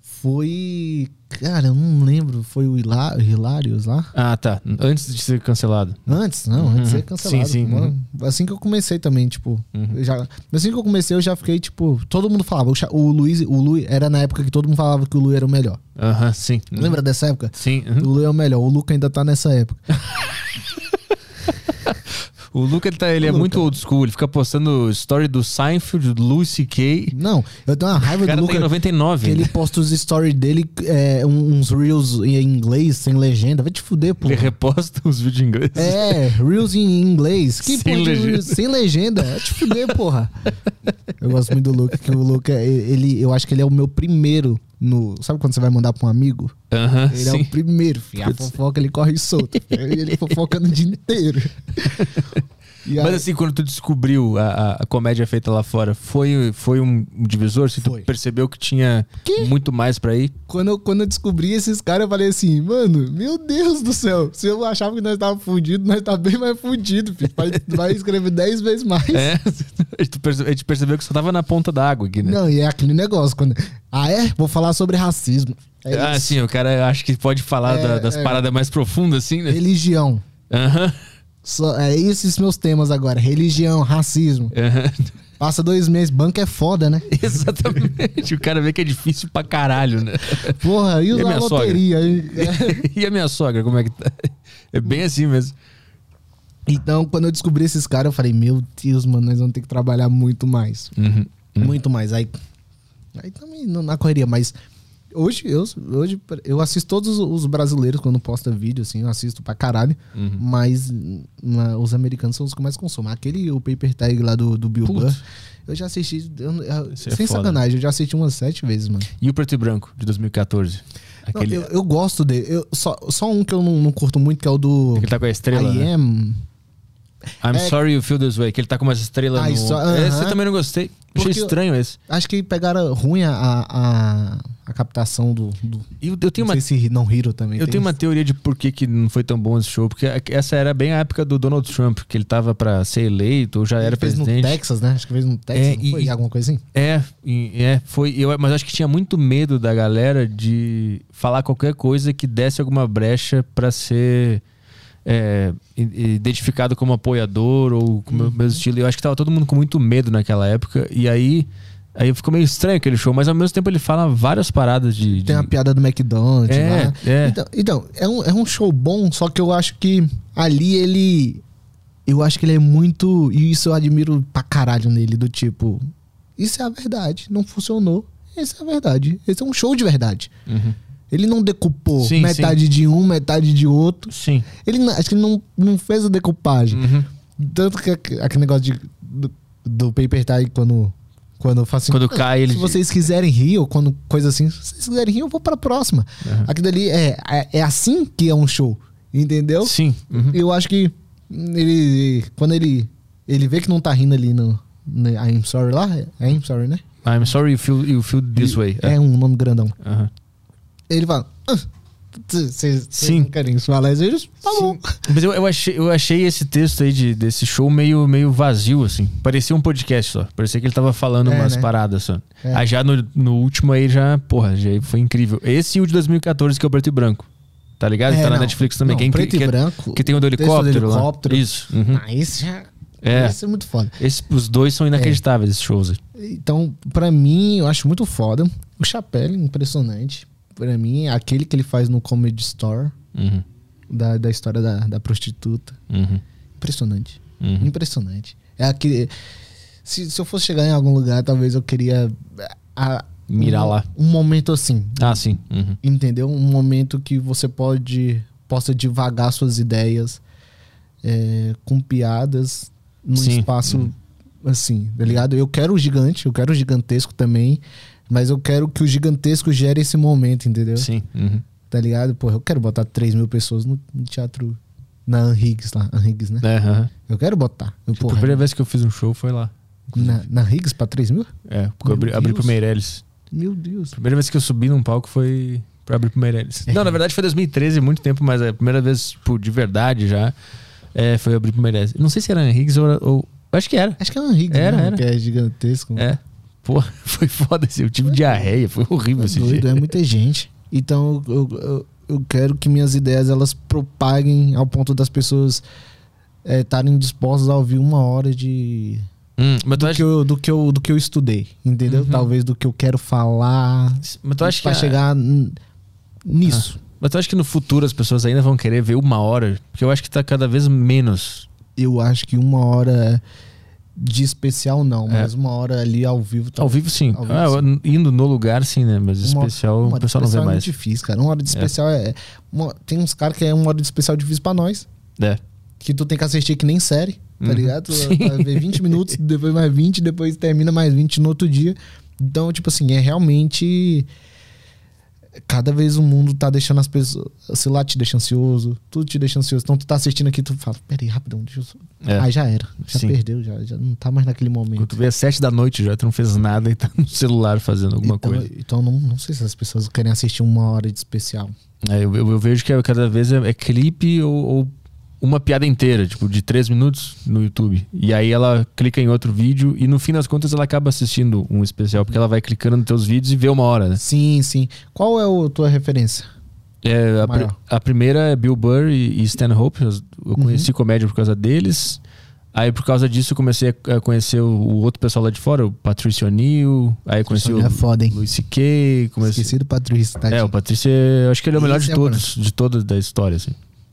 Foi. Cara, eu não lembro. Foi o Hilá- Hilários lá? Ah, tá. Antes de ser cancelado. Antes, não, antes de ser cancelado. Sim, sim, mano. Assim que eu comecei também, tipo. eu já, assim que eu comecei, eu já fiquei, tipo. Todo mundo falava. O, Luiz, o Luiz era na época que todo mundo falava que o Lu era o melhor. Aham, sim. Lembra dessa época? Sim. O Lu é o melhor. O Luca ainda tá nessa época. O Luca, ele, tá, ele é Luca. muito old school. Ele fica postando story do Seinfeld, do Louis C.K. Não, eu tenho uma raiva O do cara Luca. tem 99. Que ele posta os stories dele, é, uns reels em inglês, sem legenda. Vai te fuder, pô. Ele reposta os vídeos em inglês. É, reels em inglês. Que Sem legenda. reels? Sem legenda. Vai te fuder, porra. Eu gosto muito do Luca, que o Luca, ele, eu acho que ele é o meu primeiro no. Sabe quando você vai mandar pra um amigo? Ele é sim. o primeiro, filho. A fofoca ele corre solto. Ele fofoca no dia inteiro. Aí- Mas assim, quando tu descobriu a, a- comédia feita lá fora, foi, foi um divisor? Se tu percebeu que tinha Que? muito mais pra ir? quando, eu, quando eu descobri esses caras, eu falei assim, mano, meu Deus do céu. Se eu achava que nós tava fudido, nós tá bem mais fudido, filho. Vai, vai escrever 10 vezes mais. É, a gente percebeu que só tava na ponta da água aqui, né? Não, e é aquele negócio. Quando... Ah, é? Vou falar sobre racismo. É ah, sim, o cara acha que pode falar É, da- das é. paradas mais profundas, assim, né? Religião. Aham, Só, é esses meus temas agora. Religião, racismo. aham. Passa dois meses, banco é foda, né? Exatamente. o cara vê que é difícil pra caralho, né? Porra, e E a loteria? e a minha sogra, como é que tá? É bem assim mesmo. Então, quando eu descobri esses caras, eu falei, meu Deus, mano, nós vamos ter que trabalhar muito mais. Uhum. Muito mais. Aí, aí também na correria, mas hoje eu, hoje eu assisto todos os brasileiros quando posta vídeo, assim, eu assisto pra caralho. Uhum. Mas na- os americanos são os que mais consomem. Aquele, o Paper Tag lá do, do Bill. Burr, eu já assisti, eu- eu- é sem foda. sacanagem, eu já assisti umas sete vezes, mano. E o Preto e Branco, de 2014? Não, Aquele, eu, eu gosto dele. Eu, só, só um que eu não, não curto muito, que é o do que tá com a estrela, I né? Am. I'm É- sorry you feel this way. Que ele tá com umas estrelas Ah, no... isso, Esse eu também não gostei. Achei Porque eu- estranho esse. Acho que pegaram ruim a, a, a captação do. do eu, eu tenho não uma sei se não Hero também. Eu tenho uma isso. teoria de por que, que não foi tão bom esse show, porque essa era bem a época do Donald Trump, que ele tava pra ser eleito, ou já era Ele fez presidente. no Texas, né? Acho que fez no Texas, É, e- foi? Alguma coisa assim? É, e- é, foi. Eu, mas acho que tinha muito medo da galera de falar qualquer coisa que desse alguma brecha pra ser é, identificado como apoiador ou com o Uhum. mesmo estilo. Eu acho que tava todo mundo com muito medo naquela época. E aí, aí ficou meio estranho aquele show, mas ao mesmo tempo ele fala várias paradas de. Tem de- a piada do McDonald's É, lá. é. Então, então é, um, é um show bom, só que eu acho que ali ele. Eu acho que ele é muito. E isso eu admiro pra caralho nele, do tipo. Isso é a verdade. Não funcionou. Isso é a verdade. Esse é um show de verdade. Uhum. Ele não decupou Sim, metade de um, metade de outro. Sim. Ele acho que ele não, não fez a decupagem. Uhum. Tanto que aqu- aquele negócio de, do, do paper tie quando, quando eu faço assim. Quando cai, ele- Se vocês quiserem rir, ou quando coisa assim, se vocês quiserem rir, eu vou pra próxima. Uhum. Aquilo ali é, é, é assim que é um show. Entendeu? Sim. Uhum. Eu acho que ele. Quando ele. Ele vê que não tá rindo ali no. no I'm sorry lá. É I'm sorry, né? I'm sorry you feel, you feel this way. É um nome grandão. Aham. Ele fala. "Ah, Vocês Sim. não querem falar isso? Eles, Tá bom. Mas eu, eu, achei, eu achei esse texto aí de, desse show meio, meio vazio, assim. Parecia um podcast só. Parecia que ele tava falando É, umas né? paradas só. É. Aí já no, no último aí já, porra, já foi incrível. Esse e o de 2014, que é o preto e branco. tá ligado? É, tá na não. Netflix também. Não, Quem, preto que, e branco. Que tem o do Texto do helicóptero, helicóptero. lá. Isso. uhum. Ah, esse já. É. Esse é muito foda. Esse, os dois são inacreditáveis, esses shows aí. Então, pra mim, eu acho muito foda. O Chapelle, impressionante. Pra mim, é aquele que ele faz no Comedy Store, Uhum. da, da história da, da prostituta. Uhum. Impressionante. Uhum. Impressionante. É aquele. Se, se eu fosse chegar em algum lugar, talvez eu queria. a- Mirar um, lá. Um momento assim. Ah, sim. Uhum. Entendeu? Um momento que você pode. Possa divagar suas ideias é, com piadas num Sim. espaço assim, tá ligado? Eu quero o gigante, eu quero o gigantesco também, mas eu quero que o gigantesco gere esse momento, entendeu? Sim. Uhum. Tá ligado? Porra, eu quero botar 3 mil pessoas no, no teatro. Na Anrigues lá, Anrigues, né? É, aham. Eu quero botar. Eu, Tipo, a porra, primeira vez que eu fiz um show foi lá. na, na Riggs pra 3 mil? É, porque eu abri, Meu abri pro Meirelles. Meu Deus. Primeira vez que eu subi num palco foi pra abrir pro Meirelles. Não, na verdade foi 2013, muito tempo, mas a primeira vez, tipo, de verdade já, é, foi abrir pro Meirelles. Não sei se era Henriques ou, ou... Acho que era. Acho que é uma Riggs, Era, né? era. Que é gigantesco. É. Pô, foi foda esse. Eu tive diarreia, foi horrível É esse doido, dia. é muita gente. Então eu, eu, eu quero que minhas ideias elas propaguem ao ponto das pessoas é, estarem dispostas a ouvir uma hora de Hum, do acha, que, eu, do, que eu, do que eu estudei, entendeu? Uhum. Talvez do que eu quero falar mas tu acha que pra a- chegar nisso. Mas tu acha que no futuro as pessoas ainda vão querer ver uma hora? Porque eu acho que tá cada vez menos. Eu acho que uma hora de especial não, É. mas uma hora ali ao vivo. Ao vivo sim. Ao vivo, Ah, sim. indo no lugar sim, né? Mas Uma- especial Uma o pessoal não vê especial é mais. muito difícil, cara. Uma hora de especial é. uma- tem uns caras que é uma hora de especial difícil pra nós. É. Que tu tem que assistir que nem série, tá Uhum. ligado? Tu Sim. vai ver 20 minutos, depois mais 20, depois termina mais 20 no outro dia. Então, tipo assim, é realmente. Cada vez o mundo tá deixando as pessoas. Sei lá, te deixa ansioso, tudo te deixa ansioso. Então tu tá assistindo aqui, tu fala, peraí, rapidão, deixa eu. só-" É. Aí já era. Já Sim. perdeu, já, já não tá mais naquele Quando momento. tu vê às sete da noite já, tu não fez nada e tá no celular fazendo alguma então, coisa. então não, não sei se as pessoas querem assistir uma hora de especial. É, eu, eu vejo que cada vez é, é clipe ou, ou uma piada inteira, tipo, de três minutos no YouTube. E aí ela clica em outro vídeo e no fim das contas ela acaba assistindo um especial, porque ela vai clicando nos teus vídeos e vê uma hora, né? Sim, sim. Qual é a tua referência? É, a, Maior. a primeira é Bill Burr e, e Stan Hope. Eu, Uhum. conheci comédia por causa deles. Aí por causa disso eu comecei a conhecer o, o outro pessoal lá de fora, o Patrício O'Neill. Aí conheci o É foda, hein? Louis C.K. Comecei... Esqueci do Patrício, tá? É, o Patrício, eu acho que ele é o melhor Esse de é todos, de todos da história, assim.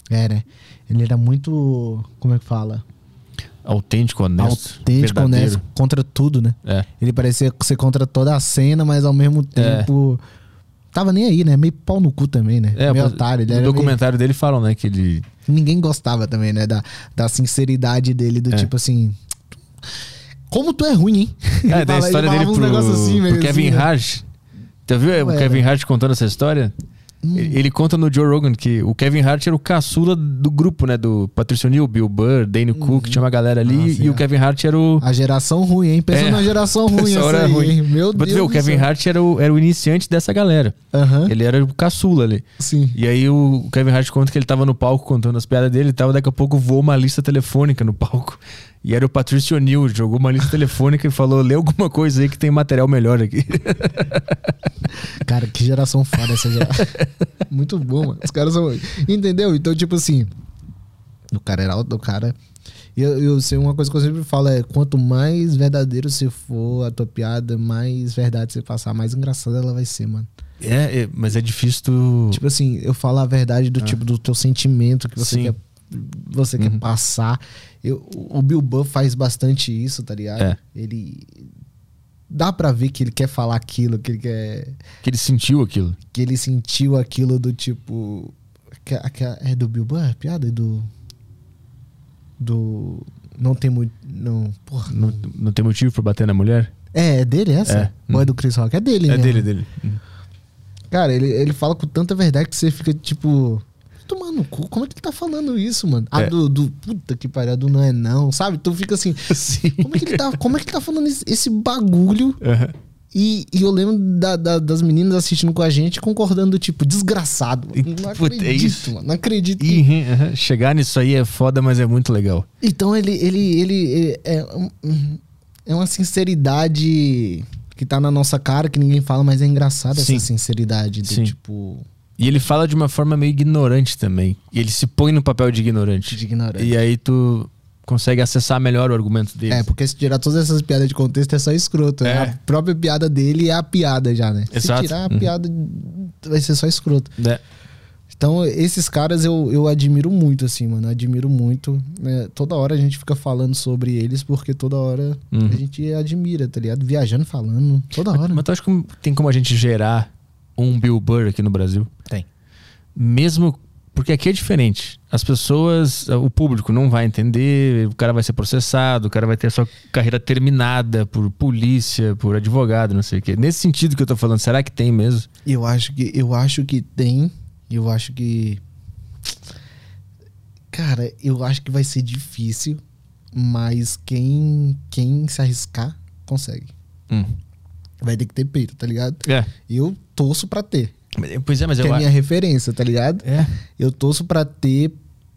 É, né? Ele era muito. Como é que fala? Autêntico, honesto. Autêntico, verdadeiro. honesto, contra tudo, né? É. Ele parecia ser contra toda a cena, mas ao mesmo É. tempo. Tava nem aí, né? Meio pau no cu também, né? É, meio otário. No era meio- documentário dele falam, né, que ele... Ninguém gostava também, né? Da, da sinceridade dele, do É. tipo assim. Como tu é ruim, hein? É, da história dele pro, assim, pro Kevin assim, né? Hart. Tu viu o Kevin né? Hart contando essa história? Hum. Ele ele conta no Joe Rogan que o Kevin Hart era o caçula do grupo, né? Do Patricio Neal, Bill Burr, Danny Cook, tinha uma galera ali. Nossa, e é. o Kevin Hart era o... A geração ruim, hein? Pensa É. na geração ruim Essa essa aí, ruim. hein? Meu Deus o Kevin céu. Hart era o, era o iniciante dessa galera. Aham, Ele era o caçula ali. sim. E aí o Kevin Hart conta que ele tava no palco contando as piadas dele e tal, daqui a pouco voou uma lista telefônica no palco. E era o Patricio O'Neill, jogou uma lista telefônica e falou: lê alguma coisa aí que tem material melhor aqui. Cara, que geração foda essa geração. Muito bom, mano. Os caras são. Entendeu? Então, tipo assim. O cara era alto, o cara. E Eu, eu sei uma coisa que eu sempre falo é: quanto mais verdadeiro você for a tua piada, mais verdade você passar, mais engraçada ela vai ser, mano. É, é, mas é difícil tu. Tipo assim, eu falo a verdade do tipo do teu sentimento que você Sim. quer, você quer Uhum. passar. Eu, o Bill Burr faz bastante isso, tá ligado? É. Ele. Dá pra ver que ele quer falar aquilo, que ele quer. que ele sentiu aquilo. que ele sentiu aquilo do tipo. que- que- é do Bill Burr? a Piada? É do. Do. Não tem muito. Não. Porra. Não, não tem motivo pra bater na mulher? É, é dele essa? É. Ou é do Chris Rock? É dele, É né? dele, dele. Cara, ele, ele fala com tanta verdade que você fica tipo. Tomando no cu, como é que ele tá falando isso, mano? A É. do, do. Puta que pariu, do não é não, sabe? Tu fica assim. Sim. Como é que ele tá, como é que ele tá falando esse, esse bagulho? Aham. E, e eu lembro da- da- das meninas assistindo com a gente, concordando, tipo, desgraçado. E, Não é acredito, isso. mano. Não acredito. Ih, uhum. Chegar nisso aí é foda, mas é muito legal. Então ele, ele, ele, ele é, é uma sinceridade que tá na nossa cara, que ninguém fala, mas é engraçada Sim. essa sinceridade. Do, Sim. tipo. E ele fala de uma forma meio ignorante também. E ele se põe no papel de ignorante. De ignorante. E aí tu consegue acessar melhor o argumento dele. É, porque se tirar todas essas piadas de contexto é só escroto. né? É. A própria piada dele é a piada já, né? Exato. Se tirar a Uhum. piada, vai ser só escroto. Né? Então, esses caras eu, eu admiro muito, assim, mano. Admiro muito. né? Toda hora a gente fica falando sobre eles, porque toda hora Uhum. a gente admira, tá ligado? Viajando, falando, toda hora. Mas tu acha que tem como a gente gerar um Bill Burr aqui no Brasil? Tem. Mesmo. Porque aqui é diferente. As pessoas, o público não vai entender, o cara vai ser processado, o cara vai ter a sua carreira terminada por polícia, por advogado, não sei o quê. Nesse sentido que eu tô falando, será que tem mesmo? Eu acho que eu acho que tem. Eu acho que Cara, eu acho que vai ser difícil, mas quem quem se arriscar consegue. Hum. Vai ter que ter peito, tá ligado? É. Eu torço pra ter. Pois é, mas Que eu é a minha referência, tá ligado? É. Eu torço pra ter,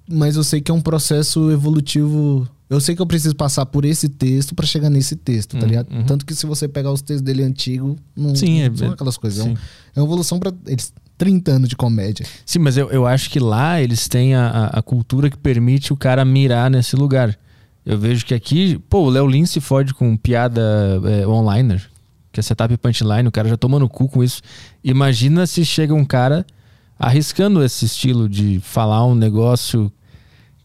mas eu sei que é um processo evolutivo. Eu sei que eu preciso passar por esse texto pra chegar nesse texto, tá Uhum, ligado? uhum. Tanto que se você pegar os textos dele antigo, não, Sim, não é- são aquelas coisas. É, sim. é uma evolução pra eles 30 anos de comédia. Sim, mas eu, eu acho que lá eles têm a, a- a cultura que permite o cara mirar nesse lugar. Eu vejo que aqui, pô, o Léo Lins se fode com piada é, onliner, que é setup punchline, o cara já toma no cu com isso. Imagina se chega um cara arriscando esse estilo de falar um negócio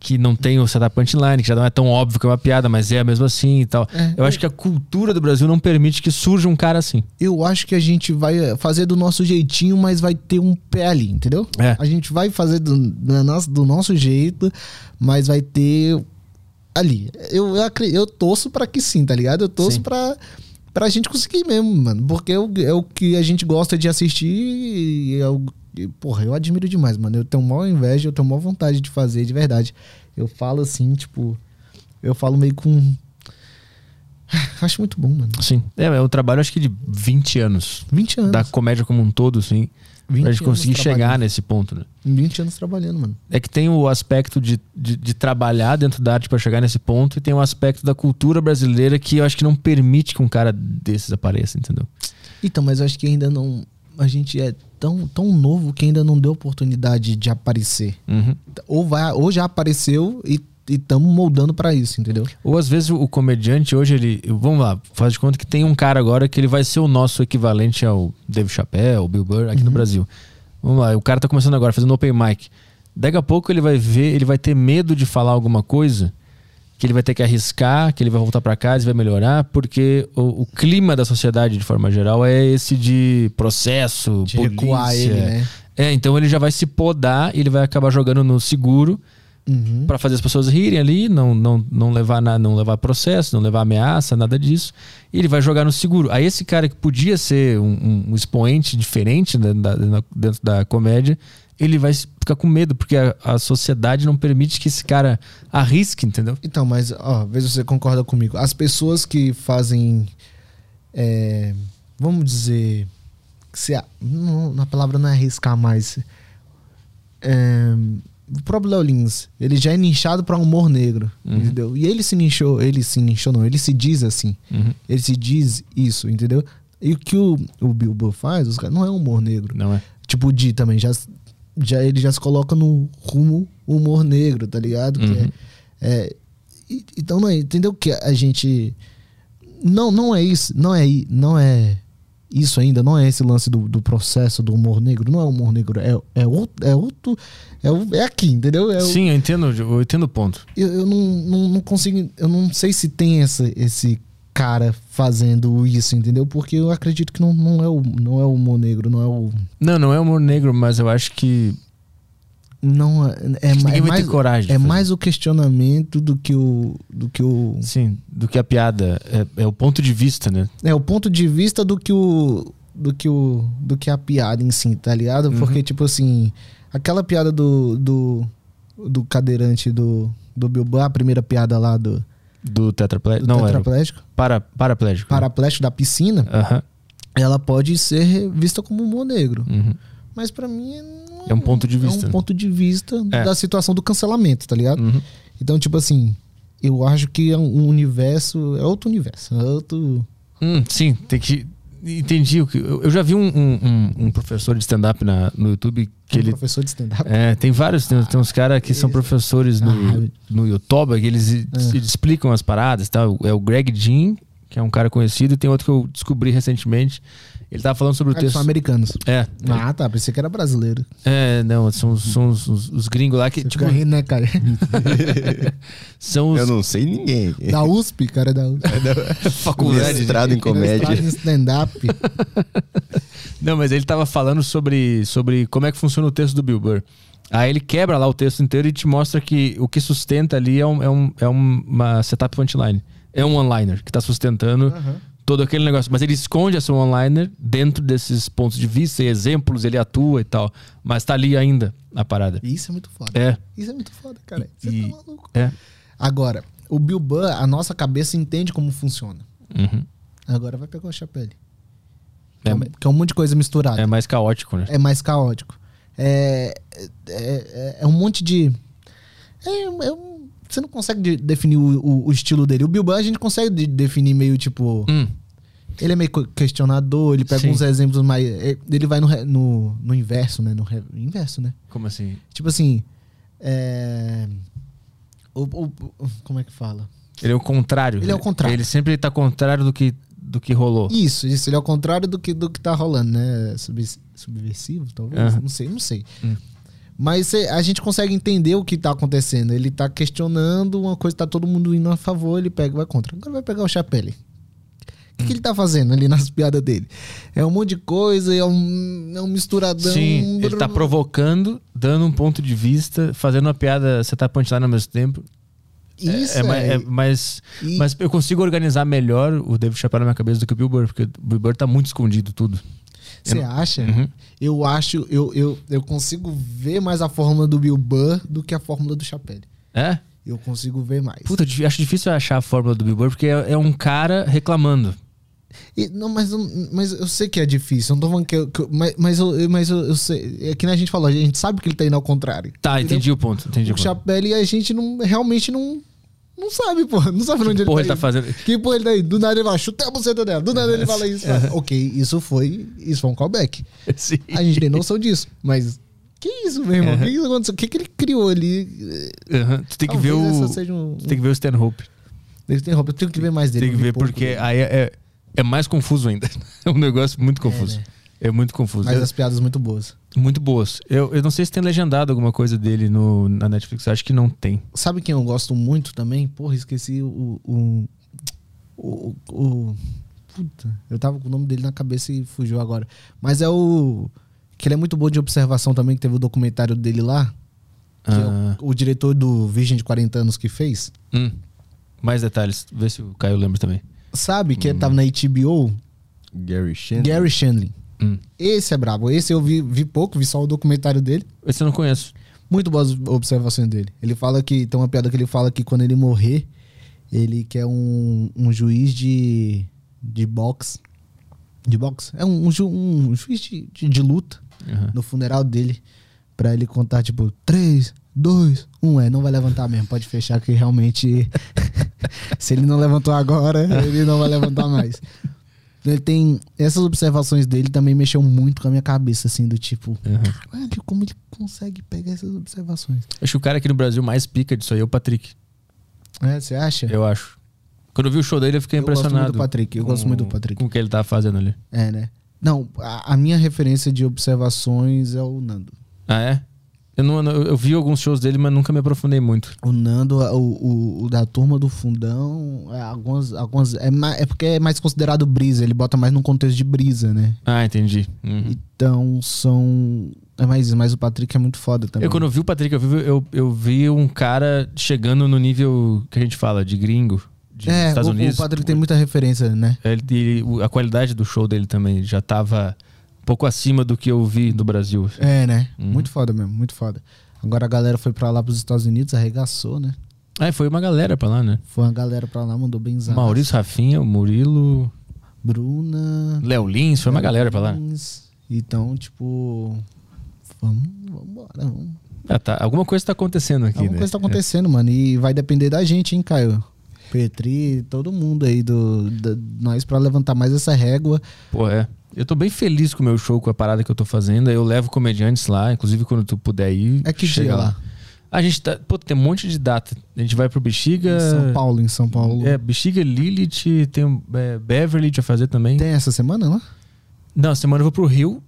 que não tem o setup punchline, que já não é tão óbvio que é uma piada, mas é mesmo assim e tal. É. eu acho que a cultura do Brasil não permite que surja um cara assim. Eu acho que a gente vai fazer do nosso jeitinho, mas vai ter um pé ali, entendeu? É. A gente vai fazer do, do nosso, do nosso jeito, mas vai ter ali. Eu, eu, eu torço pra que sim, tá ligado? Eu torço Sim. Pra, gente conseguir mesmo, mano. Porque é o, é o que a gente gosta de assistir e é o. e, Porra, eu admiro demais, mano. Eu tenho maior inveja, eu tenho maior vontade de fazer, de verdade. Eu falo assim, tipo. Eu falo meio com. Acho muito bom, mano. Sim. É, é um trabalho acho que de 20 anos. 20 anos. da comédia como um todo, 20 pra gente conseguir chegar nesse ponto, né? 20 anos trabalhando, mano. É que tem o aspecto de, de, de trabalhar dentro da arte pra chegar nesse ponto e tem o aspecto da cultura brasileira que eu acho que não permite que um cara desses apareça, entendeu? Então, mas eu acho que ainda não. A gente é tão, tão novo que ainda não deu oportunidade de aparecer. Uhum. Ou, vai, ou já apareceu e estamos moldando pra isso, entendeu? Ou às vezes o, comediante hoje, ele. Vamos lá, faz de conta que tem um cara agora que ele vai ser o nosso equivalente ao Dave Chappelle, ao Bill Burr aqui no Brasil. Vamos lá, o cara tá começando agora, fazendo open mic. Daqui a pouco ele vai ver, ele vai ter medo de falar alguma coisa que ele vai ter que arriscar, que ele vai voltar pra casa e vai melhorar, porque o, o clima da sociedade, de forma geral, é esse de processo, De polícia. recuar ele, né? É, então ele já vai se podar e ele vai acabar jogando no seguro Uhum. Pra fazer as pessoas rirem ali, não, não, não levar na, não levar processo, não levar ameaça, nada disso. E ele vai jogar no seguro. Aí esse cara que podia ser um, um- expoente diferente dentro da, dentro da comédia, ele vai ficar com medo, porque a, a sociedade não permite que esse cara arrisque, entendeu? Então, mas, ó, vê se você concorda comigo. As pessoas que fazem. é, vamos dizer. Se, a- não, na palavra não é arriscar mais. É, o próprio Léo Lins, ele já é nichado pra humor negro, Uhum. entendeu? E ele se nichou, ele se nichou, não, ele se diz assim. Uhum. Ele se diz isso, entendeu? E o que o, o Bilbo faz, os caras, não é humor negro. Não é? Tipo, o Di também, já, já, ele já se coloca no rumo humor negro, tá ligado? Uhum. é, é, e- então, não é, entendeu que a gente. Não, não é isso, não é, não é isso ainda, não é esse lance do, do processo do humor negro, não é humor negro, é, é outro. É, outro é, o- é aqui, entendeu? É o- Sim, eu entendo, eu entendo o ponto. eu, eu não, não, não consigo. Eu não sei se tem essa, esse cara fazendo isso, entendeu? Porque eu acredito que não, não, é, o, não é o humor negro, não é o. Não, não é humor negro, mas eu acho que Não é, é, é mais, coragem É mais o questionamento do que o. Do que o. sim, do que a piada é, é o ponto de vista, né? É o ponto de vista do que o. Do que o. Do que a piada em si, tá ligado? Uhum. Porque, tipo assim. Aquela piada do. Do, do cadeirante do. Do Bilbao, a primeira piada lá do, Do tetraplégico. Não, era o tetraplégico, para, paraplégico. paraplégico da piscina, ela pode ser vista como humor negro. Uhum. Mas pra mim não É um ponto de vista, É né? um ponto de vista É. da situação do cancelamento, tá ligado? Uhum. Então, tipo assim, eu acho que é um universo. É outro universo. É outro. Hum, sim, tem que. Entendi. o que- Eu já vi um, um- um- professor de stand-up no YouTube que Um ele. professor de stand-up. É, tem vários, tem, tem uns caras que são professores no, Ah. no YouTube, que eles É. eles explicam as paradas. Tá? É o Greg Jean, que é um cara conhecido, e tem outro que eu descobri recentemente. Ele tava falando sobre o Ah, texto. são americanos. É, Ah, tá. Pensei que era brasileiro. é, não, são, são os, os- os gringos lá que, Você tipo, rindo, né, cara? são os Eu não sei ninguém. Da USP, cara, da USP. faculdade. Mestrado em comédia. Mestrado em stand-up. Não, mas ele tava falando sobre, sobre como é que funciona o texto do Bill Burr. Aí ele quebra lá o texto inteiro e te mostra que o que sustenta ali é, um, é, um, é uma setup punchline. É um one-liner que tá sustentando todo aquele negócio. Mas ele esconde essa one-liner dentro desses pontos de vista e exemplos, ele atua e tal. Mas tá ali ainda a parada. Isso é muito foda. É, Isso é muito foda, cara. Você E- tá maluco. é. Agora, o Bill Burr, a nossa cabeça entende como funciona. Uhum. Agora vai pegar o chapéu. É, Que é um monte de coisa misturada. é mais caótico, né? é mais caótico. É, é, é- é um monte de. é- é um- você não consegue de- definir o, o- o estilo dele. O Bill Burr a gente consegue de- definir meio tipo. Hum, Ele é meio questionador, ele pega Sim. uns exemplos mais. é, Ele vai no, no, no inverso, né? No re- inverso, né? como assim? Tipo assim. É. O, o- como é que fala? Ele é o contrário. Ele é o contrário. Ele sempre tá contrário do que, do que rolou. Isso, isso. Ele é o contrário do que, do que tá rolando, né? Subs- subversivo, talvez? Não sei, não sei. Hum. Mas a gente consegue entender o que tá acontecendo. Ele tá questionando uma coisa, tá todo mundo indo a favor, ele pega e vai contra. Agora vai pegar o Chapelle. O que, que ele tá fazendo ali nas piadas dele? É um monte de coisa, é um, é um misturadão. Sim, ele tá provocando, dando um ponto de vista, fazendo uma piada, você tá punchline ao mesmo tempo. É- Isso é, é. ma- é mais, E- mas eu consigo organizar melhor o David Chappelle na minha cabeça do que o Bill Burr, porque o Bill Burr tá muito escondido tudo. Você acha? Uhum. Eu acho, eu, eu, eu consigo ver mais a fórmula do Bill Burr do que a fórmula do Chapelle. É? Eu consigo ver mais. Puta, acho difícil achar a fórmula do Bill Burr, porque é, é um cara reclamando. E- não, mas, eu- mas eu sei que é difícil. Eu não tô falando que. eu- que eu- mas mas, eu, mas eu, eu sei. É que nem a gente falou, a gente sabe que ele tá indo ao contrário. Tá, Entendeu? entendi o ponto. Entendi o O. Chapelle a gente não, realmente não. Não sabe, porra. Não sabe onde Porra, ele ele tá, tá indo. fazendo. Que porra ele tá aí? Do nada ele vai chutar a buceta dela. Do nada ele fala isso. ok, isso foi. Isso foi um callback. Sim. A gente tem noção disso. Mas. Que isso, meu irmão? O que, isso aconteceu? O que, que ele criou ali? Tu tem que ver Talvez o. essa seja um- Tu tem que ver o Stanhope. Ele roupa. Eu tenho que ver mais dele. Tem que ver, porque aí é, é, é mais confuso ainda. É um negócio muito confuso. né? É, muito confuso. Mas as piadas muito boas. Muito boas. Eu, eu não sei se tem legendado alguma coisa dele no, na Netflix. Eu acho que não tem. Sabe quem eu gosto muito também? Porra, esqueci o. O. O. o- puta, eu tava com o nome dele na cabeça e fugiu agora. Mas é o. Que ele é muito bom de observação também, que teve o documentário dele lá. Que é Ah, o, o diretor do Virgem de 40 anos que fez. hum. Mais detalhes. Vê se o Caio lembra também. Sabe que ele tava na HBO? Gary Shandling. Gary Shandling. Hum. Esse é brabo. Esse eu vi, vi pouco, vi só o documentário dele. Esse eu não conheço. Muito boas observações dele. Ele fala que. Tem uma piada que ele fala que quando ele morrer, ele quer um, um juiz de. de boxe. De boxe? É um, um, ju- um juiz de, de, de luta Aham. no funeral dele. Pra ele contar, tipo, 3, 2, 1. É, não vai levantar mesmo. Pode fechar que realmente. se ele não levantou agora, ele não vai levantar mais. Ele tem. Essas observações dele também mexeu muito com a minha cabeça, assim, do tipo. Aham. Caralho, como ele consegue pegar essas observações? Acho que o cara aqui no Brasil mais pica disso aí é o Patrick. É, você acha? Eu acho. Quando eu vi o show dele, eu fiquei Eu gosto impressionado. muito do Patrick, eu com- gosto muito do Patrick. Com o que ele tá fazendo ali. É, né? Não, a, a minha referência de observações é o Nando. Ah, é? Eu, não, eu, vi alguns shows dele, mas nunca me aprofundei muito. O Nando, o, o, o da turma do fundão, é, algumas, algumas é, ma- é porque é mais considerado brisa, ele bota mais num contexto de brisa, né? Ah, entendi. Uhum. Então são. É mais mas o Patrick é muito foda também. Eu, quando eu vi o Patrick ao vivo, eu, eu vi um cara chegando no nível que a gente fala, de gringo, de é, Estados o, Unidos. o Patrick tem muita referência, né? Ele, ele- a qualidade do show dele também já tava pouco acima do que eu vi no Brasil. É, né? Uhum. Muito foda mesmo, muito foda. Agora a galera foi pra lá pros Estados Unidos, arregaçou, né? Ah, e foi uma galera pra lá, né? Foi uma galera pra lá, mandou bem Maurício Rafinha, o Murilo, Bruna. Léo Lins, foi uma galera pra lá. Lins. Então, tipo. Vamos, vamos embora. Vamos. Ah, tá. Alguma coisa tá acontecendo aqui, Alguma né? coisa tá acontecendo, mano. E vai depender da gente, hein, Caio? Petri, todo mundo aí do, da- nós pra levantar mais essa régua. Pô, é. Eu tô bem feliz com o meu show, com a parada que eu tô fazendo. Eu levo comediantes lá, inclusive quando tu puder ir. É que chega dia lá? A gente tá. Pô, tem um monte de data. A gente vai pro Bexiga. Em São Paulo, em São Paulo. É, Bexiga, Lilith, tem é, Beverly de fazer também. Tem essa semana lá? Não, semana eu vou pro Rio.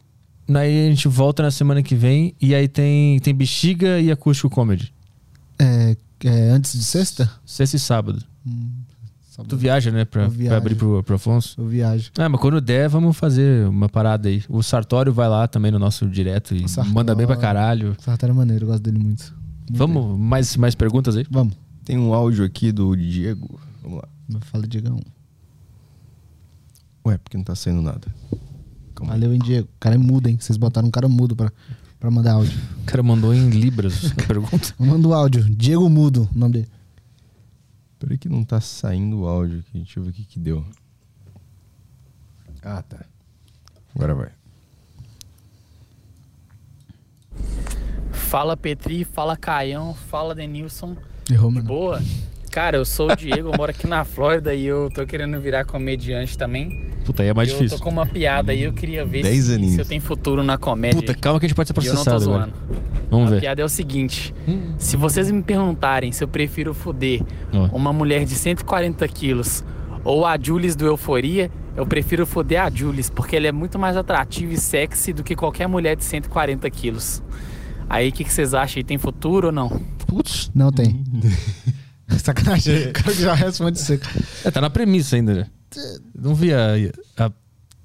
Aí a gente volta na semana que vem. E aí tem, tem Bexiga e Acústico Comedy. É, é antes de sexta? Sexta e sábado. Hum, Tu viaja, né? Pra, pra abrir pro, pro Afonso. Eu viajo. Ah, mas quando der, vamos fazer uma parada aí. O Sartório vai lá também no nosso direto e Sartório. manda bem pra caralho. O Sartori é maneiro, eu gosto dele muito. Muito Vamos, mais, mais perguntas aí? Vamos. Tem um áudio aqui do Diego. Vamos lá. Fala, Diegão. Ué, porque não tá saindo nada. Calma. Valeu, hein, Diego. O cara é mudo, hein? Vocês botaram um cara mudo pra, pra mandar áudio. O cara mandou em Libras a pergunta. Manda o áudio. Diego Mudo, o nome dele. Peraí que não tá saindo o áudio aqui. Deixa eu ver o que que deu. Ah, tá. Agora vai. Fala Petri, fala Caião, fala Denilson. Errou, De mano. boa? Cara, eu sou o Diego, eu moro aqui na Flórida e eu tô querendo virar comediante também. Puta, aí é mais eu difícil. tô com uma piada aí, eu queria ver Dez se, aninhos. se eu tenho futuro na comédia. Puta, calma que a gente pode ser E eu não tô processado agora. zoando. Vamos a ver. piada é o seguinte: se vocês me perguntarem se eu prefiro foder uma mulher de 140 quilos ou a Jules do Euforia, eu prefiro foder a Jules, porque ela é muito mais atrativa e sexy do que qualquer mulher de 140 quilos. Aí o que, que vocês acham? Aí tem futuro ou não? Putz, Não tem. Sacanagem. O cara já responde seco. é, tá na premissa ainda, né? Não vi a. a-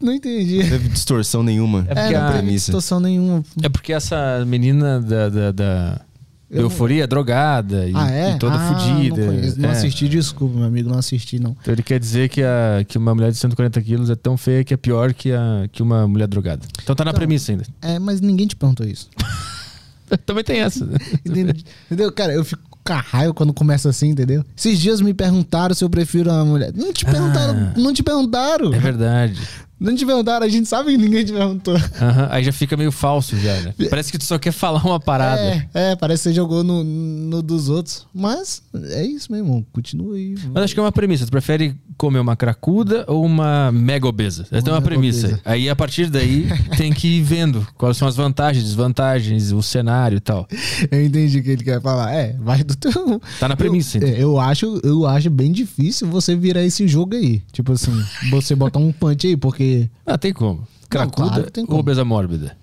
Não entendi. Não teve distorção nenhuma. É É, porque não a- teve situação nenhuma. é porque essa menina da, da, da Eu- euforia é drogada e, ah, é? e toda ah, fodida. Não, conheço. não É. assisti, desculpa, meu amigo, não assisti, não. Então ele quer dizer que, a, que uma mulher de 140 quilos é tão feia que é pior que, a, que uma mulher drogada. Então tá na Então- premissa ainda. É, mas ninguém te perguntou isso. Também tem essa. Entendeu? Cara, eu fico raiva quando começa assim, entendeu? Esses dias me perguntaram se eu prefiro uma mulher. Não te perguntaram, Ah. não te perguntaram. É verdade. Não te perguntaram, a gente sabe que ninguém te perguntou. Aham, Aí já fica meio falso já, né? Parece que tu só quer falar uma parada. É, é, parece que você jogou no, no dos outros. Mas é isso, meu irmão. Continua aí. Mas acho que é uma premissa. Tu prefere comer uma cracuda ou uma mega obesa? Essa é uma premissa. obesa. Aí a partir daí tem que ir vendo quais são as vantagens, desvantagens, o cenário e tal. Eu entendi o que ele quer falar. É, vai do teu. Tá na premissa, Eu, então. é, eu acho, eu acho bem difícil você virar esse jogo aí. Tipo assim, você botar um punch aí, porque. Ah, tem como. Cracuda claro que tem ou como. obesa mórbida?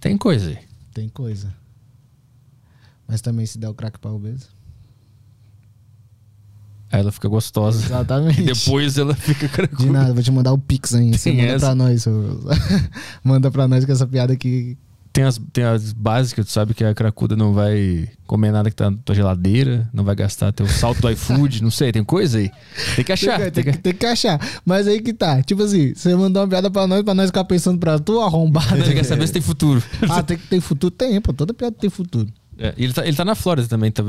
Tem coisa aí. Tem coisa. Mas também se der o crack pra obesa. Aí ela fica gostosa. Exatamente. E depois ela fica De cracuda. nada, vou te mandar o Pix aí. Você manda essa? pra nós. manda pra nós com essa piada aqui. Tem as, tem as básicas, tu sabe que a cracuda não vai comer nada que tá na tua geladeira, não vai gastar teu salto do iFood, não sei, tem coisa aí. Tem que achar. tem, tem que, que- tem que achar. Mas aí que tá. Tipo assim, você mandou uma piada pra nós, pra nós ficar pensando pra tu arrombada. Ele quer saber se tem futuro. ah, tem que ter futuro? Tem, pô. Toda piada tem futuro. É, ele, tá, ele tá na Flórida também, tá,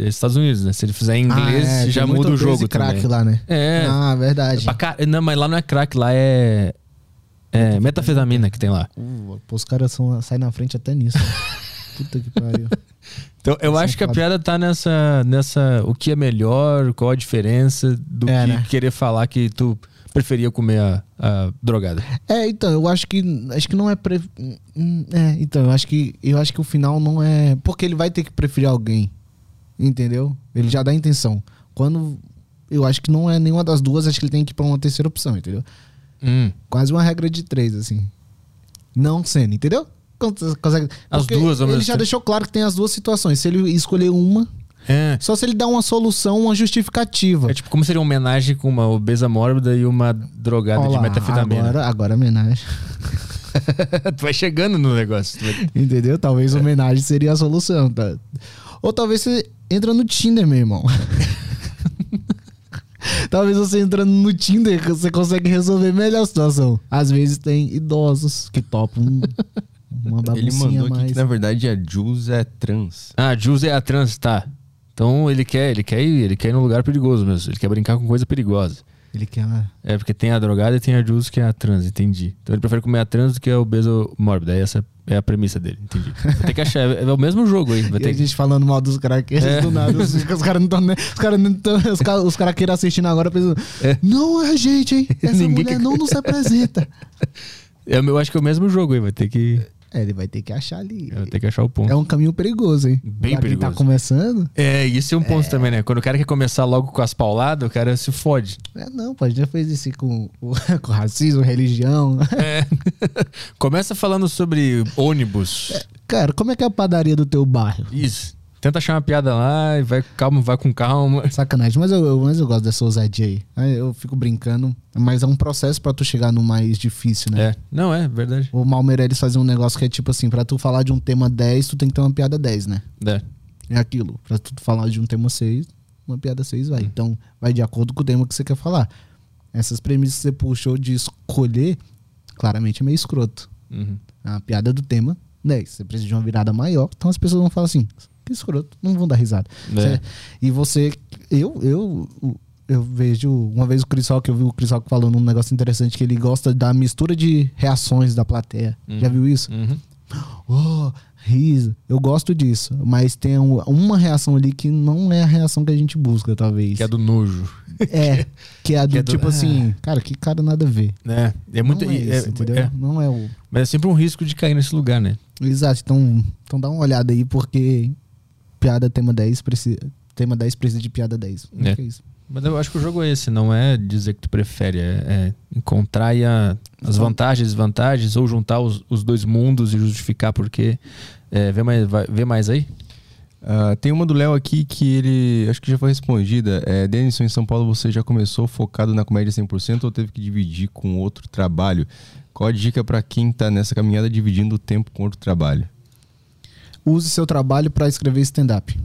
Estados Unidos, né? Se ele fizer em inglês, Ah, é, já tem muda o jogo e crack também. lá, né? É. Ah, verdade. Pra ca- Não, mas lá não é crack, lá é. É metafetamina que tem lá. Uh, pô, os caras são, saem na frente até nisso. Puta que pariu. Então, eu Essa é acho que a piada tá nessa, nessa. O que é melhor, qual a diferença do É, que né? querer falar que tu preferia comer a, a drogada. É, então, eu acho que acho que não é pre... é, então, eu acho que eu acho que o final não é, porque ele vai ter que preferir alguém. Entendeu? Ele já dá a intenção. Quando eu acho que não é nenhuma das duas, acho que ele tem que ir pra uma terceira opção, entendeu? Hum. Quase uma regra de três assim. Não sendo, entendeu? Cons- Consegue... As duas Ele já tempo. deixou claro que tem as duas situações. Se ele escolher uma, É. só se ele dá uma solução, uma justificativa. É tipo, como seria uma homenagem com uma obesa mórbida e uma drogada Ó de metafetamina? Agora, agora homenagem. tu vai chegando no negócio. vai- Entendeu? Talvez homenagem seria a solução, tá? Ou talvez você entra no Tinder, meu irmão. talvez você entrando no Tinder você consegue resolver melhor a situação. Às vezes tem idosos que topam um- uma Ele baguncinha mandou aqui mais. que na verdade a Jules é trans. Ah, Jules é a trans, tá. Então ele quer, ele quer ir, ele quer ir num lugar perigoso mesmo. Ele quer brincar com coisa perigosa. Ele quer uma... É, porque tem a drogada e tem a Jules que é a trans, entendi. Então ele prefere comer a trans do que a obeso mórbido. Aí essa é a premissa dele, entendi. Vai ter que achar. É o mesmo jogo aí. Vai ter a gente falando mal dos craqueiros É. do nada. Os, os caras não estão. Os caras não tão, os, os craqueiros assistindo agora pensando. É. Não é a gente, hein? Essa mulher que- não nos representa. É, eu acho que é o mesmo jogo aí. Vai ter que, É, ele vai ter que achar ali. vai ter que achar o ponto. É um caminho perigoso, hein? Bem pra quem tá perigoso. começando. É, isso é um ponto também, né? Quando o cara quer começar logo com as pauladas, o cara se fode. É, não, gente já fez isso com, com racismo, religião. É. Começa falando sobre ônibus. Cara, como é que é a padaria do teu bairro? Isso. Tenta achar uma piada lá e vai calma, vai com calma. Sacanagem, mas eu, eu- mas eu gosto dessa ousadia aí. Eu fico brincando, mas é um processo pra tu chegar no mais difícil, né? É. Não, é verdade. O Malmeireles fazia um negócio que é tipo assim, pra tu falar de um tema 10, tu tem que ter uma piada 10, né? É. É aquilo. Pra tu falar de um tema 6, uma piada 6 vai. Então, vai de acordo com o tema que você quer falar. Essas premissas que você puxou de escolher, claramente é meio escroto. Uhum. A piada do tema, 10. Você precisa de uma virada maior, então as pessoas vão falar assim, que escroto, não vão dar risada. É. E você, eu, eu, eu vejo, uma vez o Chris Rock, eu vi o Chris Rock falando um negócio interessante, que ele gosta da mistura de reações da plateia. Já viu isso? Uhum. oh, riso. Eu gosto disso. Mas tem um- uma reação ali que não é a reação que a gente busca, talvez. Que é do nojo. É, que é a do Que é do- tipo assim, cara, que cara nada a ver. É. É muito. não é é- isso, entendeu? é. Não é o. Mas é sempre um risco de cair nesse lugar, né? Exato. Então, então dá uma olhada aí, porque piada tema 10 precisa. Tema 10 precisa de piada 10. Acho É. que é isso. Mas eu acho que o jogo é esse, não é dizer que tu prefere, é, é encontrar a- as vantagens e desvantagens, ou juntar os, os dois mundos e justificar porque. É, vê, mais, vai- vê mais aí? Ah, tem uma do Léo aqui que ele. Acho que já foi respondida. É, Denison, em São Paulo, você já começou focado na comédia 100% ou teve que dividir com outro trabalho? Qual a dica pra quem tá nessa caminhada dividindo o tempo com outro trabalho? Use seu trabalho pra escrever stand-up.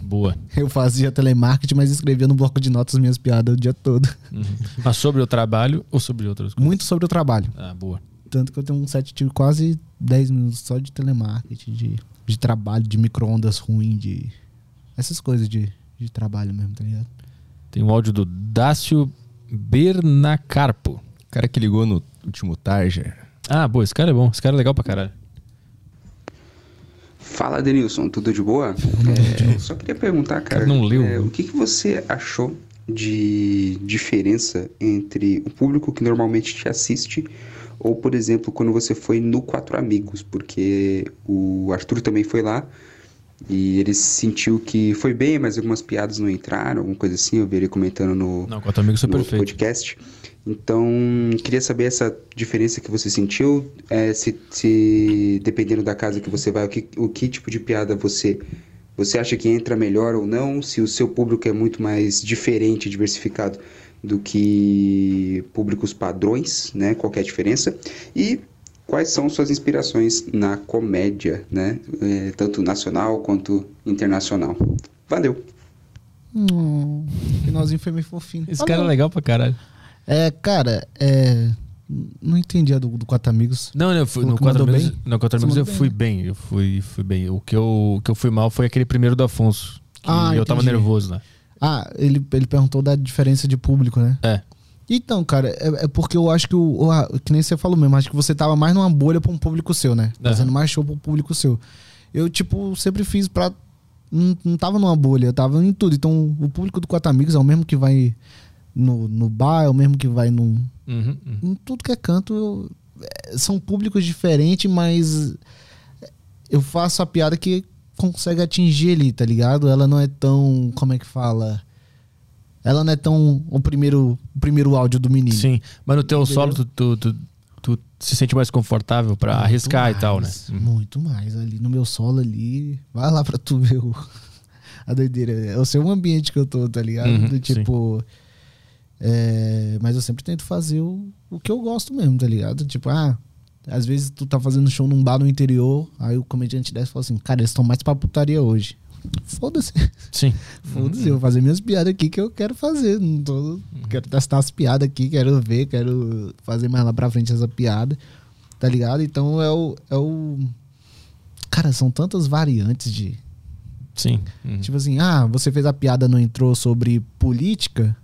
Boa. Eu fazia telemarketing, mas escrevia no bloco de notas minhas piadas o dia todo. Uhum. Mas sobre o trabalho ou sobre outras coisas? Muito sobre o trabalho. Ah, boa. Tanto que eu tenho um set de quase 10 minutos só de telemarketing, de, de trabalho, de micro-ondas ruim, de. Essas coisas de, de trabalho mesmo, tá ligado? Tem um áudio do Dácio Bernacarpo. O cara que ligou no último Tarja. Ah, boa, esse cara é bom. Esse cara é legal pra caralho. Fala, Denilson, tudo de boa? É, eu só queria perguntar, cara, não leu. é, o que, que você achou de diferença entre o público que normalmente te assiste ou, por exemplo, quando você foi no Quatro Amigos? Porque o Arthur também foi lá e ele sentiu que foi bem, mas algumas piadas não entraram, alguma coisa assim, eu vi ele comentando no, Não, quatro amigos no perfeito. podcast. Então, queria saber essa diferença que você sentiu, é, se, se dependendo da casa que você vai, o que, o que tipo de piada você você acha que entra melhor ou não, se o seu público é muito mais diferente, diversificado do que públicos padrões, né? Qual que é a diferença? E quais são suas inspirações na comédia, né? É, tanto nacional quanto internacional. Valeu! Hum, finalzinho foi meio fofinho. Esse cara é legal pra caralho. É, cara, é. Não entendi a do, do Quatro Amigos. Não, eu fui, no Quatro Amigos, bem? no Quatro Amigos eu fui bem, bem. Eu fui, fui bem. O que, eu, o que eu fui mal foi aquele primeiro do Afonso. Que Ah, eu tava entendi. nervoso lá. Ah, ele, ele perguntou da diferença de público, né? É. Então, cara, é, é porque eu acho que o, o- Que nem você falou mesmo, acho que você tava mais numa bolha pra um público seu, né? Aham. Fazendo mais show pra um público seu. Eu, tipo, sempre fiz pra. Não, não tava numa bolha, eu tava em tudo. Então, o público do Quatro Amigos é o mesmo que vai no, no bar, é o mesmo que vai num, Uhum, uhum. em tudo que é canto eu- é, são públicos diferentes, mas eu faço a piada que consegue atingir ele, tá ligado? Ela não é tão, como é que fala? Ela não é tão o primeiro, o primeiro áudio do menino. Sim. Mas no teu Entendeu? solo, tu, tu, tu, tu se sente mais confortável pra Muito arriscar e tal, né? mais, Muito mais. Ali no meu solo ali, vai lá pra tu ver o, a doideira. É o seu ambiente que eu tô, tá ligado? Uhum, Do tipo. É, mas eu sempre tento fazer o, o que eu gosto mesmo, tá ligado? Tipo, ah, às vezes tu tá fazendo show num bar no interior, aí o comediante desce e fala assim, cara, eles estão mais pra putaria hoje. Foda-se. Sim. Foda-se, eu vou fazer minhas piadas aqui que eu quero fazer. Não tô, quero testar as piadas aqui, quero ver, quero fazer mais lá pra frente essa piada. Tá ligado? Então é o. É o... Cara, são tantas variantes de. Sim. Uhum. Tipo assim, ah, você fez a piada, não entrou sobre política.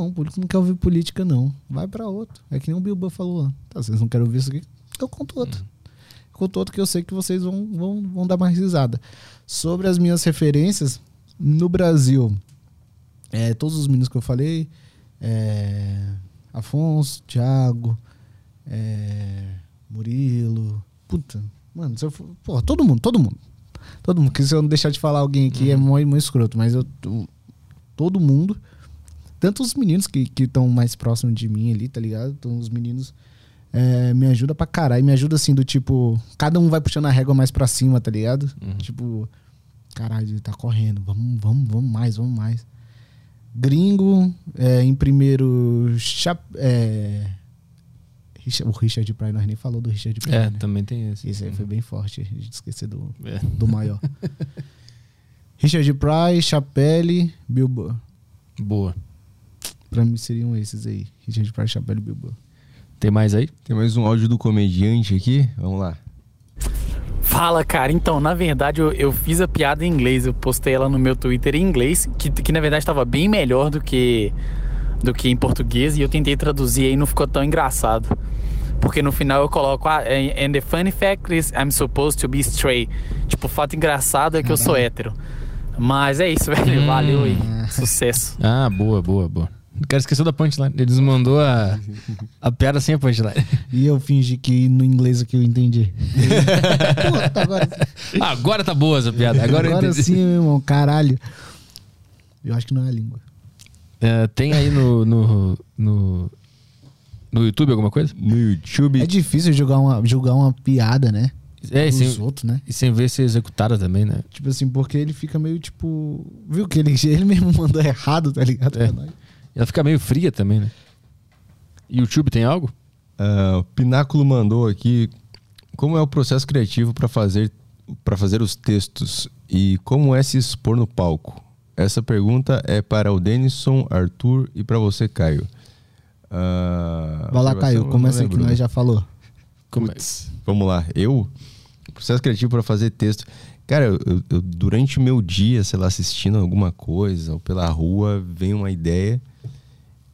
Bom, o público não quer ouvir política, não. Vai pra outro. É que nem o Bilbo falou lá. Tá, vocês não querem ouvir isso aqui? Eu conto outro. Eu conto outro que eu sei que vocês vão, vão, vão dar mais risada. Sobre as minhas referências, no Brasil, é, todos os meninos que eu falei, é, Afonso, Thiago, é, Murilo, puta, mano, se eu for, porra, todo mundo, todo mundo. Todo mundo, que se eu não deixar de falar alguém aqui é muito, muito escroto, mas eu- todo mundo, tanto os meninos que estão mais próximos de mim ali, tá ligado? Então os meninos é, me ajuda pra caralho, me ajuda assim do tipo, cada um vai puxando a régua mais pra cima, tá ligado? Tipo, caralho, ele tá correndo, vamos, vamos, vamos mais, vamos mais. Gringo, é, em primeiro, Chap é, o Richard Pryor, nós nem falou do Richard Pryor, É, né? também tem esse. Esse aí foi bem forte, a gente esqueceu do, É. do maior. Richard Pryor, Chapelle, Bilbo. Boa. Pra mim seriam esses aí. Richard Pryor, Chapelle e Bilbo. Tem mais aí? Tem mais um áudio do comediante aqui. Vamos lá. Fala, cara. Então, na verdade, eu, eu fiz a piada em inglês. Eu postei ela no meu Twitter em inglês, que, que na verdade estava bem melhor do que, do que em português. E eu tentei traduzir e não ficou tão engraçado. Porque no final eu coloco, ah, and the funny fact is I'm supposed to be straight. Tipo, o fato engraçado é que eu sou hétero. Mas é isso, velho. Valeu aí. Sucesso. Ah, boa, boa, boa. O cara esqueceu da punchline. Ele nos mandou a, a piada sem a punchline. E eu fingi que no inglês aqui eu entendi. Puta, agora, agora tá boa essa piada. Agora, agora, sim, meu irmão, caralho. Eu acho que não é a língua. É, tem aí no, no, no, no YouTube alguma coisa? No YouTube. É difícil julgar uma, julgar uma piada, né? É, e sem, outros, né? e sem ver ser executada também, né? Tipo assim, porque ele fica meio tipo. Viu que ele, ele mesmo mandou errado, tá ligado? É. Ela fica meio fria também, né? YouTube tem algo? Ah, o Pináculo mandou aqui como é o processo criativo para fazer para fazer os textos e como é se expor no palco. Essa pergunta é para o Denison, Arthur e para você, Caio. Ah, Vai lá, Caio, começa que lembro. nós já falou. É? Putz, vamos lá. Eu, processo criativo para fazer texto. Cara, eu- eu- durante o meu dia, sei lá, assistindo alguma coisa ou pela rua, vem uma ideia.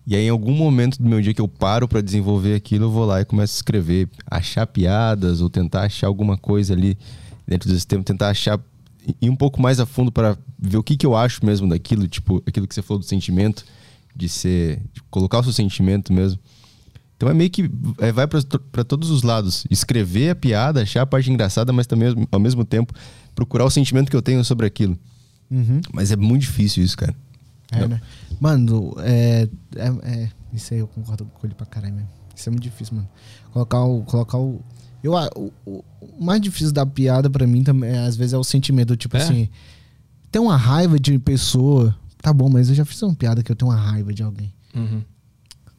E aí, em algum momento do meu dia que eu paro para desenvolver aquilo, eu vou lá e começo a escrever, achar piadas ou tentar achar alguma coisa ali dentro desse tema, tentar achar ir um pouco mais a fundo para ver o que, que eu acho mesmo daquilo, tipo, aquilo que você falou do sentimento, de ser, de colocar o seu sentimento mesmo. Então é meio que é, vai para todos os lados. Escrever a piada, achar a parte engraçada, mas também ao mesmo tempo procurar o sentimento que eu tenho sobre aquilo. Uhum. Mas é muito difícil isso, cara. É, né? Mano, é, é, é- Isso aí eu concordo com ele pra caralho mesmo. Isso é muito difícil, mano. Colocar o. Colocar o. Eu, o, o- o mais difícil da piada pra mim também, é, às vezes, é o sentimento. Tipo É? assim. Tem uma raiva de pessoa. Tá bom, mas eu já fiz uma piada que eu tenho uma raiva de alguém. Uhum.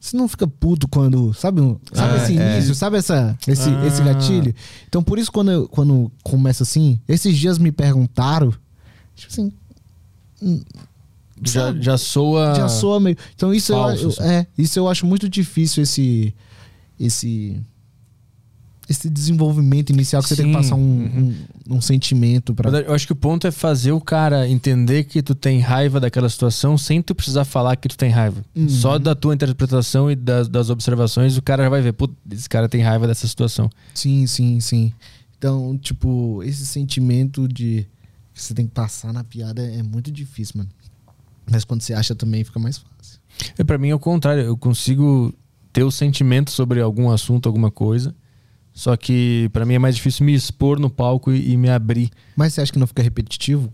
Você não fica puto quando. Sabe, sabe Ah, esse é. início? Sabe essa, esse, Ah. esse gatilho? Então, por isso, quando, eu- quando começa assim, esses dias me perguntaram. Tipo assim. Já, já soa. já soa meio. Então isso falso, eu, assim. é, isso eu acho muito difícil esse esse esse desenvolvimento inicial que você tem que Sim, passar um, uhum. um, um sentimento para Eu acho que o ponto é fazer o cara entender que tu tem raiva daquela situação sem tu precisar falar que tu tem raiva. Uhum. Só da tua interpretação e das, das observações, o cara já vai ver, putz, esse cara tem raiva dessa situação. Sim, sim, sim. Então, tipo, esse sentimento de que você tem que passar na piada é muito difícil, mano. Mas quando você acha também fica mais fácil. E para mim é o contrário, eu consigo ter o sentimento sobre algum assunto, alguma coisa. Só que pra mim é mais difícil me expor no palco e, e me abrir. Mas você acha que não fica repetitivo?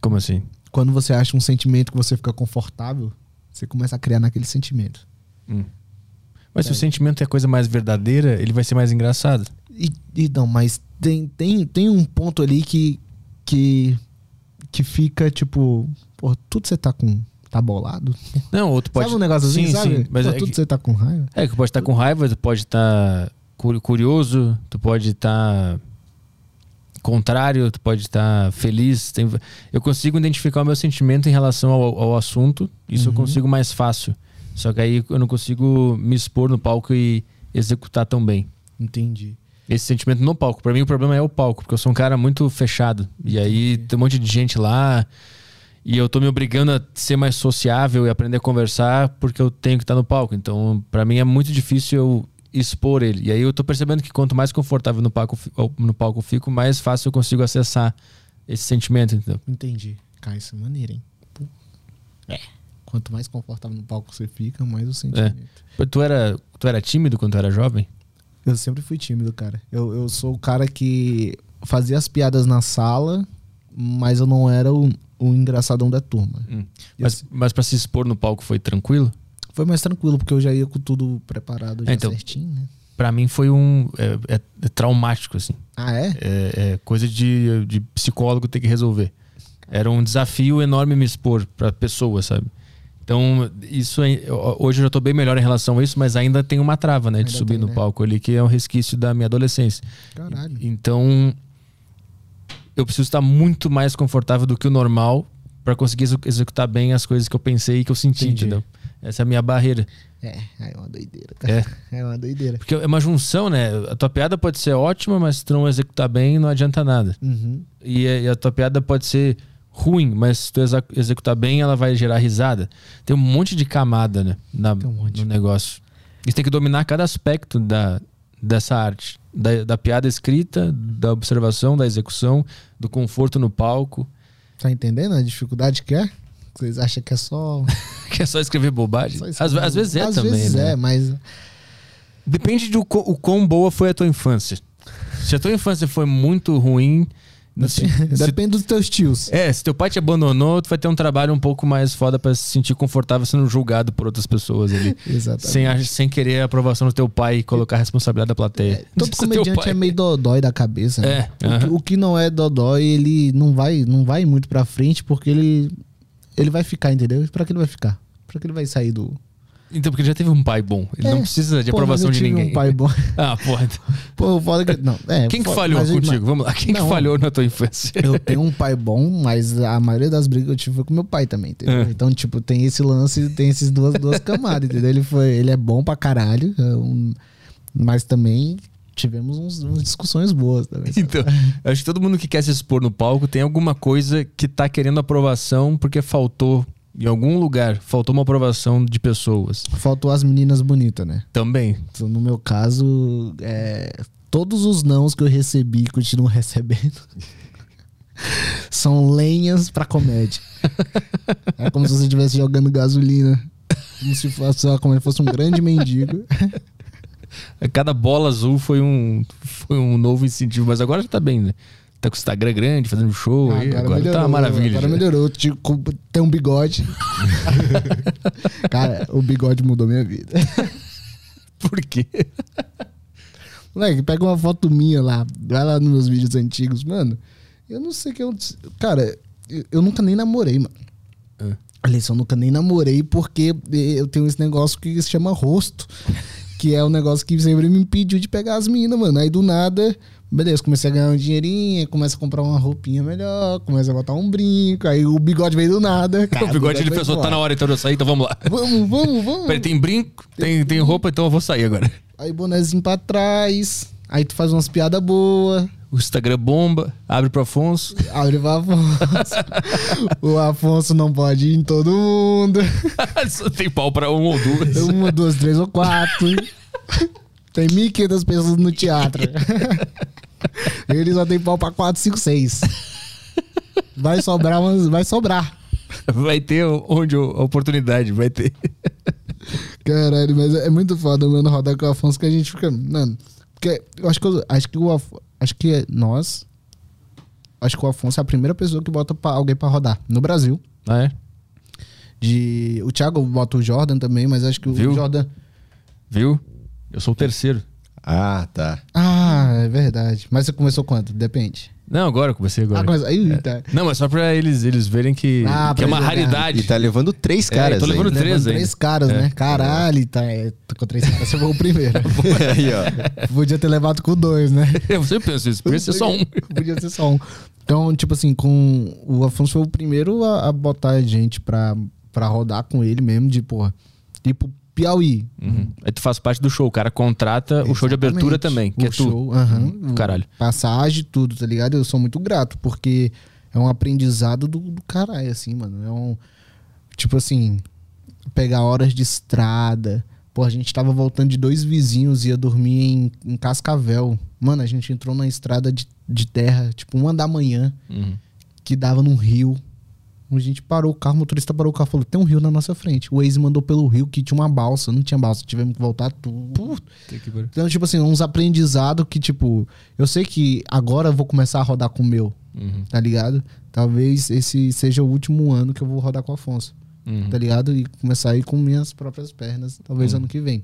Como assim? Quando você acha um sentimento que você fica confortável, você começa a criar naquele sentimento. Hum. Mas se o sentimento é a coisa mais verdadeira, ele vai ser mais engraçado. E, e não, mas tem, tem, tem um ponto ali que, que, que fica tipo, pô, tudo você tá com. tá bolado? Não, outro pode. sabe um negócio assim, sim, sabe? Sim, mas pô, é tudo que- você tá com raiva. É, que pode estar com raiva, tu pode estar cu- curioso, tu pode estar contrário, tu pode estar feliz. Tem- Eu consigo identificar o meu sentimento em relação ao, ao assunto, isso eu Uhum. consigo mais fácil. Só que aí eu não consigo me expor no palco e executar tão bem. Entendi. Esse sentimento no palco. Pra mim o problema é o palco, porque eu sou um cara muito fechado. E aí tem um monte de gente lá. E eu tô me obrigando a ser mais sociável e aprender a conversar porque eu tenho que estar no palco. Então, pra mim é muito difícil eu expor ele. E aí eu tô percebendo que quanto mais confortável no palco, no palco eu fico, mais fácil eu consigo acessar esse sentimento, entendeu? Entendi. Cara, isso é maneiro, hein? Pô. É. Quanto mais confortável no palco você fica, mais o sentimento. Tu era, tu era tímido quando tu era jovem? Eu sempre fui tímido, cara. Eu, eu sou o cara que fazia as piadas na sala, mas eu não era o, o engraçadão da turma. Hum. Mas, assim, mas para se expor no palco foi tranquilo? foi mais tranquilo, porque eu já ia com tudo preparado, já É, então- certinho, né? Pra mim foi um. É, é- é traumático, assim. Ah, é? É, é coisa de, de psicólogo ter que resolver. Era um desafio enorme me expor pra pessoas, sabe? Então, isso é- hoje eu já tô bem melhor em relação a isso, mas ainda tem uma trava, né? De Ainda subir tem, no né? palco ali, que é um resquício da minha adolescência. Caralho. Então, eu preciso estar muito mais confortável do que o normal pra conseguir execu- executar bem as coisas que eu pensei e que eu senti, Entendi. entendeu? Essa é a minha barreira. É, é uma doideira, cara. É. É uma doideira. Porque é uma junção, né? A tua piada pode ser ótima, mas se tu não executar bem, não adianta nada. Uhum. E a, e a tua piada pode ser ruim, mas se tu executar bem, ela vai gerar risada. Tem um monte de camada, né? Na, Tem um monte. No negócio. E você tem que dominar cada aspecto da, dessa arte. Da, da piada escrita, da observação, da execução, do conforto no palco. Tá entendendo a dificuldade que é? Vocês acham que é só. Que é só escrever bobagem. só Às, escrever- às vezes é Às também, vezes né? é, mas. Depende do o quão boa foi a tua infância. Se a tua infância foi muito ruim... se- se Depende dos teus tios. É, se teu pai te abandonou, tu vai ter um trabalho um pouco mais foda pra se sentir confortável sendo julgado por outras pessoas ali. Exatamente. sem, a- sem querer a aprovação do teu pai e colocar a responsabilidade da plateia. Todo Se teu comediante é meio dodói da cabeça. né? É, O, que, aham. o que não é dodói, ele não vai, não vai muito pra frente porque ele, ele vai ficar, entendeu? Pra que ele vai ficar? Pra que ele vai sair do. Então, porque ele já teve um pai bom. Ele É. não precisa de aprovação mas de ninguém. um pai bom. Ah, porra. então- Pô, foda que. Não, é, Quem que falhou mas- contigo? Vamos lá. Quem que Não. falhou na tua infância? Eu tenho um pai bom, mas a maioria das brigas que eu tive foi com meu pai também, entendeu? É. Então, tipo, tem esse lance, tem esses duas, duas camadas, entendeu? Ele, foi, ele é bom pra caralho, é mas também tivemos uns, umas discussões boas também. sabe? Então, acho que todo mundo que quer se expor no palco tem alguma coisa que tá querendo aprovação porque faltou em algum lugar, faltou uma aprovação de pessoas. Faltou as meninas bonitas, né? Também. Então, no meu caso, é, todos os nãos que eu recebi e continuo recebendo são lenhas pra comédia. É como se você estivesse jogando gasolina. Como se fosse, como se fosse um grande mendigo. Cada bola azul foi um, foi um novo incentivo, mas agora já tá bem, né? Tá com o Instagram grande, fazendo show, aí, agora, tá uma maravilha. Agora melhorou. Tipo, tem um bigode. Cara, o bigode mudou minha vida. Por quê? Moleque, pega uma foto minha lá, vai lá nos meus vídeos antigos, mano. Eu não sei o que eu. Cara, eu, eu nunca nem namorei, mano. É. Aliás, eu nunca nem namorei porque eu tenho esse negócio que se chama rosto. Que é um negócio que sempre me impediu de pegar as minas, mano. Aí do nada, beleza, comecei a ganhar um dinheirinho, começa a comprar uma roupinha melhor, começa a botar um brinco, aí o bigode veio do nada. Cara, o bigode ele pensou, tá na hora então de eu sair, então vamos lá. Vamos, vamos, vamos. Peraí, tem brinco, tem, tem roupa, então eu vou sair agora. Aí bonezinho pra trás. Aí tu faz umas piadas boas. O Instagram bomba, abre pro Afonso. Abre pro Afonso. o Afonso não pode ir em todo mundo. Só tem pau pra um ou duas. Uma, duas, três ou quatro. Tem 1.500 pessoas no teatro. Ele só tem pau pra quatro, cinco, seis. Vai sobrar, umas, vai sobrar. Vai ter onde a oportunidade, vai ter. Caralho, mas é muito foda, mano, rodar com o Afonso que a gente fica. Mano, porque eu acho que, eu- acho que o Afonso, acho que é nós. Acho que o Afonso é a primeira pessoa que bota pra, alguém pra rodar no Brasil. Ah, é? De, o Thiago bota o Jordan também, mas acho que o Viu? Jordan. Viu? Eu sou o terceiro. Ah, tá. Ah, é verdade. Mas você começou quanto? Depende. Não, agora eu comecei agora. Ah, começa... Aí, tá. Não, mas só pra eles, eles verem que, Ah, que é uma raridade. E tá levando três É, caras tô levando ainda. três Levando três caras, É. né? Caralho, tá. É, tô com três caras, você foi o primeiro. Aí, ó. Podia ter levado com dois, né? Eu sempre penso isso, podia ser só um. Podia ser só um. Então, tipo assim, com o Afonso foi o primeiro a, a botar a gente pra, pra rodar com ele mesmo, de, porra, tipo Piauí. Uhum. Aí tu faz parte do show, o cara contrata o show de abertura Exatamente. também, que o é tu. show, aham. Caralho. Passagem, tudo, tá ligado? Eu sou muito grato, porque é um aprendizado do, do caralho, assim, mano. É um. Tipo assim, pegar horas de estrada. Pô, a gente tava voltando de dois vizinhos, ia dormir em, em Cascavel. Mano, a gente entrou na estrada de, de terra, tipo, uma da manhã, Uhum. que dava num rio. A gente parou o carro, o motorista parou o carro e falou: tem um rio na nossa frente. O Waze mandou pelo rio que tinha uma balsa, não tinha balsa, tivemos que voltar tudo. Então, tipo assim, uns aprendizados que, tipo, eu sei que agora eu vou começar a rodar com o meu, Uhum. tá ligado? Talvez esse seja o último ano que eu vou rodar com o Afonso, Uhum. tá ligado? E começar a ir com minhas próprias pernas, talvez Uhum. ano que vem.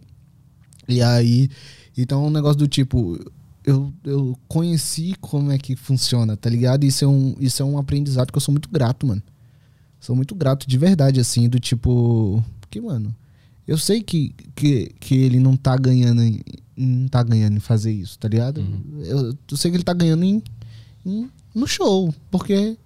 E aí, então é um negócio do tipo, eu, eu conheci como é que funciona, tá ligado? Isso é, um, isso é um aprendizado que eu sou muito grato, mano. Sou muito grato de verdade, assim, do tipo. Porque, mano, eu sei que, que, que ele não tá ganhando em, não tá ganhando em fazer isso, tá ligado? Eu, eu sei que ele tá ganhando em, em- no show, porque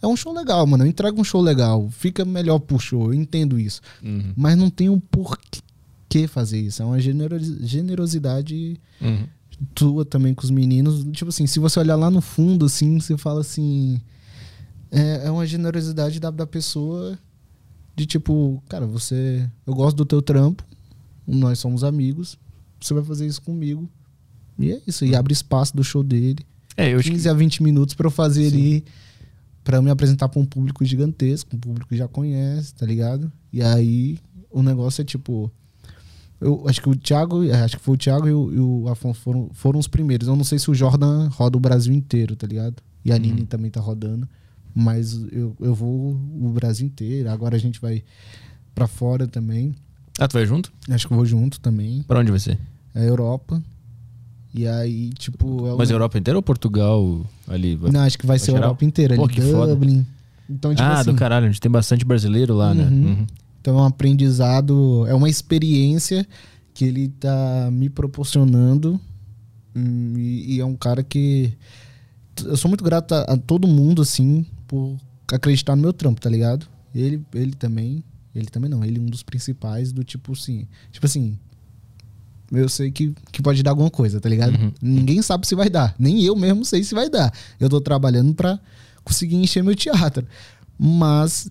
é um show legal, mano. Eu entrego um show legal, fica melhor pro show, eu entendo isso. Uhum. Mas não tem um porquê fazer isso. É uma generosi- generosidade Uhum. tua também com os meninos. Tipo assim, se você olhar lá no fundo, assim, você fala assim. É, é uma generosidade da, da pessoa de tipo, cara, você. Eu gosto do teu trampo, nós somos amigos, você vai fazer isso comigo. E é isso, e abre espaço do show dele. É, eu acho 15 que... a 20 minutos pra eu fazer ali. Pra eu me apresentar pra um público gigantesco, um público que já conhece, tá ligado? E aí o negócio é tipo. Eu acho que o Thiago, é, acho que foi o Thiago e o, e o Afonso foram, foram os primeiros. Eu não sei se o Jordan roda o Brasil inteiro, tá ligado? E a Nini também tá rodando. Mas eu, eu vou o Brasil inteiro. Agora a gente vai pra fora também. Ah, tu vai junto? Acho que eu vou junto também. Pra onde vai ser? É Europa. E aí, tipo. É Mas um- Europa inteira ou Portugal ali? Vai- Não, acho que vai ser a geral? Europa inteira. Pô, ali, que foda. Dublin. Então, tipo ah, assim, do caralho, a gente tem bastante brasileiro lá, né? Uhum. Uhum. Então é um aprendizado, é uma experiência que ele tá me proporcionando. Hum, E, e é um cara que. Eu sou muito grato a, a todo mundo, assim, por acreditar no meu trampo, tá ligado? Ele, ele também. Ele também não, ele é um dos principais do tipo assim. Tipo assim. Eu sei que, que pode dar alguma coisa, tá ligado? Uhum. Ninguém sabe se vai dar. Nem eu mesmo sei se vai dar. Eu tô trabalhando pra conseguir encher meu teatro. Mas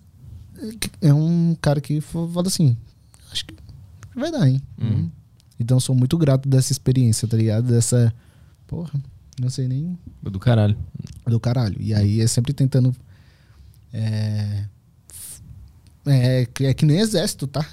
é um cara que fala assim: acho que vai dar, hein? Uhum. Então eu sou muito grato dessa experiência, tá ligado? Dessa. Porra, não sei nem Do caralho. do caralho. E aí é sempre tentando. É. É, que- é que nem exército, tá?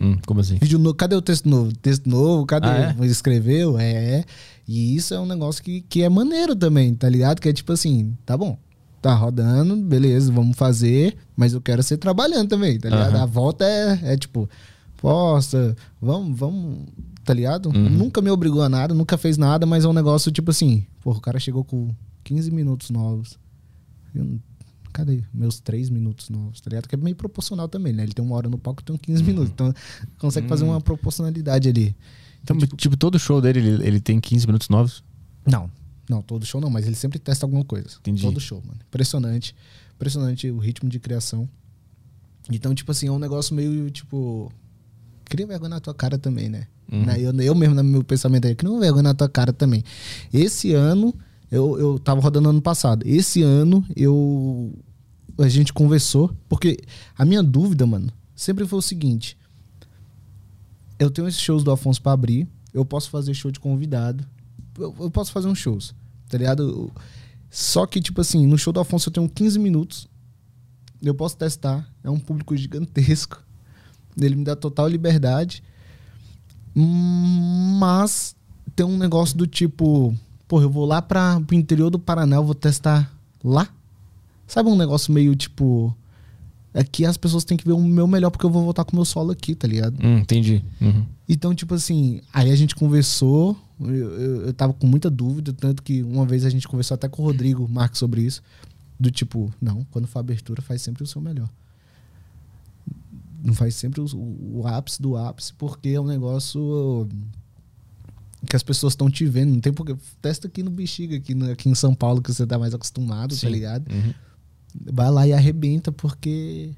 Hum, como assim? Vídeo novo, cadê o texto novo? Texto novo, cadê? Ah, é? Escreveu? É. E isso é um negócio que, que é maneiro também, tá ligado? Que é tipo assim, tá bom, tá rodando, beleza, vamos fazer, mas eu quero ser trabalhando também, tá ligado? Aham. A volta é, é tipo, posta, vamos, vamos, tá ligado? Uhum. Nunca me obrigou a nada, nunca fez nada, mas é um negócio tipo assim, pô, o cara chegou com 15 minutos novos. Eu não- Cadê meus 3 minutos novos? Tá ligado? Que é meio proporcional também, né? Ele tem uma hora no palco e tem 15 minutos. Então, consegue fazer uma proporcionalidade ali. Então, tipo, todo show dele, ele, ele tem 15 minutos novos? Não, não, todo show não, mas ele sempre testa alguma coisa. Entendi. Todo show, mano. Impressionante. Impressionante o ritmo de criação. Então, tipo assim, é um negócio meio, tipo. Cria vergonha na tua cara também, né? Uhum. Né? Eu, eu mesmo, no meu pensamento aí, cria vergonha na tua cara também. Esse ano, eu, eu tava rodando ano passado. Esse ano, eu. A gente conversou, porque a minha dúvida, mano, sempre foi o seguinte: eu tenho esses shows do Afonso pra abrir, eu posso fazer show de convidado, eu, eu posso fazer uns shows, tá ligado? Só que, tipo assim, no show do Afonso eu tenho 15 minutos, eu posso testar, é um público gigantesco, ele me dá total liberdade, mas tem um negócio do tipo, porra, eu vou lá pra, pro interior do Paraná, eu vou testar lá? Sabe um negócio meio tipo. Aqui as pessoas têm que ver o meu melhor porque eu vou voltar com o meu solo aqui, tá ligado? Hum, entendi. Uhum. Então, tipo assim, aí a gente conversou, eu, eu, eu tava com muita dúvida, tanto que uma vez a gente conversou até com o Rodrigo Marques sobre isso, do tipo, não, quando for abertura, faz sempre o seu melhor. Não faz sempre o, o ápice do ápice, porque é um negócio que as pessoas estão te vendo, não tem porque. Testa aqui no Bexiga, aqui, no- aqui em São Paulo, que você tá mais acostumado, tá Sim. ligado? Uhum. Vai lá e arrebenta, porque.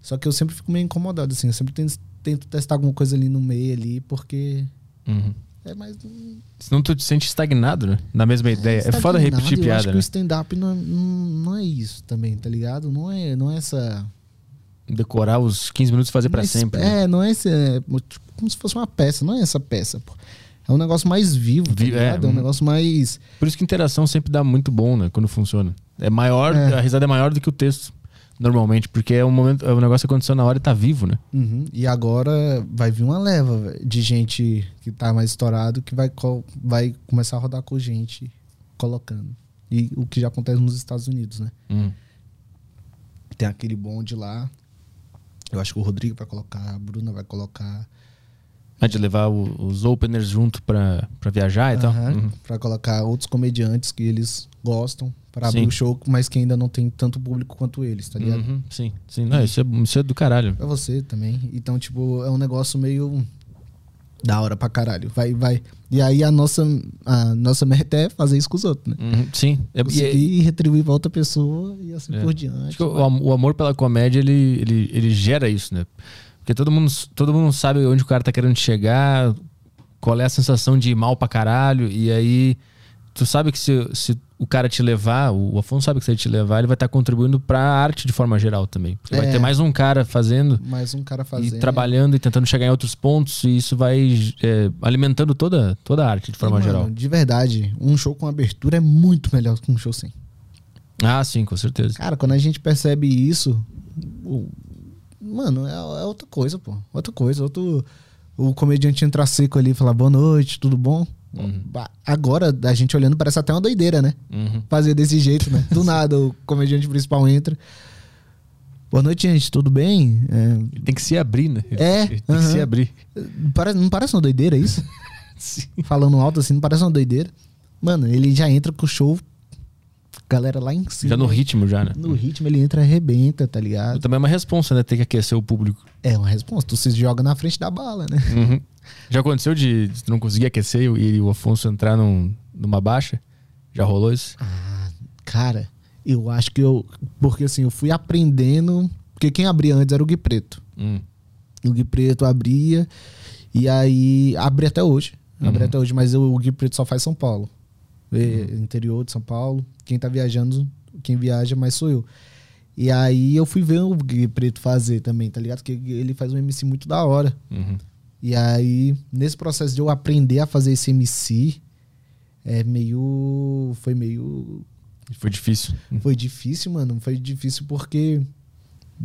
Só que eu sempre fico meio incomodado, assim. Eu sempre tento, tento testar alguma coisa ali no meio ali, porque Uhum. É mais. Senão tu te sente estagnado, né? Na mesma ideia. É foda repetir Eu acho piada, que né? o stand-up não, não, não é isso também, tá ligado? Não é, não é essa. Decorar os 15 minutos e fazer pra não é sempre. né? É, não é esse. é, tipo, como se fosse uma peça, não é essa peça, pô. É um negócio mais vivo, tá é? É, um negócio mais. Por isso que interação sempre dá muito bom, né? Quando funciona. É maior, É. a risada é maior do que o texto, normalmente, porque é um momento, é um negócio que aconteceu na hora e tá vivo, né? Uhum. E agora vai vir uma leva de gente que tá mais estourado que vai, vai começar a rodar com gente colocando. E o que já acontece nos Estados Unidos, né? Hum. Tem aquele bonde lá. Eu acho que o Rodrigo vai colocar, a Bruna vai colocar. Ah, de levar o- os openers junto pra, pra viajar e tal. Aham, Uhum. Pra colocar outros comediantes que eles gostam para abrir o show, mas que ainda não tem tanto público quanto eles, tá ligado? Uhum, Sim, sim. Não, isso, é, isso é do caralho. Pra você também. Então, tipo, é um negócio meio da hora pra caralho. Vai, vai. E aí a nossa, a nossa meta é fazer isso com os outros, né? Uhum, sim. É, e- Conseguir retribuir pra outra pessoa e assim É. por Acho diante. que o, o amor pela comédia, ele, ele, ele gera isso, né? Porque todo mundo, todo mundo sabe onde o cara tá querendo chegar, qual é a sensação de ir mal pra caralho, e aí tu sabe que se, se o cara te levar, o Afonso sabe que se ele te levar, ele vai estar contribuindo pra arte de forma geral também. Porque vai É. ter mais um cara fazendo Mais um cara fazendo. e trabalhando e tentando chegar em outros pontos, e isso vai é, alimentando toda, toda a arte de forma mano, geral. De verdade, um show com abertura é muito melhor que um show sem. Ah, sim, com certeza. Cara, quando a gente percebe isso, mano, é, é outra coisa, pô. Outra coisa. Outro, o comediante entrar seco ali e falar boa noite, tudo bom? Ba- Agora, a gente olhando, parece até uma doideira, né? Uhum. Fazer desse jeito, né? Do nada, o comediante principal entra. Boa noite, gente, tudo bem? É, tem que se abrir, né? É, ele tem que aham. se abrir. Parece, não parece uma doideira isso? Sim. Falando alto assim, não parece uma doideira? Mano, ele já entra com o show, galera lá em cima. Já no ritmo, já, né? No ritmo ele entra e arrebenta, tá ligado? Também é uma responsa, né? Ter que aquecer o público. É uma resposta. Tu se joga na frente da bala, né? Uhum. Já aconteceu de, de não conseguir aquecer e o Afonso entrar num- numa baixa? Já rolou isso? Ah, cara, eu acho que eu. Porque assim, eu fui aprendendo. Porque quem abria antes era o Gui Preto. Hum. O Gui Preto abria. E aí. Abre até hoje. Abre Uhum. até hoje, mas eu- o Gui Preto só faz São Paulo. É, Interior de São Paulo. Quem tá viajando, quem viaja mais sou eu. E aí eu fui ver o Gui Preto fazer também, tá ligado? Porque ele faz um MC muito da hora. Uhum. E aí, nesse processo de eu aprender a fazer esse MC, é meio. Foi meio. Foi difícil. Foi difícil, mano. Foi difícil porque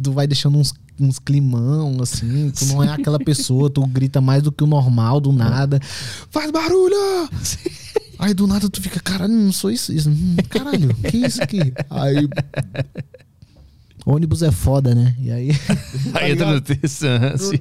tu vai deixando uns, uns climão, assim. Tu não é aquela pessoa, tu grita mais do que o normal, do nada. Faz barulho! Aí do nada tu fica, caralho, não sou isso. isso. Hum, Caralho, que isso aqui? Aí. Ônibus é foda, né? E aí. tá Aí entra no texto. sim.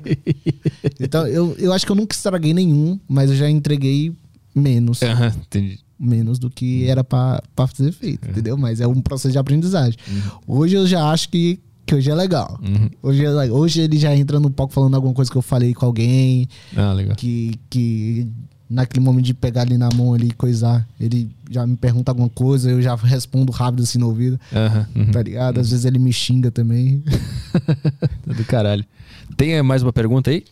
Então, eu, eu acho que eu nunca estraguei nenhum, mas eu já entreguei menos. Aham, entendi. Menos do que era pra, pra ser feito, entendeu? Mas é um processo de aprendizagem. Uhum. Hoje eu já acho que, que hoje é legal. Hoje, é hoje ele já entra no palco falando alguma coisa que eu falei com alguém, Ah, legal. que, que naquele momento de pegar ali na mão ali e coisar, ele já me pergunta alguma coisa, eu já respondo rápido assim no ouvido, Aham, uhum. tá ligado? Às vezes ele me xinga também. Tá Do caralho. Tem mais uma pergunta aí?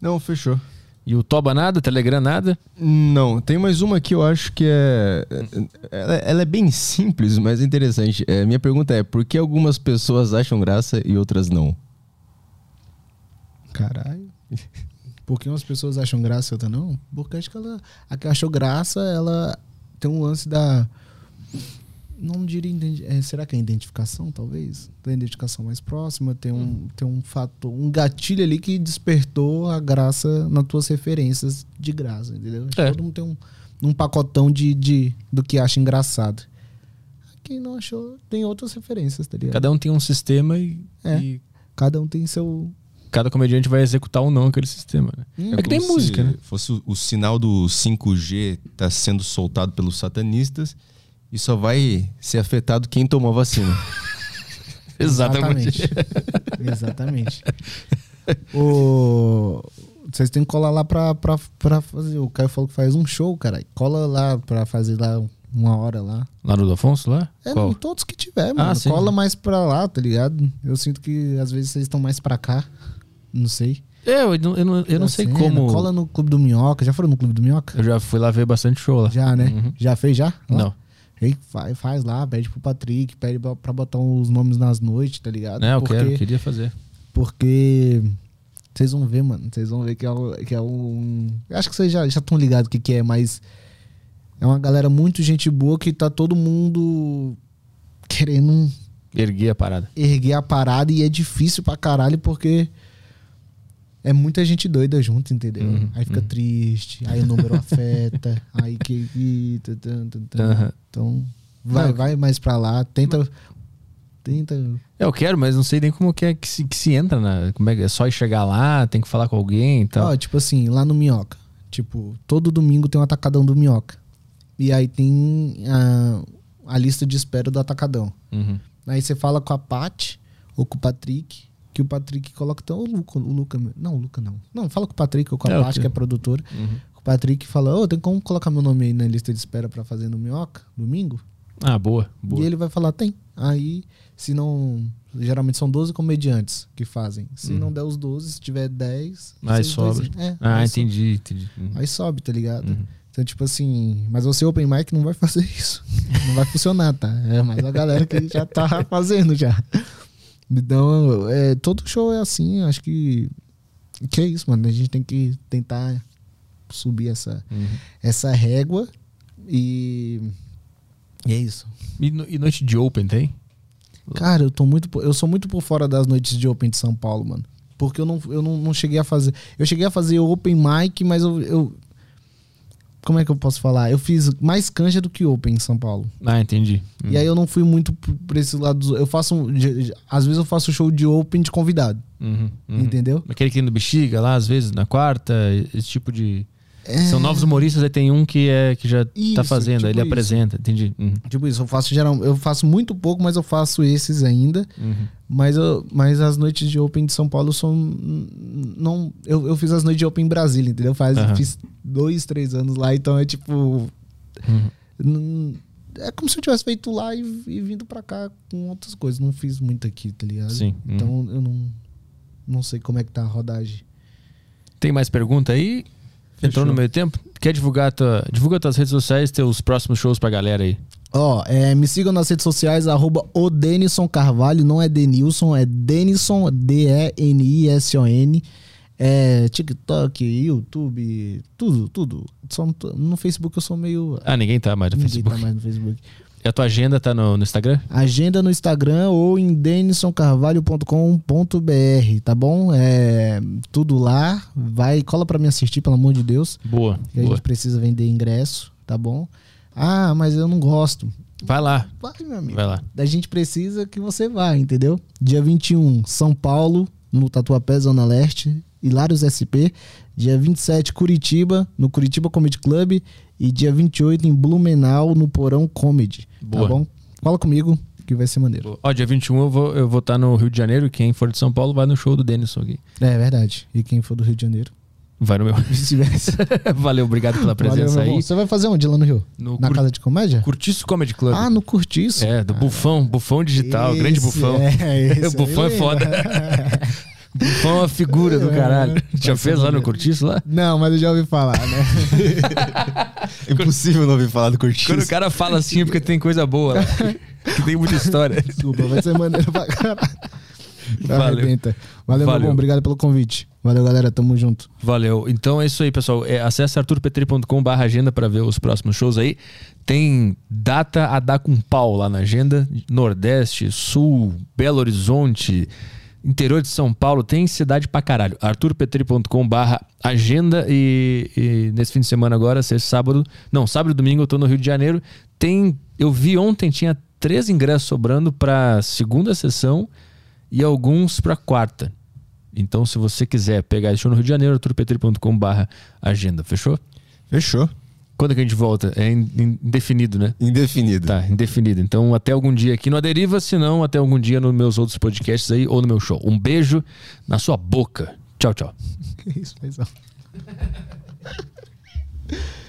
Não, fechou. E o Toba nada? Telegram nada? Não, tem mais uma que eu acho que é. Ela, ela é bem simples, mas é interessante. É, minha pergunta é: por que algumas pessoas acham graça e outras não? Caralho. Por que umas pessoas acham graça e outras não? Porque acho que ela. A que achou graça, ela tem um lance da. Não diria. é, será que é identificação, talvez? Tem identificação mais próxima, tem um, tem um fator, um gatilho ali que despertou a graça nas tuas referências de graça, entendeu? É. Todo mundo tem um, um pacotão de, de, do que acha engraçado. Quem não achou, tem outras referências, tá ligado? Cada um tem um sistema e, É. e Cada um tem seu. cada comediante vai executar ou não aquele sistema. Né? Hum. É que tem música, se né? Fosse o, o sinal do 5G tá sendo soltado pelos satanistas e só vai ser afetado quem tomou a vacina. Exatamente. Exatamente. o... Vocês têm que colar lá pra, pra, pra fazer. O Caio falou que faz um show, cara. Cola lá pra fazer lá uma hora lá. Lá no do Afonso, lá? É, Qual? em todos que tiver, mano. Ah, sim, Cola sim. mais pra lá, tá ligado? Eu sinto que às vezes vocês estão mais pra cá. Não sei. É, eu, não- eu não, eu não sei Cena, como. Cola no Clube do Minhoca. Já foram no Clube do Minhoca? Eu já fui lá ver bastante show lá. Já, né? Uhum. Já fez já? Lá? Não. Ei, faz, faz lá, pede pro Patrick, pede pra, botar os nomes nas noites, tá ligado? Não, eu porque, quero, queria fazer. Porque vocês vão ver, mano. Vocês vão ver que é, que é um. eu Acho que vocês já estão ligados o que, que é, mas é uma galera muito gente boa que tá todo mundo querendo Erguei a parada. erguer a parada e é difícil pra caralho porque é muita gente doida junto, entendeu? Uhum, aí fica uhum. triste, aí o número afeta, aí que. Então, vai, vai mais pra lá, tenta. Tenta. Eu quero, mas não sei nem como que é que se, que se entra na. Como é que é só chegar lá, tem que falar com alguém e tal. Ó, tipo assim, lá no Minhoca. Tipo, todo domingo tem um atacadão do Minhoca. E aí tem a, a lista de espera do atacadão. Uhum. Aí você fala com a Paty ou com o Patrick, que o Patrick coloca. Então, o Luca, o Luca. Não, o Luca não. Não, fala com o Patrick ou com a É, Paty, que é produtora. Uhum. O Patrick fala: Ô, tem como colocar meu nome aí na lista de espera pra fazer no Minhoca, domingo? Ah, boa, boa. E ele vai falar: tem. Aí, se não. Geralmente são 12 comediantes que fazem. Se não der os 12, se tiver 10. Uhum. Aí sobra. É, Ah, aí entendi, entendi. Uhum. Aí sobe, tá ligado? Uhum. Então, tipo assim, mas você open mic não vai fazer isso. Não vai funcionar, tá? É mais a galera que já tá fazendo já. Então, é, todo show é assim, acho que. Que é isso, mano. A gente tem que tentar subir essa, Uhum. essa régua e. E é isso. E, no- e noite de open tem? Cara, eu tô muito. Eu sou muito por fora das noites de Open de São Paulo, mano. Porque eu não, eu não, não cheguei a fazer. Eu cheguei a fazer Open Mic, mas eu, eu. Como é que eu posso falar? Eu fiz mais canja do que Open em São Paulo. Ah, entendi. Uhum. E aí eu não fui muito por esse lado. dos- Eu faço. um- Às vezes eu faço show de Open de convidado. Uhum, uhum. Entendeu? Aquele que no bexiga lá, às vezes, na quarta, esse tipo de. É, São novos humoristas, aí tem um que é que já tá Isso, fazendo, tipo ele isso. apresenta, entendi. Uhum, Tipo isso, eu faço geral. Eu faço muito pouco, mas eu faço esses ainda. uhum. Mas, eu, mas as noites de Open de São Paulo são. Não, eu, eu fiz as noites de Open em Brasília, entendeu? Faz, Aham. Fiz dois, três anos lá, então é tipo. Uhum. não- É como se eu tivesse feito lá e, e vindo pra cá com outras coisas. Não fiz muito aqui, tá ligado? Sim. uhum. Então eu não. Não sei como é que tá a rodagem. Tem mais pergunta aí? Entrou no meio tempo? Quer divulgar tua, divulga tuas redes sociais, teus próximos shows pra galera aí. Ó, é, me sigam nas redes sociais, arroba o Denison Carvalho, não é Denilson, é Denison, D-E-N-I-S-O-N. É, TikTok, YouTube, tudo, tudo. Só no, no Facebook eu sou meio. Ah, ninguém tá mais no Ninguém Facebook. tá mais no Facebook. E a tua agenda tá no, no Instagram? Agenda no Instagram ou em denisoncarvalho.com.br, tá bom? É tudo lá. Vai, cola pra me assistir, pelo amor de Deus. Boa, Que a boa. gente precisa vender ingresso, tá bom? Ah, mas eu não gosto. Vai lá, Vai, meu amigo. vai lá. A gente precisa que você vá, entendeu? Dia 21, São Paulo, no Tatuapé, Zona Leste, Hilários SP. Dia 27, Curitiba, no Curitiba Comedy Club. E dia 28, em Blumenau, no Porão Comedy. Boa. Tá bom? Fala comigo, que vai ser maneiro. Ó, dia 21 eu vou eu vou estar no Rio de Janeiro. Quem for de São Paulo vai no show do Denison aqui. É verdade. E quem for do Rio de Janeiro, Vai no meu. Valeu, obrigado pela Valeu, presença irmão. aí. Você vai fazer onde lá no Rio? No Na Cur- Casa de Comédia? Curtiço Comedy Club. Ah, no Curtiço. É, do Bufão, Bufão Digital, grande Bufão. É, esse O Bufão aí é foda. Bufão é uma figura do É, caralho. vai Já fez lá no. Curtiço lá? Não, mas eu já ouvi falar, né? Impossível não ouvir falar do Curtiço. Quando o cara fala assim é porque tem coisa boa lá. que tem muita história. Desculpa, vai ser maneiro pra caralho. Valeu. Arrebenta. Valeu, Valeu. meu bom. Obrigado pelo convite. Valeu, galera. Tamo junto. Valeu. Então é isso aí, pessoal. É, acesse arturpetri.com barra agenda para ver os próximos shows aí. Tem data a dar com pau lá na agenda. Nordeste, Sul, Belo Horizonte, interior de São Paulo. Tem cidade pra caralho. arturpetri.com barra agenda e, e nesse fim de semana agora, sexta, sábado... Não, sábado e domingo eu tô no Rio de Janeiro. Tem... Eu vi ontem, tinha três ingressos sobrando pra segunda sessão e alguns pra quarta. Então, se você quiser pegar esse show no Rio de Janeiro, arturpetri.com barra agenda, fechou? Fechou. Quando é que a gente volta? É in- indefinido, né? Indefinido. Tá, indefinido. Então, até algum dia aqui no Aderiva, se não, até algum dia nos meus outros podcasts aí ou no meu show. Um beijo na sua boca. Tchau, tchau. Que isso, paizão.